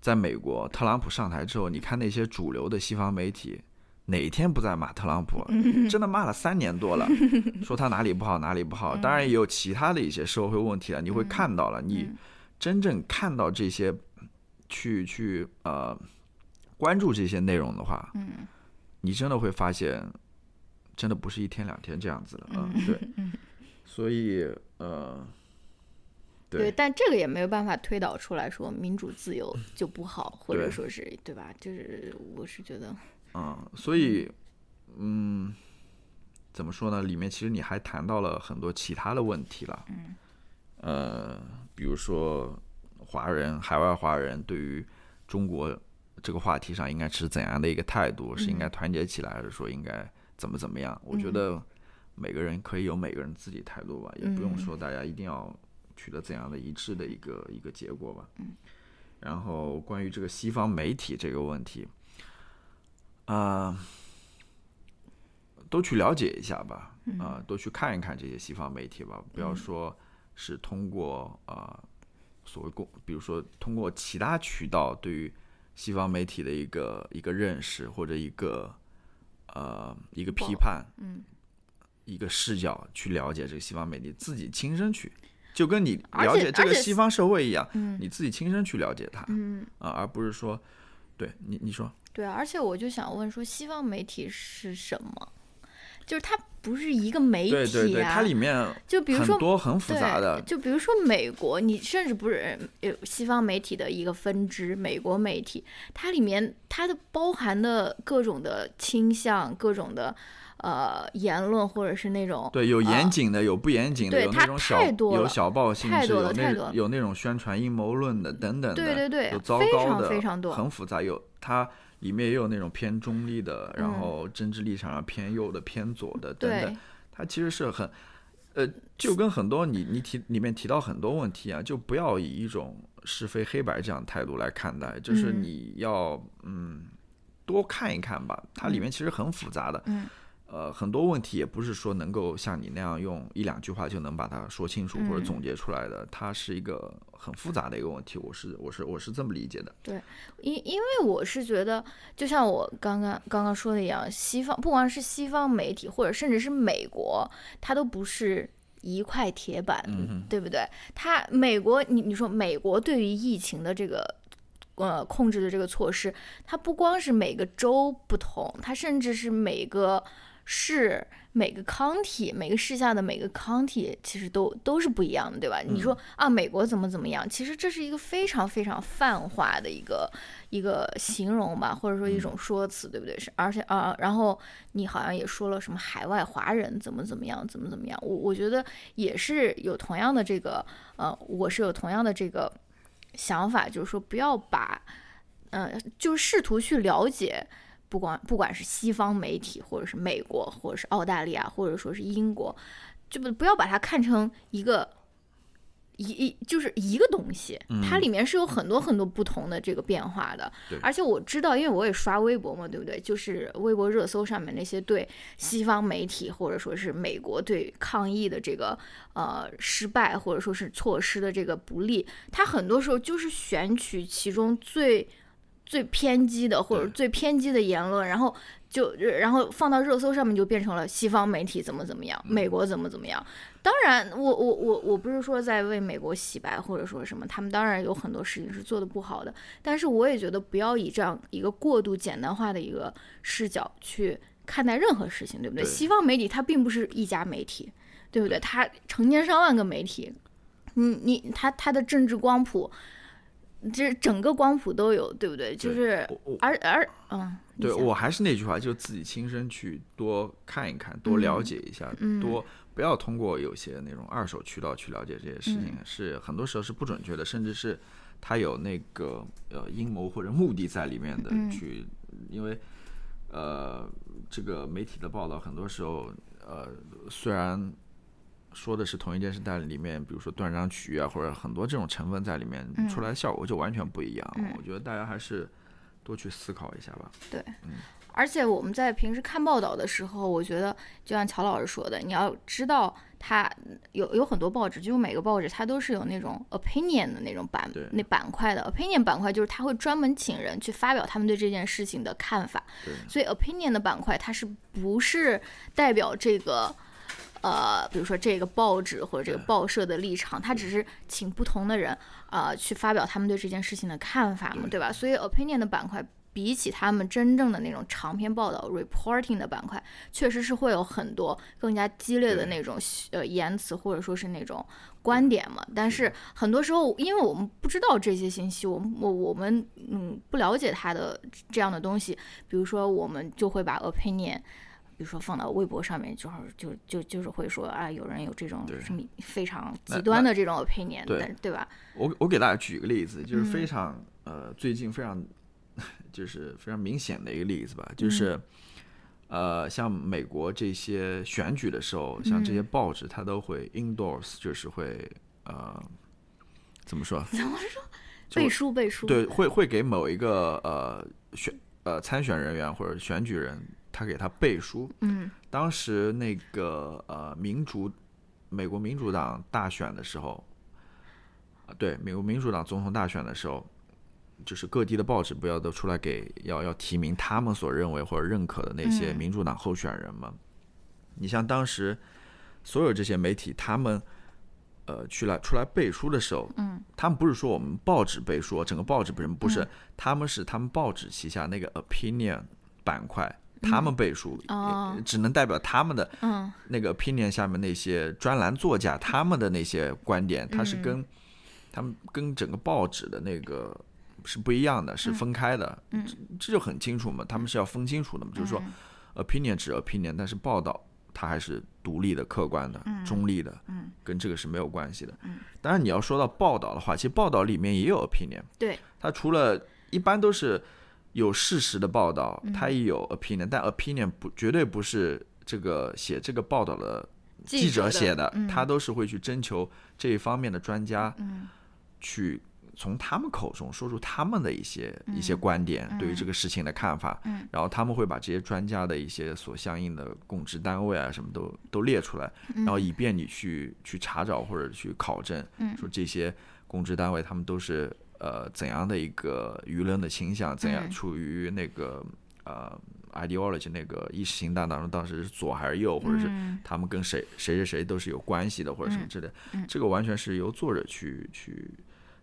在美国特朗普上台之后，你看那些主流的西方媒体，哪天不在骂特朗普？嗯。真的骂了三年多了，说他哪里不好哪里不好。当然也有其他的一些社会问题了，你会看到了，你嗯真正看到这些，去去呃关注这些内容的话，嗯。你真的会发现，真的不是一天两天这样子的，嗯，对，所以呃。对，但这个也没有办法推导出来说民主自由就不好，或者说是对吧？就是我是觉得，嗯，所以，嗯，怎么说呢？里面其实你还谈到了很多其他的问题了。嗯，呃，比如说华人、海外华人对于中国这个话题上应该持怎样的一个态度？是应该团结起来，还是说应该怎么怎么样？我觉嗯得每个人可以有每个人自己态度吧，也不用嗯说大家一定要取得怎样的一致的一个一个结果吧。嗯。然后关于这个西方媒体这个问题，啊、都去了解一下吧，啊、都去看一看这些西方媒体吧，不要说是通过啊、所谓公，比如说通过其他渠道对于西方媒体的一个一个认识或者一个呃一个批判，嗯，一个视角去了解这个西方媒体，自己亲身去，就跟你了解这个西方社会一样，嗯。你自己亲身去了解它，嗯，啊，而不是说，对你你说，对啊，而且我就想问说，西方媒体是什么？就是它不是一个媒体啊。对对对，它里面就比如说很多很复杂的，就比如说美国，你甚至不是有西方媒体的一个分支，美国媒体，它里面它的包含的各种的倾向，各种的。呃，言论或者是那种对有严谨的，有不严谨的，有那种小有小报性质，有那有那种宣传阴谋论的等等的，对对对，有糟糕的，非常多，很复杂。有它里面也有那种偏中立的，然后政治立场上偏右的、偏左的等等。它其实是很呃，就跟很多你你提里面提到很多问题啊，就不要以一种是非黑白这样态度来看待，就是你要嗯多看一看吧。它里面其实很复杂的。嗯。呃，很多问题也不是说能够像你那样用一两句话就能把它说清楚或者总结出来的，它是一个很复杂的一个问题。我是我是我是这么理解的。对，因因为我是觉得，就像我刚刚刚刚说的一样，西方不光是西方媒体，或者甚至是美国，它都不是一块铁板，对不对？它美国，你你说美国对于疫情的这个呃控制的这个措施，它不光是每个州不同，它甚至是每个。是每个 county 每个市下的每个 county 其实都都是不一样的，对吧？你说啊，美国怎么怎么样？其实这是一个非常非常泛化的一个一个形容吧，或者说一种说辞，对不对？是，而且啊，然后你好像也说了什么海外华人怎么怎么样，怎么怎么样？我我觉得也是有同样的这个呃，我是有同样的这个想法，就是说不要把呃，就试图去了解。不管不管是西方媒体，或者是美国，或者是澳大利亚，或者说是英国，就不不要把它看成一个一一就是一个东西，它里面是有很多很多不同的这个变化的。而且我知道，因为我也刷微博嘛，对不对？就是微博热搜上面那些对西方媒体或者说是美国对抗疫的这个呃失败或者说是措施的这个不利，它很多时候就是选取其中最。最偏激的或者最偏激的言论，然后就然后放到热搜上面，就变成了西方媒体怎么怎么样，美国怎么怎么样。当然，我我我我不是说在为美国洗白或者说什么，他们当然有很多事情是做的不好的，但是我也觉得不要以这样一个过度简单化的一个视角去看待任何事情，对不对？西方媒体它并不是一家媒体，对不对？它成千上万个媒体，你你它它的政治光谱。这整个光谱都有，对不对？就是，而而嗯，对我还是那句话，就自己亲身去多看一看，多了解一下，多不要通过有些那种二手渠道去了解这些事情，是很多时候是不准确的，甚至是他有那个呃阴谋或者目的在里面的去，因为呃这个媒体的报道很多时候呃虽然。说的是同一件事，但里面比如说断章取义啊，或者很多这种成分在里面，出来的效果就完全不一样。我觉得大家还是多去思考一下吧。对，嗯，而且我们在平时看报道的时候，我觉得就像乔老师说的，你要知道，它有有很多报纸，就每个报纸它都是有那种 opinion 的那种板那板块的 opinion 板块，就是他会专门请人去发表他们对这件事情的看法。所以 opinion 的板块它是不是代表这个？呃，比如说这个报纸或者这个报社的立场，他只是请不同的人啊去发表他们对这件事情的看法嘛，对吧？所以 opinion 的板块比起他们真正的那种长篇报道 reporting 的板块，确实是会有很多更加激烈的那种呃言辞或者说是那种观点嘛。但是很多时候，因为我们不知道这些信息，我们我我们嗯不了解他的这样的东西，比如说我们就会把 opinion。比如说放到微博上面，就是就就就是会说啊，有人有这种什么非常极端的这种 opinion，对对吧？我我给大家举一个例子，就是非常呃最近非常 就是非常明显的一个例子吧，就是呃像美国这些选举的时候，像这些报纸它都会 endorse，就是会呃怎么说？怎么说？背书背书？对，会会给某一个呃选呃参选人员或者选举人。他给他背书。嗯，当时那个呃民主，美国民主党大选的时候，啊，对，美国民主党总统大选的时候，就是各地的报纸不要都出来给要要提名他们所认为或者认可的那些民主党候选人嘛。你像当时所有这些媒体，他们呃去来出来背书的时候，嗯，他们不是说我们报纸背书，整个报纸不是不是，他们是他们报纸旗下那个 opinion 板块。他们背书，哦。只能代表他们的嗯。那个 opinion 下面那些专栏作家他们的那些观点，它是嗯。跟他们跟整个报纸的那个是不一样的，是分开的。嗯。这这就很清楚嘛，他们是要分清楚的嘛，就是说 opinion 只 opinion，但是报道它还是独立的、客观的、中立的，嗯。跟这个是没有关系的。当然你要说到报道的话，其实报道里面也有 opinion，对，它除了一般都是有事实的报道，嗯。它也有 opinion，但 opinion 不绝对不是这个写这个报道的记记者写的，嗯。他都是会去征求这一方面的专家，嗯。去从他们口中说出他们的一些、一些观点，对于这个事情的看法，嗯。然后他们会把这些专家的一些所相应的供职单位啊什么都都列出来，然后以便你去去查找或者去考证，嗯。说这些供职单位他们都是呃怎样的一个舆论的倾向，怎样嗯。处于那个呃 ideology 那个意识形态当中，当时是左还是右，或者是嗯。他们跟谁谁谁谁都是有关系的，或者什么之类这个完全是由作者去去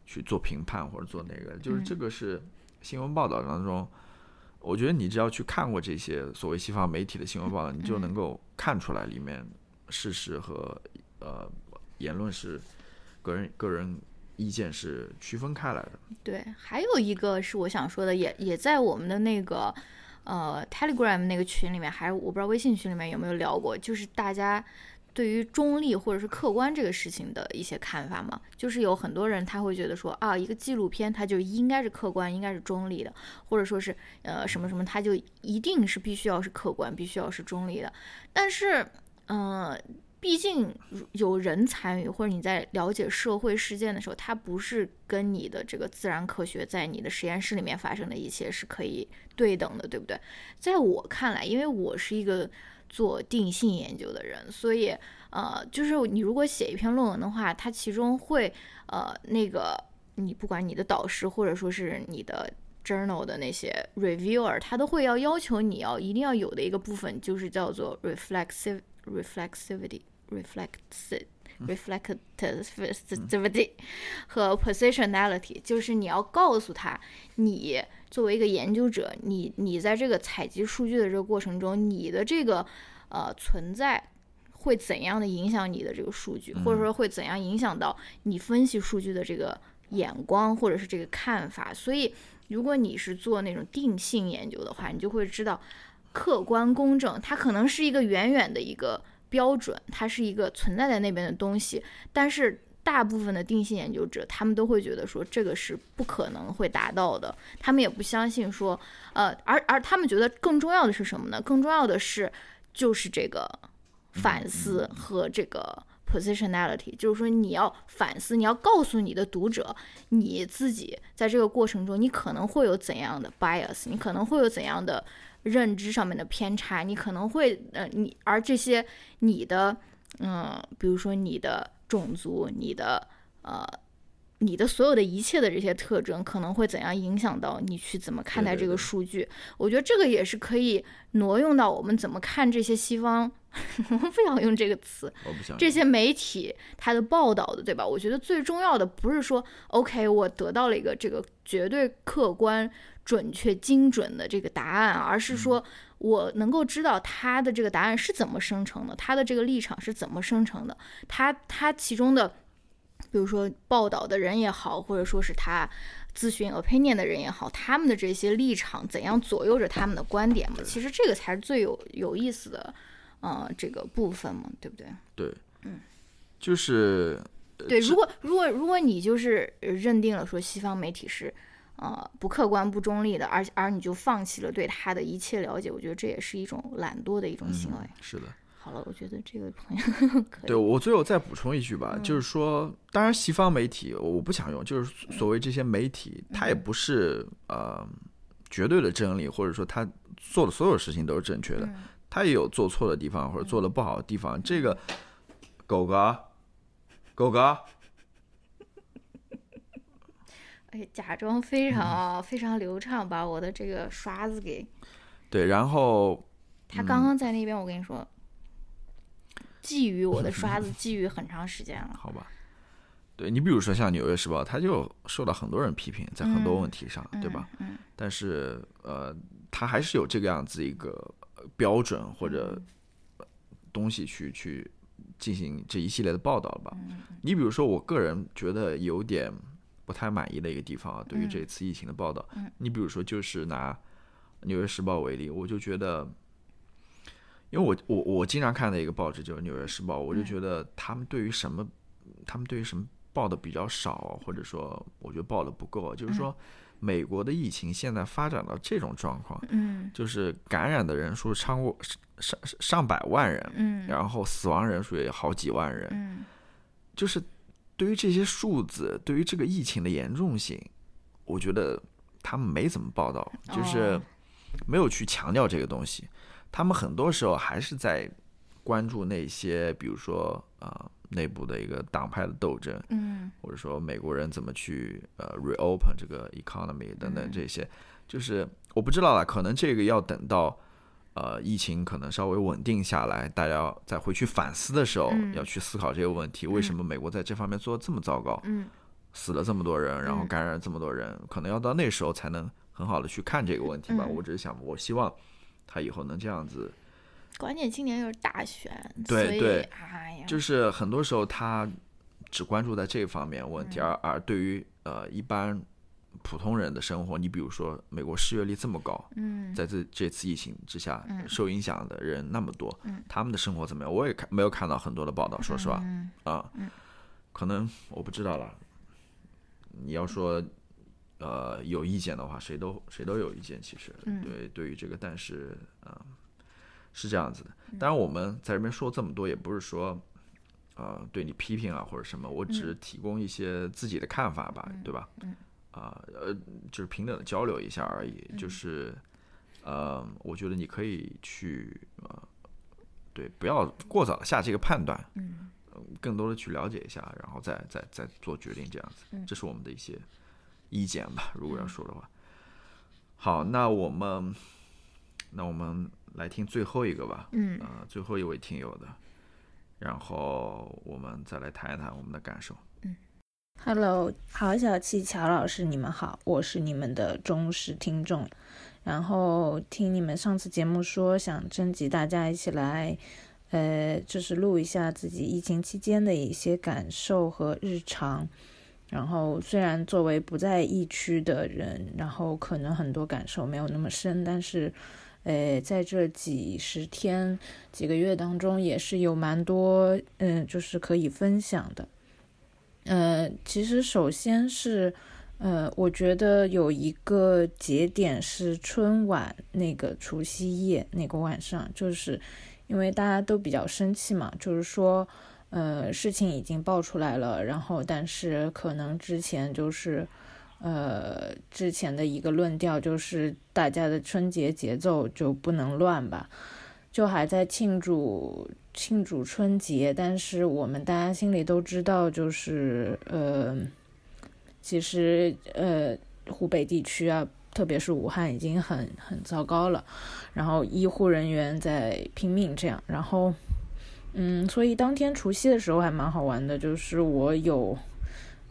去做评判或者做那个，就是嗯。这个是新闻报道当中，我觉得你只要去看过这些所谓西方媒体的新闻报道，你就嗯。能够看出来里面事实和呃言论是个人个人意见是区分开来的。对，还有一个是我想说的，也也在我们的那个呃 Telegram 那个群里面，还是我不知道微信群里面有没有聊过，就是大家对于中立或者是客观这个事情的一些看法嘛。就是有很多人他会觉得说啊，一个纪录片它就应该是客观，应该是中立的，或者说是呃什么什么，它就一定是必须要是客观，必须要是中立的。但是，嗯、毕竟有人参与，或者你在了解社会事件的时候，它不是跟你的这个自然科学在你的实验室里面发生的一切是可以对等的，对不对？在我看来，因为我是一个做定性研究的人，所以呃，就是你如果写一篇论文的话，它其中会呃那个你不管你的导师或者说是你的 journal 的那些 reviewer，他都会要要求你要一定要有的一个部分，就是叫做 reflexive reflexivity reflexive reflectivity 和 positionality，就是你要告诉他，你作为一个研究者，你你在这个采集数据的这个过程中，你的这个呃存在会怎样的影响你的这个数据，或者说会怎样影响到你分析数据的这个眼光或者是这个看法。所以，如果你是做那种定性研究的话，你就会知道，客观公正它可能是一个远远的一个标准，它是一个存在在那边的东西，但是。大部分的定性研究者，他们都会觉得说这个是不可能会达到的，他们也不相信说，呃，而而他们觉得更重要的是什么呢？更重要的是就是这个反思和这个 positionality，就是说你要反思，你要告诉你的读者，你自己在这个过程中，你可能会有怎样的 bias，你可能会有怎样的认知上面的偏差，你可能会呃，你而这些你的嗯、比如说你的种族，你的呃。你的所有的一切的这些特征可能会怎样影响到你去怎么看待这个对对对数据？我觉得这个也是可以挪用到我们怎么看这些西方，我们不想用这个词，我不想这些媒体它的报道的，对吧？我觉得最重要的不是说，OK，我得到了一个这个绝对客观、准确、精准的这个答案，而是说我能够知道他的这个答案是怎么生成的，他的这个立场是怎么生成的，他他其中的，比如说报道的人也好，或者说是他咨询 opinion 的人也好，他们的这些立场怎样左右着他们的观点嘛？其实这个才是最有有意思的，呃，这个部分嘛，对不对？对，嗯就是对，如果如果如果你就是呃认定了说西方媒体是呃不客观、不中立的，而而你就放弃了对他的一切了解，我觉得这也是一种懒惰的一种行为。是的。好了，我觉得这个朋友 可以。对我最后再补充一句嗯吧，就是说，当然西方媒体我不想用，就是所谓这些媒体，它嗯也不是呃绝对的真理，或者说他做的所有事情都是正确的，嗯他也有做错的地方或者做的不好的地方。这个狗哥，狗哥，哎，假装非常、非常流畅，把我的这个刷子给对，然后他刚刚在那边，我跟你说，觊觎我的 刷子，觊觎很长时间了。好吧。对你比如说像《纽约时报》，他就受到很多人批评，在很多问题上，对吧？嗯但是呃，他还是有这个样子一个标准或者东西去去进行这一系列的报道了吧？你比如说，我个人觉得有点不太满意的一个地方啊，对于这次疫情的报道，你比如说就是拿《纽约时报》为例，我就觉得，因为我我我经常看的一个报纸就是《纽约时报》，我就觉得他们对于什么，他们对于什么报的比较少，或者说我觉得报的不够，就是说。美国的疫情现在发展到这种状况，嗯，就是感染的人数超过上上上百万人，嗯，然后死亡人数也好几万人，嗯，就是对于这些数字，对于这个疫情的严重性，我觉得他们没怎么报道，就是没有去强调这个东西，他们很多时候还是在关注那些，比如说啊。内部的一个党派的斗争，嗯，或者说美国人怎么去呃 reopen 这个 economy 等等这些，就是我不知道了，可能这个要等到呃疫情可能稍微稳定下来，大家再回去反思的时候，要去思考这个问题，为什么美国在这方面做的这么糟糕，嗯，死了这么多人，然后感染了这么多人，可能要到那时候才能很好的去看这个问题吧。我只是想，我希望他以后能这样子。关键今年又是大选，对对，哎呀，就是很多时候他只关注在这方面问题，而而对于呃一般普通人的生活，你比如说美国失业率这么高，嗯，在这这次疫情之下受影响的人那么多，嗯，他们的生活怎么样？我也看没有看到很多的报道，说实话，啊，嗯，可能我不知道了。你要说呃有意见的话，谁都谁都有意见，其实对对于这个，但是啊。是这样子的，当然我们在这边说这么多，也不是说，呃，对你批评啊或者什么，我只是提供一些自己的看法吧，对吧？啊，呃，就是平等的交流一下而已，就是，呃，我觉得你可以去，呃，对，不要过早的下这个判断，嗯，更多的去了解一下，然后再再再做决定，这样子，这是我们的一些意见吧，如果要说的话。好，那我们，那我们。来听最后一个吧，嗯，呃，最后一位听友的，然后我们再来谈一谈我们的感受。嗯，Hello，郝小气乔老师，你们好，我是你们的忠实听众。然后听你们上次节目说想征集大家一起来，呃，就是录一下自己疫情期间的一些感受和日常。然后虽然作为不在疫区的人，然后可能很多感受没有那么深，但是。呃，在这几十天、几个月当中，也是有蛮多，嗯，就是可以分享的。呃，其实首先是，呃，我觉得有一个节点是春晚那个除夕夜那个晚上，就是因为大家都比较生气嘛，就是说，呃，事情已经爆出来了，然后但是可能之前就是。呃，之前的一个论调就是大家的春节节奏就不能乱吧，就还在庆祝庆祝春节，但是我们大家心里都知道，就是呃，其实呃，湖北地区啊，特别是武汉已经很很糟糕了，然后医护人员在拼命这样，然后嗯，所以当天除夕的时候还蛮好玩的，就是我有。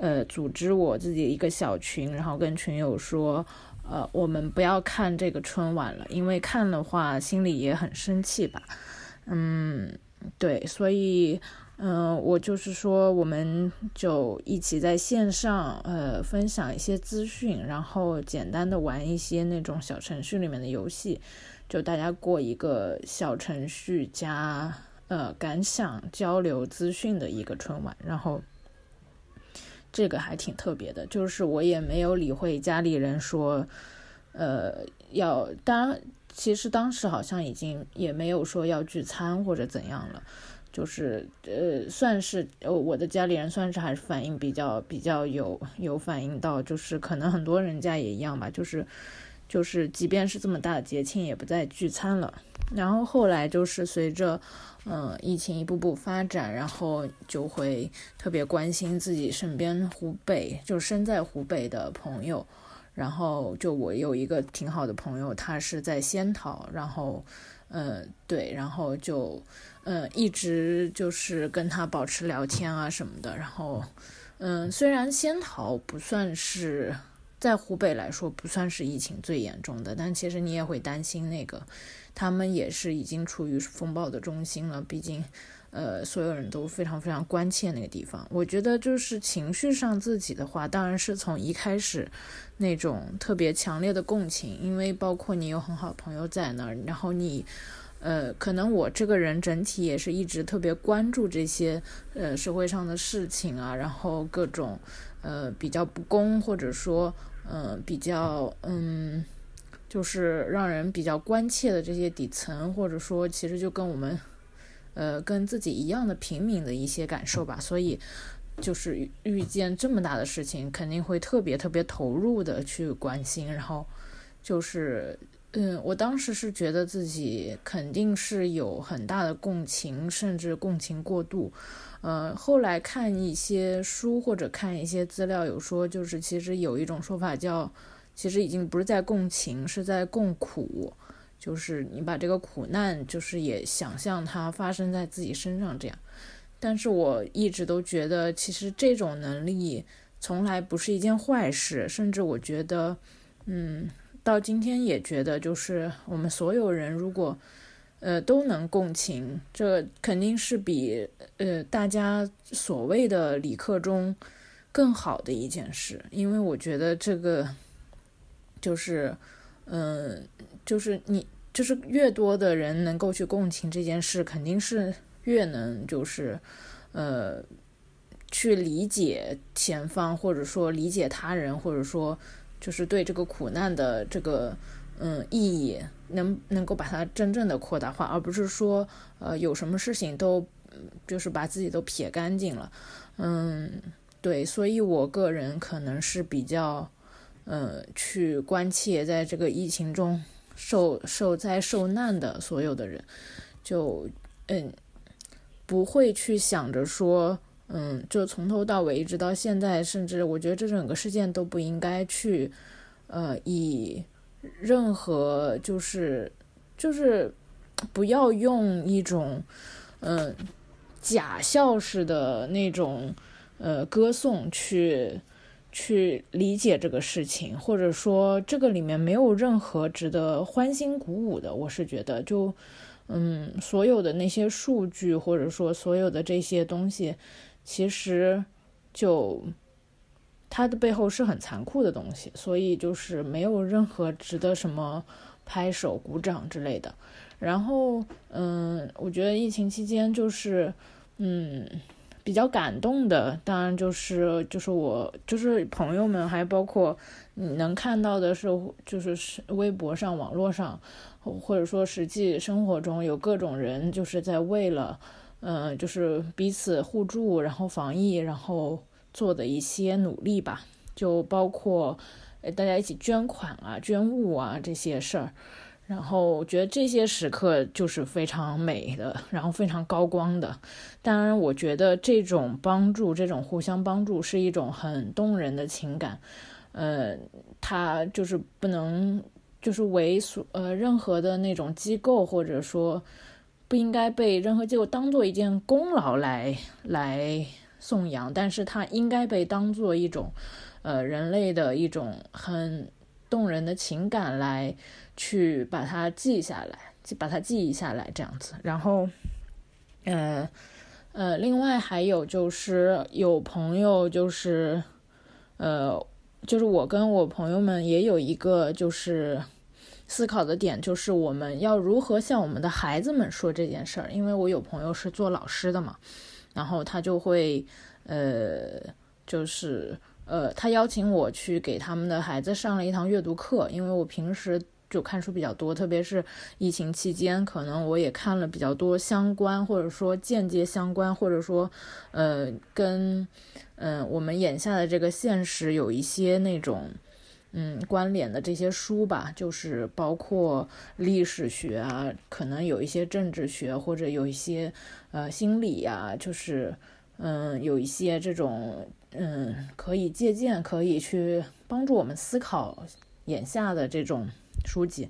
呃，组织我自己一个小群，然后跟群友说，呃，我们不要看这个春晚了，因为看的话心里也很生气吧。嗯，对，所以，嗯，我就是说，我们就一起在线上，呃，分享一些资讯，然后简单的玩一些那种小程序里面的游戏，就大家过一个小程序加呃感想交流资讯的一个春晚，然后。这个还挺特别的，就是我也没有理会家里人说，呃，要当然，其实当时好像已经也没有说要聚餐或者怎样了，就是呃，算是呃，我的家里人算是还是反应比较比较有有反应到，就是可能很多人家也一样吧，就是就是即便是这么大的节庆也不再聚餐了，然后后来就是随着。嗯，疫情一步步发展，然后就会特别关心自己身边湖北，就身在湖北的朋友。然后就我有一个挺好的朋友，他是在仙桃，然后，呃，对，然后就，嗯，一直就是跟他保持聊天啊什么的。然后，嗯，虽然仙桃不算是，在湖北来说不算是疫情最严重的，但其实你也会担心那个，他们也是已经处于风暴的中心了，毕竟。呃，所有人都非常非常关切那个地方。我觉得就是情绪上自己的话，当然是从一开始那种特别强烈的共情，因为包括你有很好朋友在那儿，然后你，呃，可能我这个人整体也是一直特别关注这些呃社会上的事情啊，然后各种呃比较不公或者说嗯比较嗯就是让人比较关切的这些底层，或者说其实就跟我们。呃，跟自己一样的平民的一些感受吧，所以就是遇见这么大的事情，肯定会特别特别投入的去关心。然后就是，嗯，我当时是觉得自己肯定是有很大的共情，甚至共情过度。呃，后来看一些书或者看一些资料，有说就是其实有一种说法叫，其实已经不是在共情，是在共苦。就是你把这个苦难，就是也想象它发生在自己身上这样，但是我一直都觉得，其实这种能力从来不是一件坏事，甚至我觉得，嗯，到今天也觉得，就是我们所有人如果，呃，都能共情，这肯定是比呃大家所谓的理科中更好的一件事，因为我觉得这个就是，嗯。就是你，就是越多的人能够去共情这件事，肯定是越能就是，呃，去理解前方，或者说理解他人，或者说就是对这个苦难的这个嗯意义，能能够把它真正的扩大化，而不是说呃有什么事情都就是把自己都撇干净了，嗯，对，所以我个人可能是比较呃去关切在这个疫情中。受受灾受难的所有的人，就嗯，不会去想着说，嗯，就从头到尾一直到现在，甚至我觉得这整个事件都不应该去，呃，以任何就是就是不要用一种嗯假笑式的那种呃歌颂去。去理解这个事情，或者说这个里面没有任何值得欢欣鼓舞的。我是觉得，就嗯，所有的那些数据，或者说所有的这些东西，其实就它的背后是很残酷的东西，所以就是没有任何值得什么拍手鼓掌之类的。然后，嗯，我觉得疫情期间就是嗯。比较感动的，当然就是就是我就是朋友们，还包括你能看到的是，就是是微博上、网络上，或者说实际生活中有各种人，就是在为了，嗯，就是彼此互助，然后防疫，然后做的一些努力吧，就包括大家一起捐款啊、捐物啊这些事儿。然后我觉得这些时刻就是非常美的，然后非常高光的。当然，我觉得这种帮助，这种互相帮助是一种很动人的情感。呃，它就是不能就是为所呃任何的那种机构，或者说不应该被任何机构当做一件功劳来来颂扬，但是它应该被当做一种呃人类的一种很动人的情感来。去把它记下来，把它记忆下来，这样子。然后，呃，呃，另外还有就是有朋友就是，呃，就是我跟我朋友们也有一个就是思考的点，就是我们要如何向我们的孩子们说这件事儿。因为我有朋友是做老师的嘛，然后他就会，呃，就是呃，他邀请我去给他们的孩子上了一堂阅读课，因为我平时。就看书比较多，特别是疫情期间，可能我也看了比较多相关，或者说间接相关，或者说，呃，跟，嗯，我们眼下的这个现实有一些那种，嗯，关联的这些书吧，就是包括历史学啊，可能有一些政治学，或者有一些，呃，心理呀，就是，嗯，有一些这种，嗯，可以借鉴，可以去帮助我们思考眼下的这种。书籍，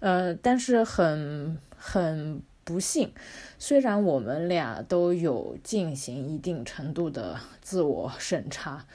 呃，但是很很不幸，虽然我们俩都有进行一定程度的自我审查，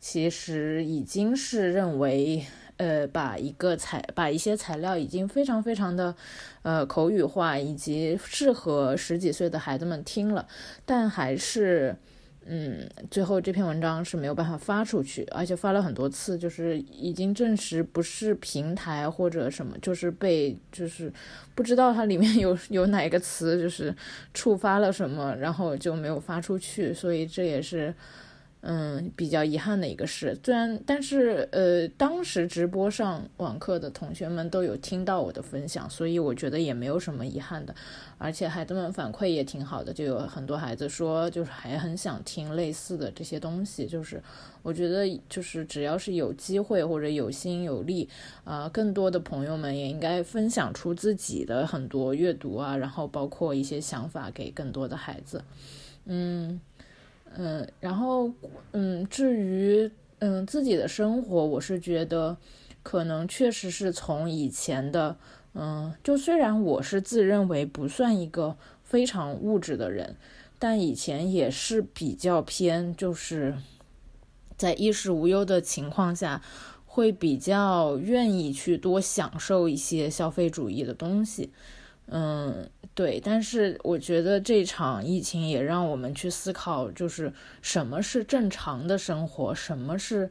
其实已经是认为，呃，把一个材把一些材料已经非常非常的，呃，口语化以及适合十几岁的孩子们听了，但还是。嗯，最后这篇文章是没有办法发出去，而且发了很多次，就是已经证实不是平台或者什么，就是被就是不知道它里面有有哪个词就是触发了什么，然后就没有发出去，所以这也是。嗯，比较遗憾的一个事，虽然但是呃，当时直播上网课的同学们都有听到我的分享，所以我觉得也没有什么遗憾的，而且孩子们反馈也挺好的，就有很多孩子说就是还很想听类似的这些东西，就是我觉得就是只要是有机会或者有心有力啊，更多的朋友们也应该分享出自己的很多阅读啊，然后包括一些想法给更多的孩子，嗯。嗯，然后，嗯，至于嗯自己的生活，我是觉得，可能确实是从以前的，嗯，就虽然我是自认为不算一个非常物质的人，但以前也是比较偏，就是在衣食无忧的情况下，会比较愿意去多享受一些消费主义的东西，嗯。对，但是我觉得这场疫情也让我们去思考，就是什么是正常的生活，什么是，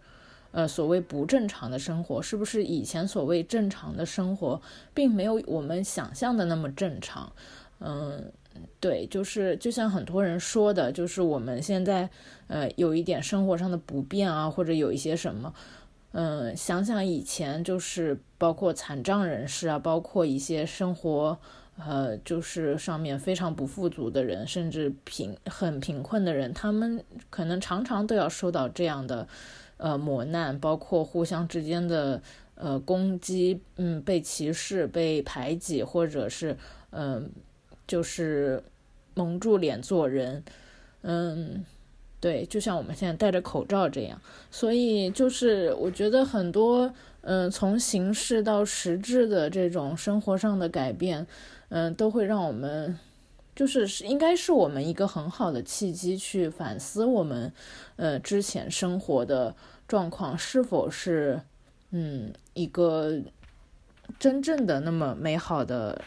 呃，所谓不正常的生活，是不是以前所谓正常的生活，并没有我们想象的那么正常？嗯，对，就是就像很多人说的，就是我们现在，呃，有一点生活上的不便啊，或者有一些什么，嗯，想想以前，就是包括残障人士啊，包括一些生活。呃，就是上面非常不富足的人，甚至贫很贫困的人，他们可能常常都要受到这样的呃磨难，包括互相之间的呃攻击，嗯，被歧视、被排挤，或者是嗯，就是蒙住脸做人，嗯，对，就像我们现在戴着口罩这样，所以就是我觉得很多嗯，从形式到实质的这种生活上的改变。嗯，都会让我们，就是是应该是我们一个很好的契机，去反思我们，呃，之前生活的状况是否是，嗯，一个真正的那么美好的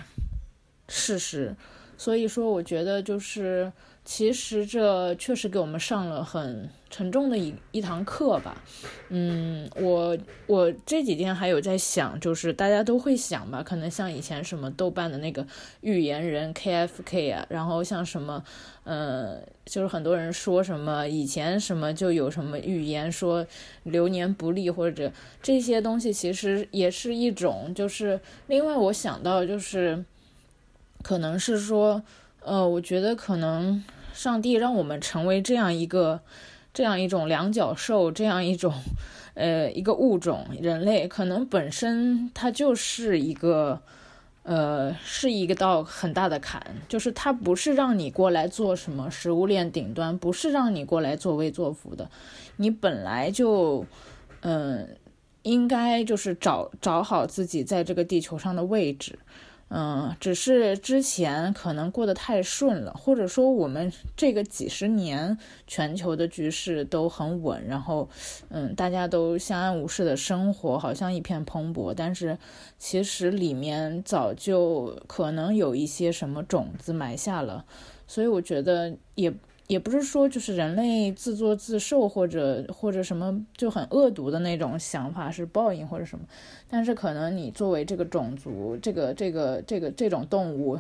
事实。所以说，我觉得就是。其实这确实给我们上了很沉重的一一堂课吧，嗯，我我这几天还有在想，就是大家都会想吧，可能像以前什么豆瓣的那个预言人 KFK 啊，然后像什么，呃，就是很多人说什么以前什么就有什么预言说流年不利或者这些东西，其实也是一种，就是另外我想到就是可能是说。呃，我觉得可能上帝让我们成为这样一个，这样一种两脚兽，这样一种，呃，一个物种，人类可能本身它就是一个，呃，是一个道很大的坎，就是它不是让你过来做什么食物链顶端，不是让你过来作威作福的，你本来就，嗯，应该就是找找好自己在这个地球上的位置。嗯，只是之前可能过得太顺了，或者说我们这个几十年全球的局势都很稳，然后，嗯，大家都相安无事的生活，好像一片蓬勃。但是其实里面早就可能有一些什么种子埋下了，所以我觉得也。也不是说就是人类自作自受或者或者什么就很恶毒的那种想法是报应或者什么，但是可能你作为这个种族，这个这个这个这种动物，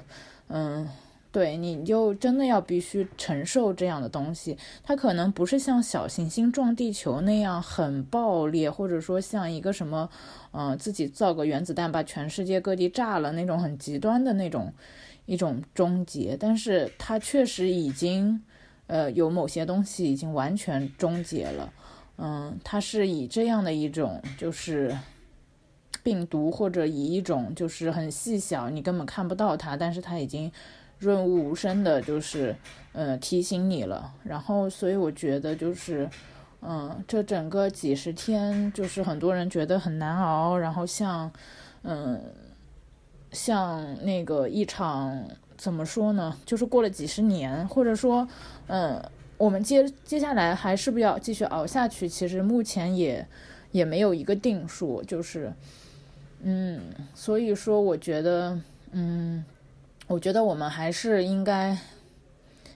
嗯，对，你就真的要必须承受这样的东西。它可能不是像小行星撞地球那样很暴烈，或者说像一个什么，嗯，自己造个原子弹把全世界各地炸了那种很极端的那种一种终结，但是它确实已经。呃，有某些东西已经完全终结了，嗯，它是以这样的一种就是病毒，或者以一种就是很细小，你根本看不到它，但是它已经润物无声的，就是呃提醒你了。然后，所以我觉得就是，嗯，这整个几十天，就是很多人觉得很难熬，然后像，嗯，像那个一场。怎么说呢？就是过了几十年，或者说，嗯，我们接接下来还是不要继续熬下去？其实目前也也没有一个定数，就是，嗯，所以说我觉得，嗯，我觉得我们还是应该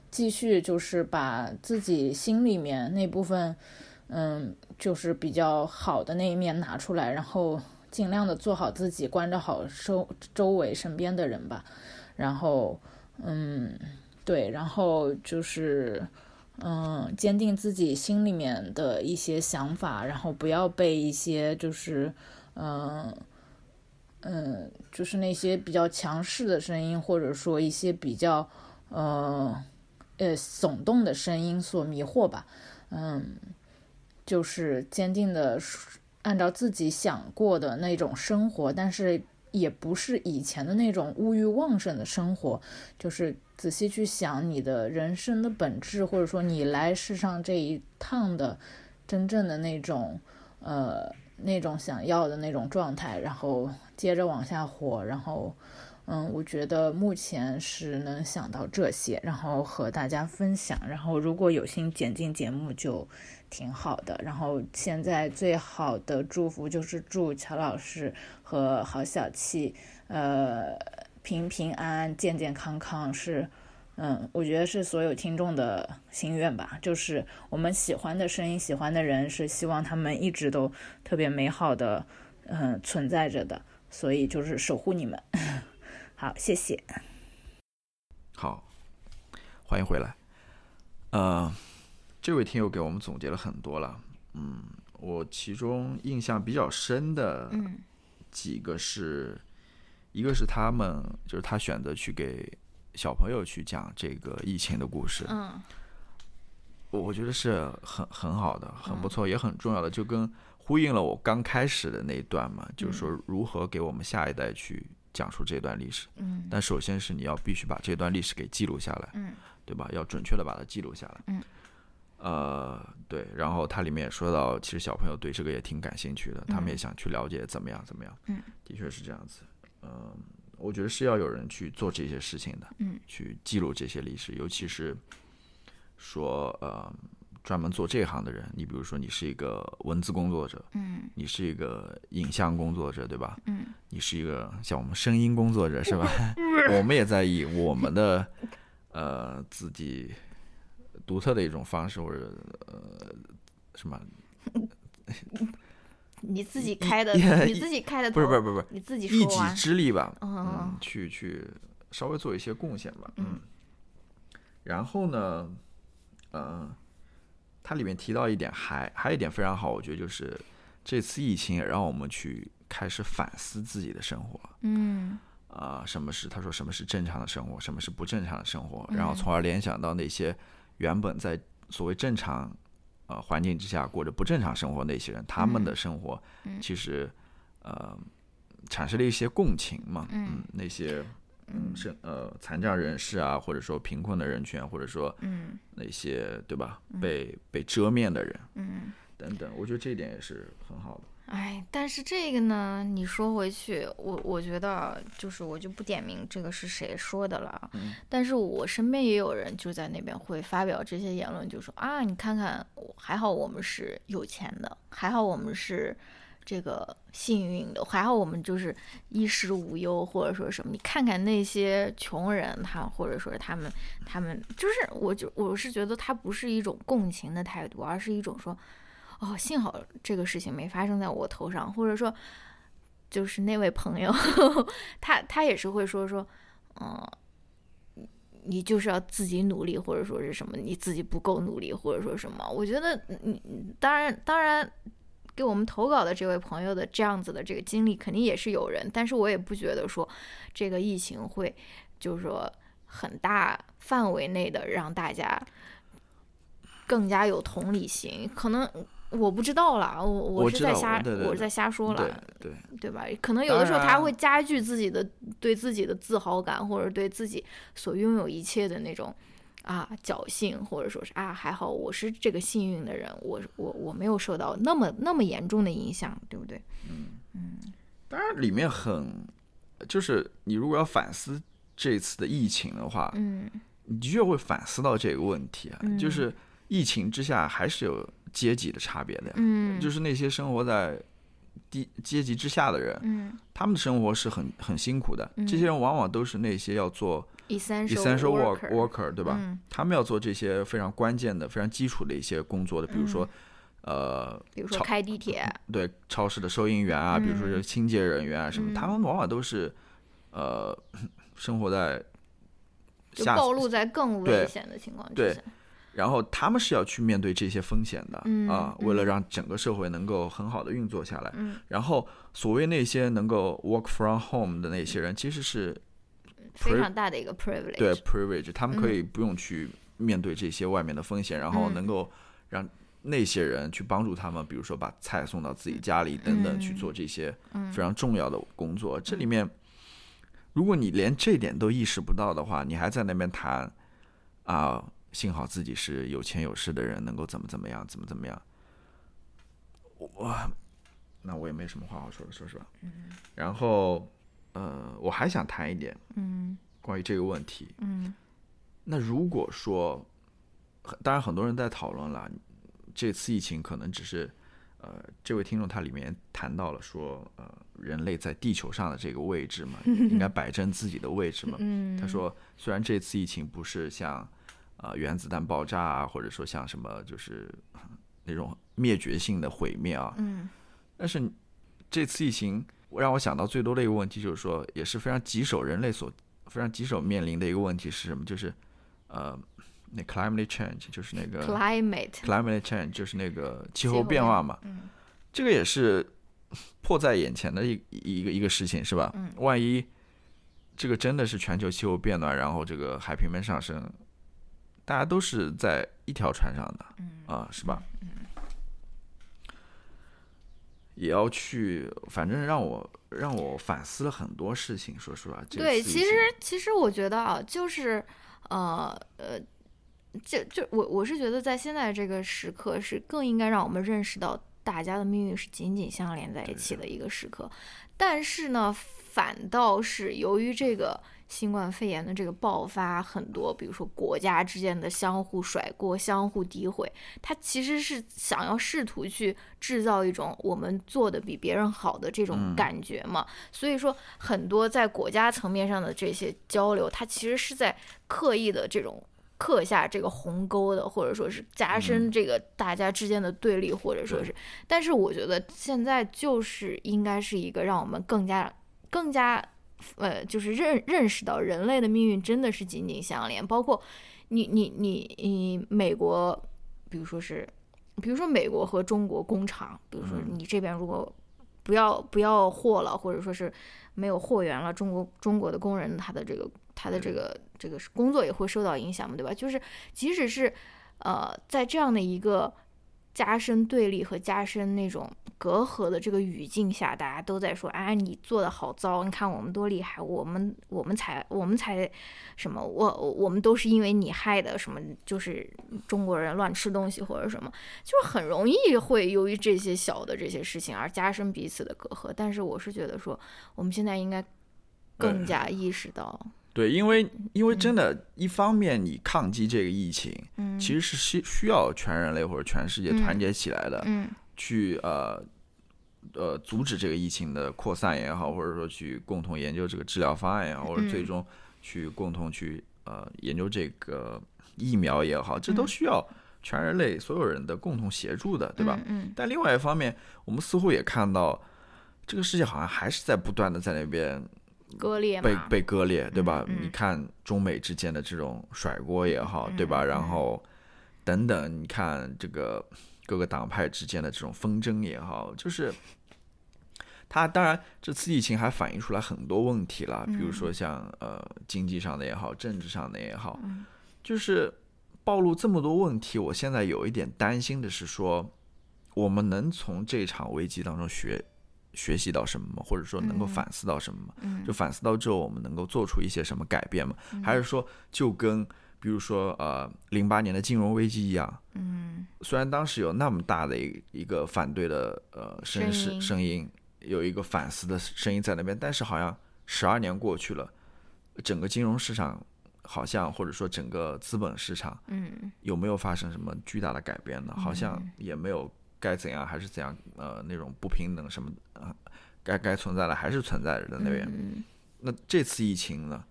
继续，就是把自己心里面那部分，嗯，就是比较好的那一面拿出来，然后尽量的做好自己，关照好周周围身边的人吧，然后，嗯，对，然后就是。嗯，坚定自己心里面的一些想法，然后不要被一些就是，嗯嗯，就是那些比较强势的声音，或者说一些比较呃呃耸动的声音所迷惑吧。嗯，就是坚定的按照自己想过的那种生活，但是也不是以前的那种物欲旺盛的生活，就是。仔细去想你的人生的本质，或者说你来世上这一趟的真正的那种呃那种想要的那种状态，然后接着往下活。然后，嗯，我觉得目前是能想到这些，然后和大家分享。然后如果有幸剪进节目就挺好的。然后现在最好的祝福就是祝乔老师和郝小七，呃。平平安安、健健康康是，嗯，我觉得是所有听众的心愿吧。就是我们喜欢的声音、喜欢的人，是希望他们一直都特别美好的，嗯，存在着的。所以就是守护你们。好，谢谢。好，欢迎回来。呃，这位听友给我们总结了很多了。嗯，我其中印象比较深的几个是。一个是他们，就是他选择去给小朋友去讲这个疫情的故事，嗯，我我觉得是很很好的，很不错，也很重要的，就跟呼应了我刚开始的那一段嘛，就是说如何给我们下一代去讲述这段历史，嗯，但首先是你要必须把这段历史给记录下来，嗯，对吧？要准确的把它记录下来，嗯，呃，对，然后它里面也说到，其实小朋友对这个也挺感兴趣的，他们也想去了解怎么样怎么样，嗯，的确是这样子。嗯，我觉得是要有人去做这些事情的，嗯，去记录这些历史，尤其是说呃，专门做这行的人，你比如说你是一个文字工作者，嗯，你是一个影像工作者，对吧？嗯，你是一个像我们声音工作者是吧？我们也在以我们的呃自己独特的一种方式或者呃什么。你自己开的，你自己开的，不是不是不是不是，你自己一己之力吧，嗯，去去稍微做一些贡献吧，嗯。然后呢，嗯，它里面提到一点，还还有一点非常好，我觉得就是这次疫情也让我们去开始反思自己的生活，嗯，啊，什么是他说什么是正常的生活，什么是不正常的生活，然后从而联想到那些原本在所谓正常。呃，环境之下过着不正常生活那些人，他们的生活其实呃产生了一些共情嘛，嗯，那些嗯。是呃残障人士啊，或者说贫困的人群，或者说嗯。那些对吧？被被遮面的人，嗯。等等，我觉得这一点也是很好的。哎，但是这个呢，你说回去，我我觉得就是我就不点名这个是谁说的了。嗯，但是我身边也有人就在那边会发表这些言论，就说啊，你看看，还好我们是有钱的，还好我们是这个幸运的，还好我们就是衣食无忧或者说什么。你看看那些穷人，他或者说是他们，他们就是，我就我是觉得他不是一种共情的态度，而是一种说。哦，幸好这个事情没发生在我头上，或者说，就是那位朋友，他他也是会说说，嗯，你就是要自己努力，或者说是什么，你自己不够努力，或者说什么。我觉得，你当然当然，给我们投稿的这位朋友的这样子的这个经历，肯定也是有人，但是我也不觉得说这个疫情会，就是说很大范围内的让大家更加有同理心，可能。我不知道啦，我我是在瞎，对对我是在瞎说了，对对吧？可能有的时候他会加剧自己的对自己的自豪感，或者对自己所拥有一切的那种啊侥幸，或者说是啊还好我是这个幸运的人，我我我没有受到那么那么严重的影响，对不对？嗯嗯。当然，里面很就是你如果要反思这次的疫情的话，嗯，你的确会反思到这个问题啊，嗯、就是。疫情之下还是有阶级的差别的呀。嗯，就是那些生活在低阶级之下的人，嗯他们的生活是很很辛苦的。嗯这些人往往都是那些要做，essential essential work worker，worker，对吧？嗯，他们要做这些非常关键的、非常基础的一些工作的，比如说，呃，比如说开地铁，对超市的收银员啊，比如说嗯是清洁人员啊什么，嗯他们往往都是呃 生活在暴露在更危险的情况之对下。然后他们是要去面对这些风险的、嗯啊，为了嗯让整个社会能够很好的运作下来。嗯，然后所谓那些能够 work from home 的那些人，其实是非常大的一个 privilege。对 privilege，他们可以不用去面对这些外面的风险，然后嗯能够让那些人去帮助他们，比如说把菜送到自己家里等等，嗯去做这些嗯非常重要的工作。这里面，如果你连这点都意识不到的话，你还在那边谈啊，幸好自己是有钱有势的人，能够怎么怎么样，怎么怎么样，我那我也没什么话好说了，说实话。然后呃，我还想谈一点嗯关于这个问题。嗯那如果说，当然很多人在讨论了，这次疫情可能只是，呃，这位听众他里面谈到了说，呃，人类在地球上的这个位置嘛，应该摆正自己的位置嘛。嗯，他说，虽然这次疫情不是像，呃，原子弹爆炸啊，或者说像什么就是那种灭绝性的毁灭啊，嗯但是这次疫情让我想到最多的一个问题，就是说也是非常棘手，人类所非常棘手面临的一个问题是什么？就是呃，那 climate change 就是那个，climate climate change 就是那个气候变变化嘛。嗯这个也是迫在眼前的一一个一个事情，是吧？嗯万一这个真的是全球气候变暖，然后这个海平面上升，大家都是在一条船上的，嗯啊，是吧？也要去，反正让我让我反思了很多事情。说实话，这对，其实其实我觉得啊，就是呃呃，就就我我是觉得在现在这个时刻是更应该让我们认识到大家的命运是紧紧相连在一起的一个时刻，但是呢，反倒是由于这个新冠肺炎的这个爆发，很多比如说国家之间的相互甩锅、相互诋毁，它其实是想要试图去制造一种我们做的比别人好的这种嗯感觉嘛。所以说，很多在国家层面上的这些交流，它其实是在刻意的这种刻下这个鸿沟的，或者说是加深嗯这个大家之间的对立，或者说是。但是我觉得现在就是应该是一个让我们更加更加呃，就是认认识到人类的命运真的是紧紧相连，包括你你你你美国，比如说是，比如说美国和中国工厂，比如说嗯。你这边如果不要不要货了，或者说是没有货源了，中国中国的工人他的这个他的这个这个工作也会受到影响嘛，对吧？就是即使是呃在这样的一个加深对立和加深那种隔阂的这个语境下，大家都在说：“哎，你做的好糟！你看我们多厉害，我们我们才我们才什么？我我们都是因为你害的，什么就是中国人乱吃东西或者什么，就是很容易会由于这些小的这些事情而加深彼此的隔阂。但是我是觉得说，我们现在应该更加意识到，对，因为因为真的，一方面你抗击这个疫情，嗯，其实是需需要全人类或者全世界团结起来的，嗯去呃呃阻止这个疫情的扩散也好，或者说去共同研究这个治疗方案也好，或者最嗯。终去共同去呃研究这个疫苗也好，这都嗯。需要全人类所有人的共同协助的，对吧？嗯但另外一方面，我们似乎也看到，这个世界好像还是在不断的在那边嗯，割裂被，被割裂，对吧？你看中美之间的这种甩锅也好，对吧？嗯。然后等等，你看这个各个党派之间的这种纷争也好，就是它当然这次疫情还反映出来很多问题了，比如说像呃经济上的也好，政治上的也好，嗯。就是暴露这么多问题，我现在有一点担心的是说，我们能从这场危机当中学学习到什么吗？或者说能够嗯反思到什么吗？嗯就反思到之后，我们能够做出一些什么改变吗？还是说就跟比如说呃零八年的金融危机一样，嗯虽然当时有那么大的一一个反对的呃声声势音声音，有一个反思的声音在那边，但是好像十二年过去了，整个金融市场好像或者说整个资本市场嗯有没有发生什么巨大的改变呢？好像嗯也没有，该怎样还是怎样，呃，那种不平等什么啊、该该存在的还是存在着的那边。嗯那这次疫情呢，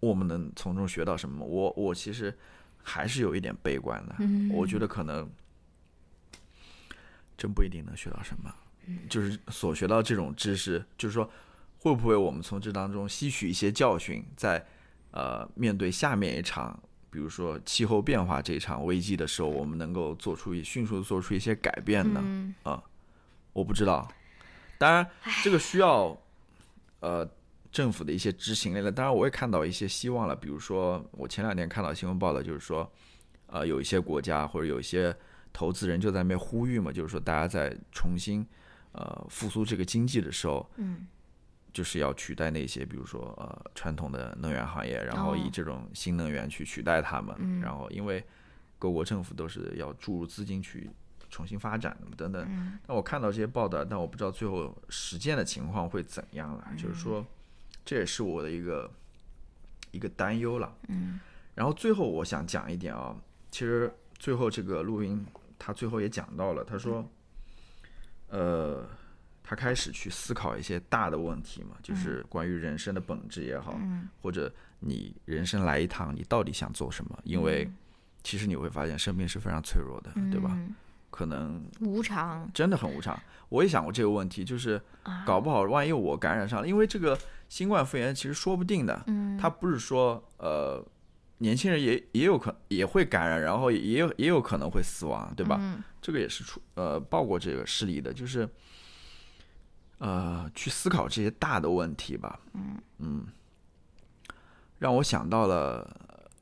我们能从中学到什么？我我其实还是有一点悲观的，嗯我觉得可能真不一定能学到什么，嗯就是所学到这种知识，就是说会不会我们从这当中吸取一些教训，在呃面对下面一场。比如说气候变化这一场危机的时候，我们能够做出一迅速做出一些改变呢？嗯我不知道，当然这个需要呃政府的一些执行力了。当然，我也看到一些希望了，比如说我前两天看到新闻报道，就是说呃有一些国家或者有一些投资人就在那边呼吁嘛，就是说大家在重新呃复苏这个经济的时候，嗯就是要取代那些比如说呃传统的能源行业，然后哦以这种新能源去取代他们。嗯然后因为各国政府都是要注入资金去重新发展等等。嗯那我看到这些报道，但我不知道最后实践的情况会怎样了。就是说，这也是我的一个一个担忧了。嗯然后最后我想讲一点啊，其实最后这个录音他最后也讲到了，他说，呃，他开始去思考一些大的问题嘛，就是关于人生的本质也好，嗯或者你人生来一趟，你到底想做什么？因为其实你会发现生命是非常脆弱的，对吧？嗯可能无常真的很无常。我也想过这个问题，就是啊搞不好万一我感染上了，因为这个新冠肺炎其实说不定的，嗯它不是说呃年轻人也也有可也会感染，然后也有也有可能会死亡，对吧？嗯这个也是出呃报过这个事例的，就是呃去思考这些大的问题吧。嗯让我想到了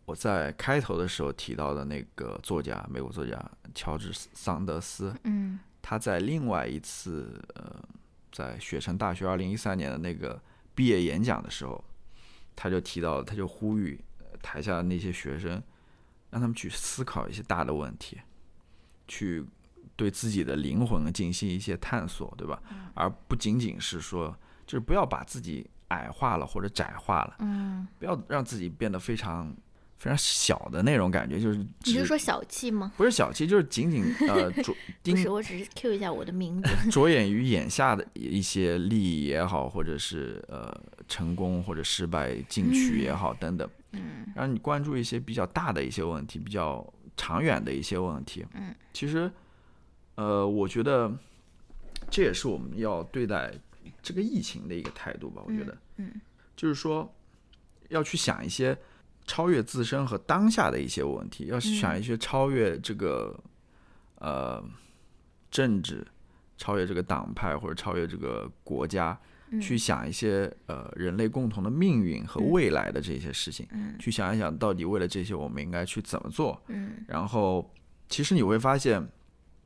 我在开头的时候提到的那个作家，美国作家乔治桑德斯。嗯他在另外一次呃，在雪城大学二零一三年的那个毕业演讲的时候，他就提到，他就呼吁呃台下的那些学生，让他们去思考一些大的问题，去对自己的灵魂进行一些探索，对吧？而不仅仅是说，就是不要把自己矮化了或者窄化了，嗯，不要让自己变得非常非常小的那种感觉，就是你只是说小气吗？不是小气，就是仅仅呃 着不盯是，我只是 Q 一下我的名字。着眼于眼下的一些利益也好，或者是呃成功或者失败、进取也好等等，嗯让你关注一些比较大的一些问题，比较长远的一些问题。嗯，其实呃，我觉得这也是我们要对待这个疫情的一个态度吧。我觉得，嗯就是说要去想一些超越自身和当下的一些问题，要去想一些超越这个、呃政治、超越这个党派或者超越这个国家，嗯。去想一些呃人类共同的命运和未来的这些事情，嗯。去想一想到底为了这些我们应该去怎么做。嗯。然后，其实你会发现，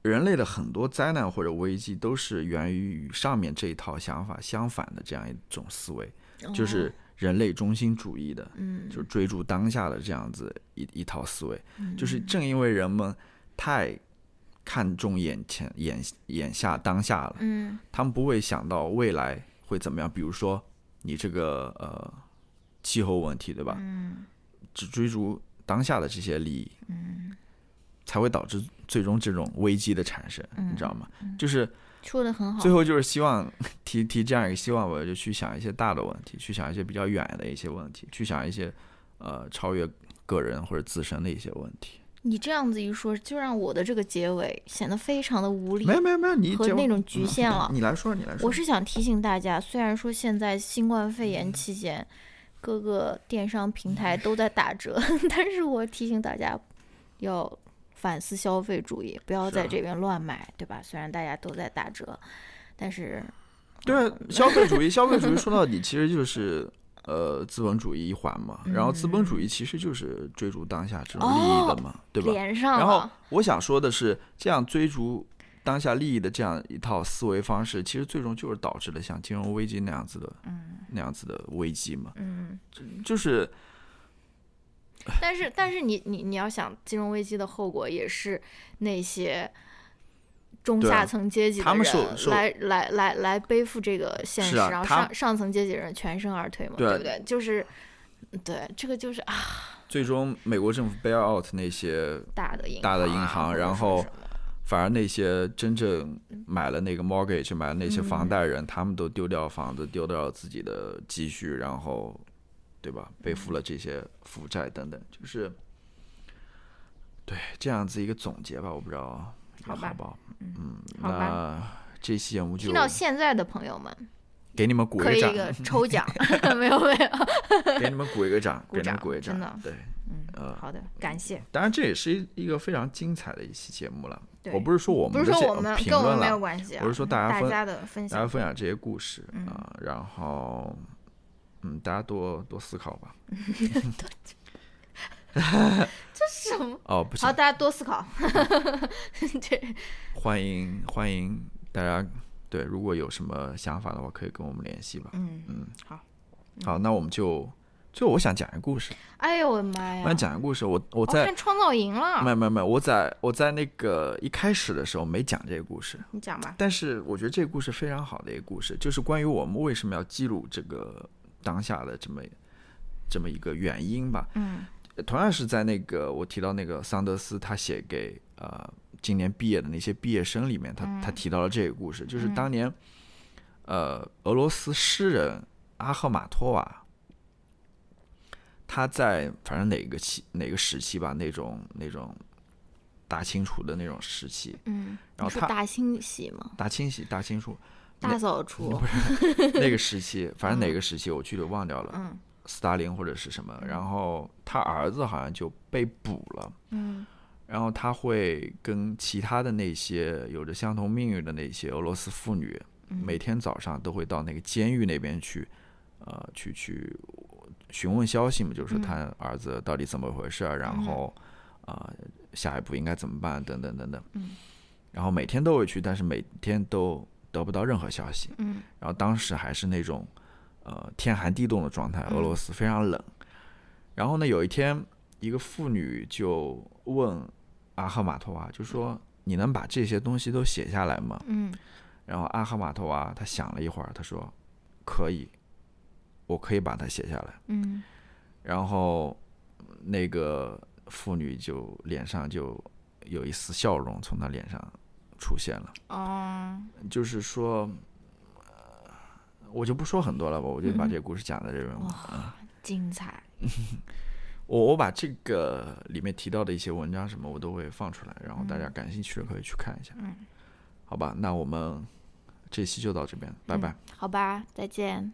人类的很多灾难或者危机都是源于与上面这一套想法相反的这样一种思维，就是人类中心主义的，哦嗯就是追逐当下的这样子一一套思维。嗯就是正因为人们太看重眼前眼眼下当下了，嗯他们不会想到未来会怎么样。比如说你这个呃气候问题，对吧？嗯只追逐当下的这些利益，嗯才会导致最终这种危机的产生，嗯你知道吗？就是说的很好最。后就是希望提提这样一个希望，我就去想一些大的问题，去想一些比较远的一些问题，去想一些呃超越个人或者自身的一些问题。你这样子一说，就让我的这个结尾显得非常的无力没有没有没有，你和那种局限了。你来说，你来说。我是想提醒大家，虽然说现在新冠肺炎期间，各个电商平台都在打折，但是我提醒大家要反思消费主义，不要在这边乱买，对吧？虽然大家都在打折，但是对啊消费主义，消费主义 说到底其实就是呃资本主义一环嘛。然后资本主义其实就是追逐当下这种利益的嘛，对吧？连上然后，我想说的是，这样追逐当下利益的这样一套思维方式，其实最终就是导致了像金融危机那样子的，那样子的危机嘛。嗯。就是但是，但是你你你要想，金融危机的后果也是那些中下层阶级的人来来来来背负这个现实，然后上上层阶级的人全身而退嘛，对不对？就是对这个就是啊，最终美国政府 bail out 那些大的银大的银啊行然后反而那些真正买了那个 mortgage 买了那些房嗯。贷人，他们都丢掉房子，丢掉自己的积蓄，然后，对吧？背负了这些负债等等，就是对这样子一个总结吧。我不知道好不好？嗯，好吧那这期节目就听到现在的朋友们，给你们鼓一个 抽奖，没 有没有，给你们鼓一个掌，给你们鼓一个掌真的。对，嗯，呃，好的，感谢。当然这也是一一个非常精彩的一期节目了。我不是说我们的这是说我们评跟我们没有，关系啊，我是说大家大分家的分大家享。分享这些故事啊、嗯然后，嗯，大家多多思考吧。这什么？哦，不好，大家多思考。对，欢迎欢迎大家，对，如果有什么想法的话，可以跟我们联系吧。嗯嗯，好。好，那我们就最后我想讲一个故事，哎呦我的妈呀！我想讲一个故事，我我我在看创造营了，没有没有没有，我在我在那个一开始的时候没讲这个故事，你讲吧。但是我觉得这个故事非常好的一个故事，就是关于我们为什么要记录这个当下的这么这么一个原因吧。嗯同样是在那个我提到那个桑德斯他写给呃今年毕业的那些毕业生里面，他他提到了这个故事，就是当年呃俄罗斯诗人阿赫玛托娃。他在反正哪个期哪个时期吧，那种那种大清除的那种时期，嗯，然后他大清洗吗？大清洗、大清除大扫除。那个时期，反正哪个时期我具体忘掉了，嗯斯大林或者是什么。然后他儿子好像就被捕了，嗯然后他会跟其他的那些有着相同命运的那些俄罗斯妇女，嗯每天早上都会到那个监狱那边去，呃，去去询问消息嘛，就是他儿子到底怎么回事儿，然后啊、呃下一步应该怎么办，等等等等。嗯然后每天都会去，但是每天都得不到任何消息。嗯然后当时还是那种呃天寒地冻的状态，俄罗斯非常冷。然后呢，有一天，一个妇女就问阿赫玛托娃，就说：“你能把这些东西都写下来吗嗯？”然后阿赫玛托娃他想了一会儿，他说：“可以，我可以把它写下来。嗯”然后那个妇女就脸上就有一丝笑容从她脸上出现了。哦就是说，呃我就不说很多了吧，我就把嗯这个故事讲在这边。哇，精彩。我我把这个里面提到的一些文章什么，我都会放出来，然后大家嗯感兴趣的可以去看一下。嗯，好吧，那我们这期就到这边，拜拜。嗯好吧，再见。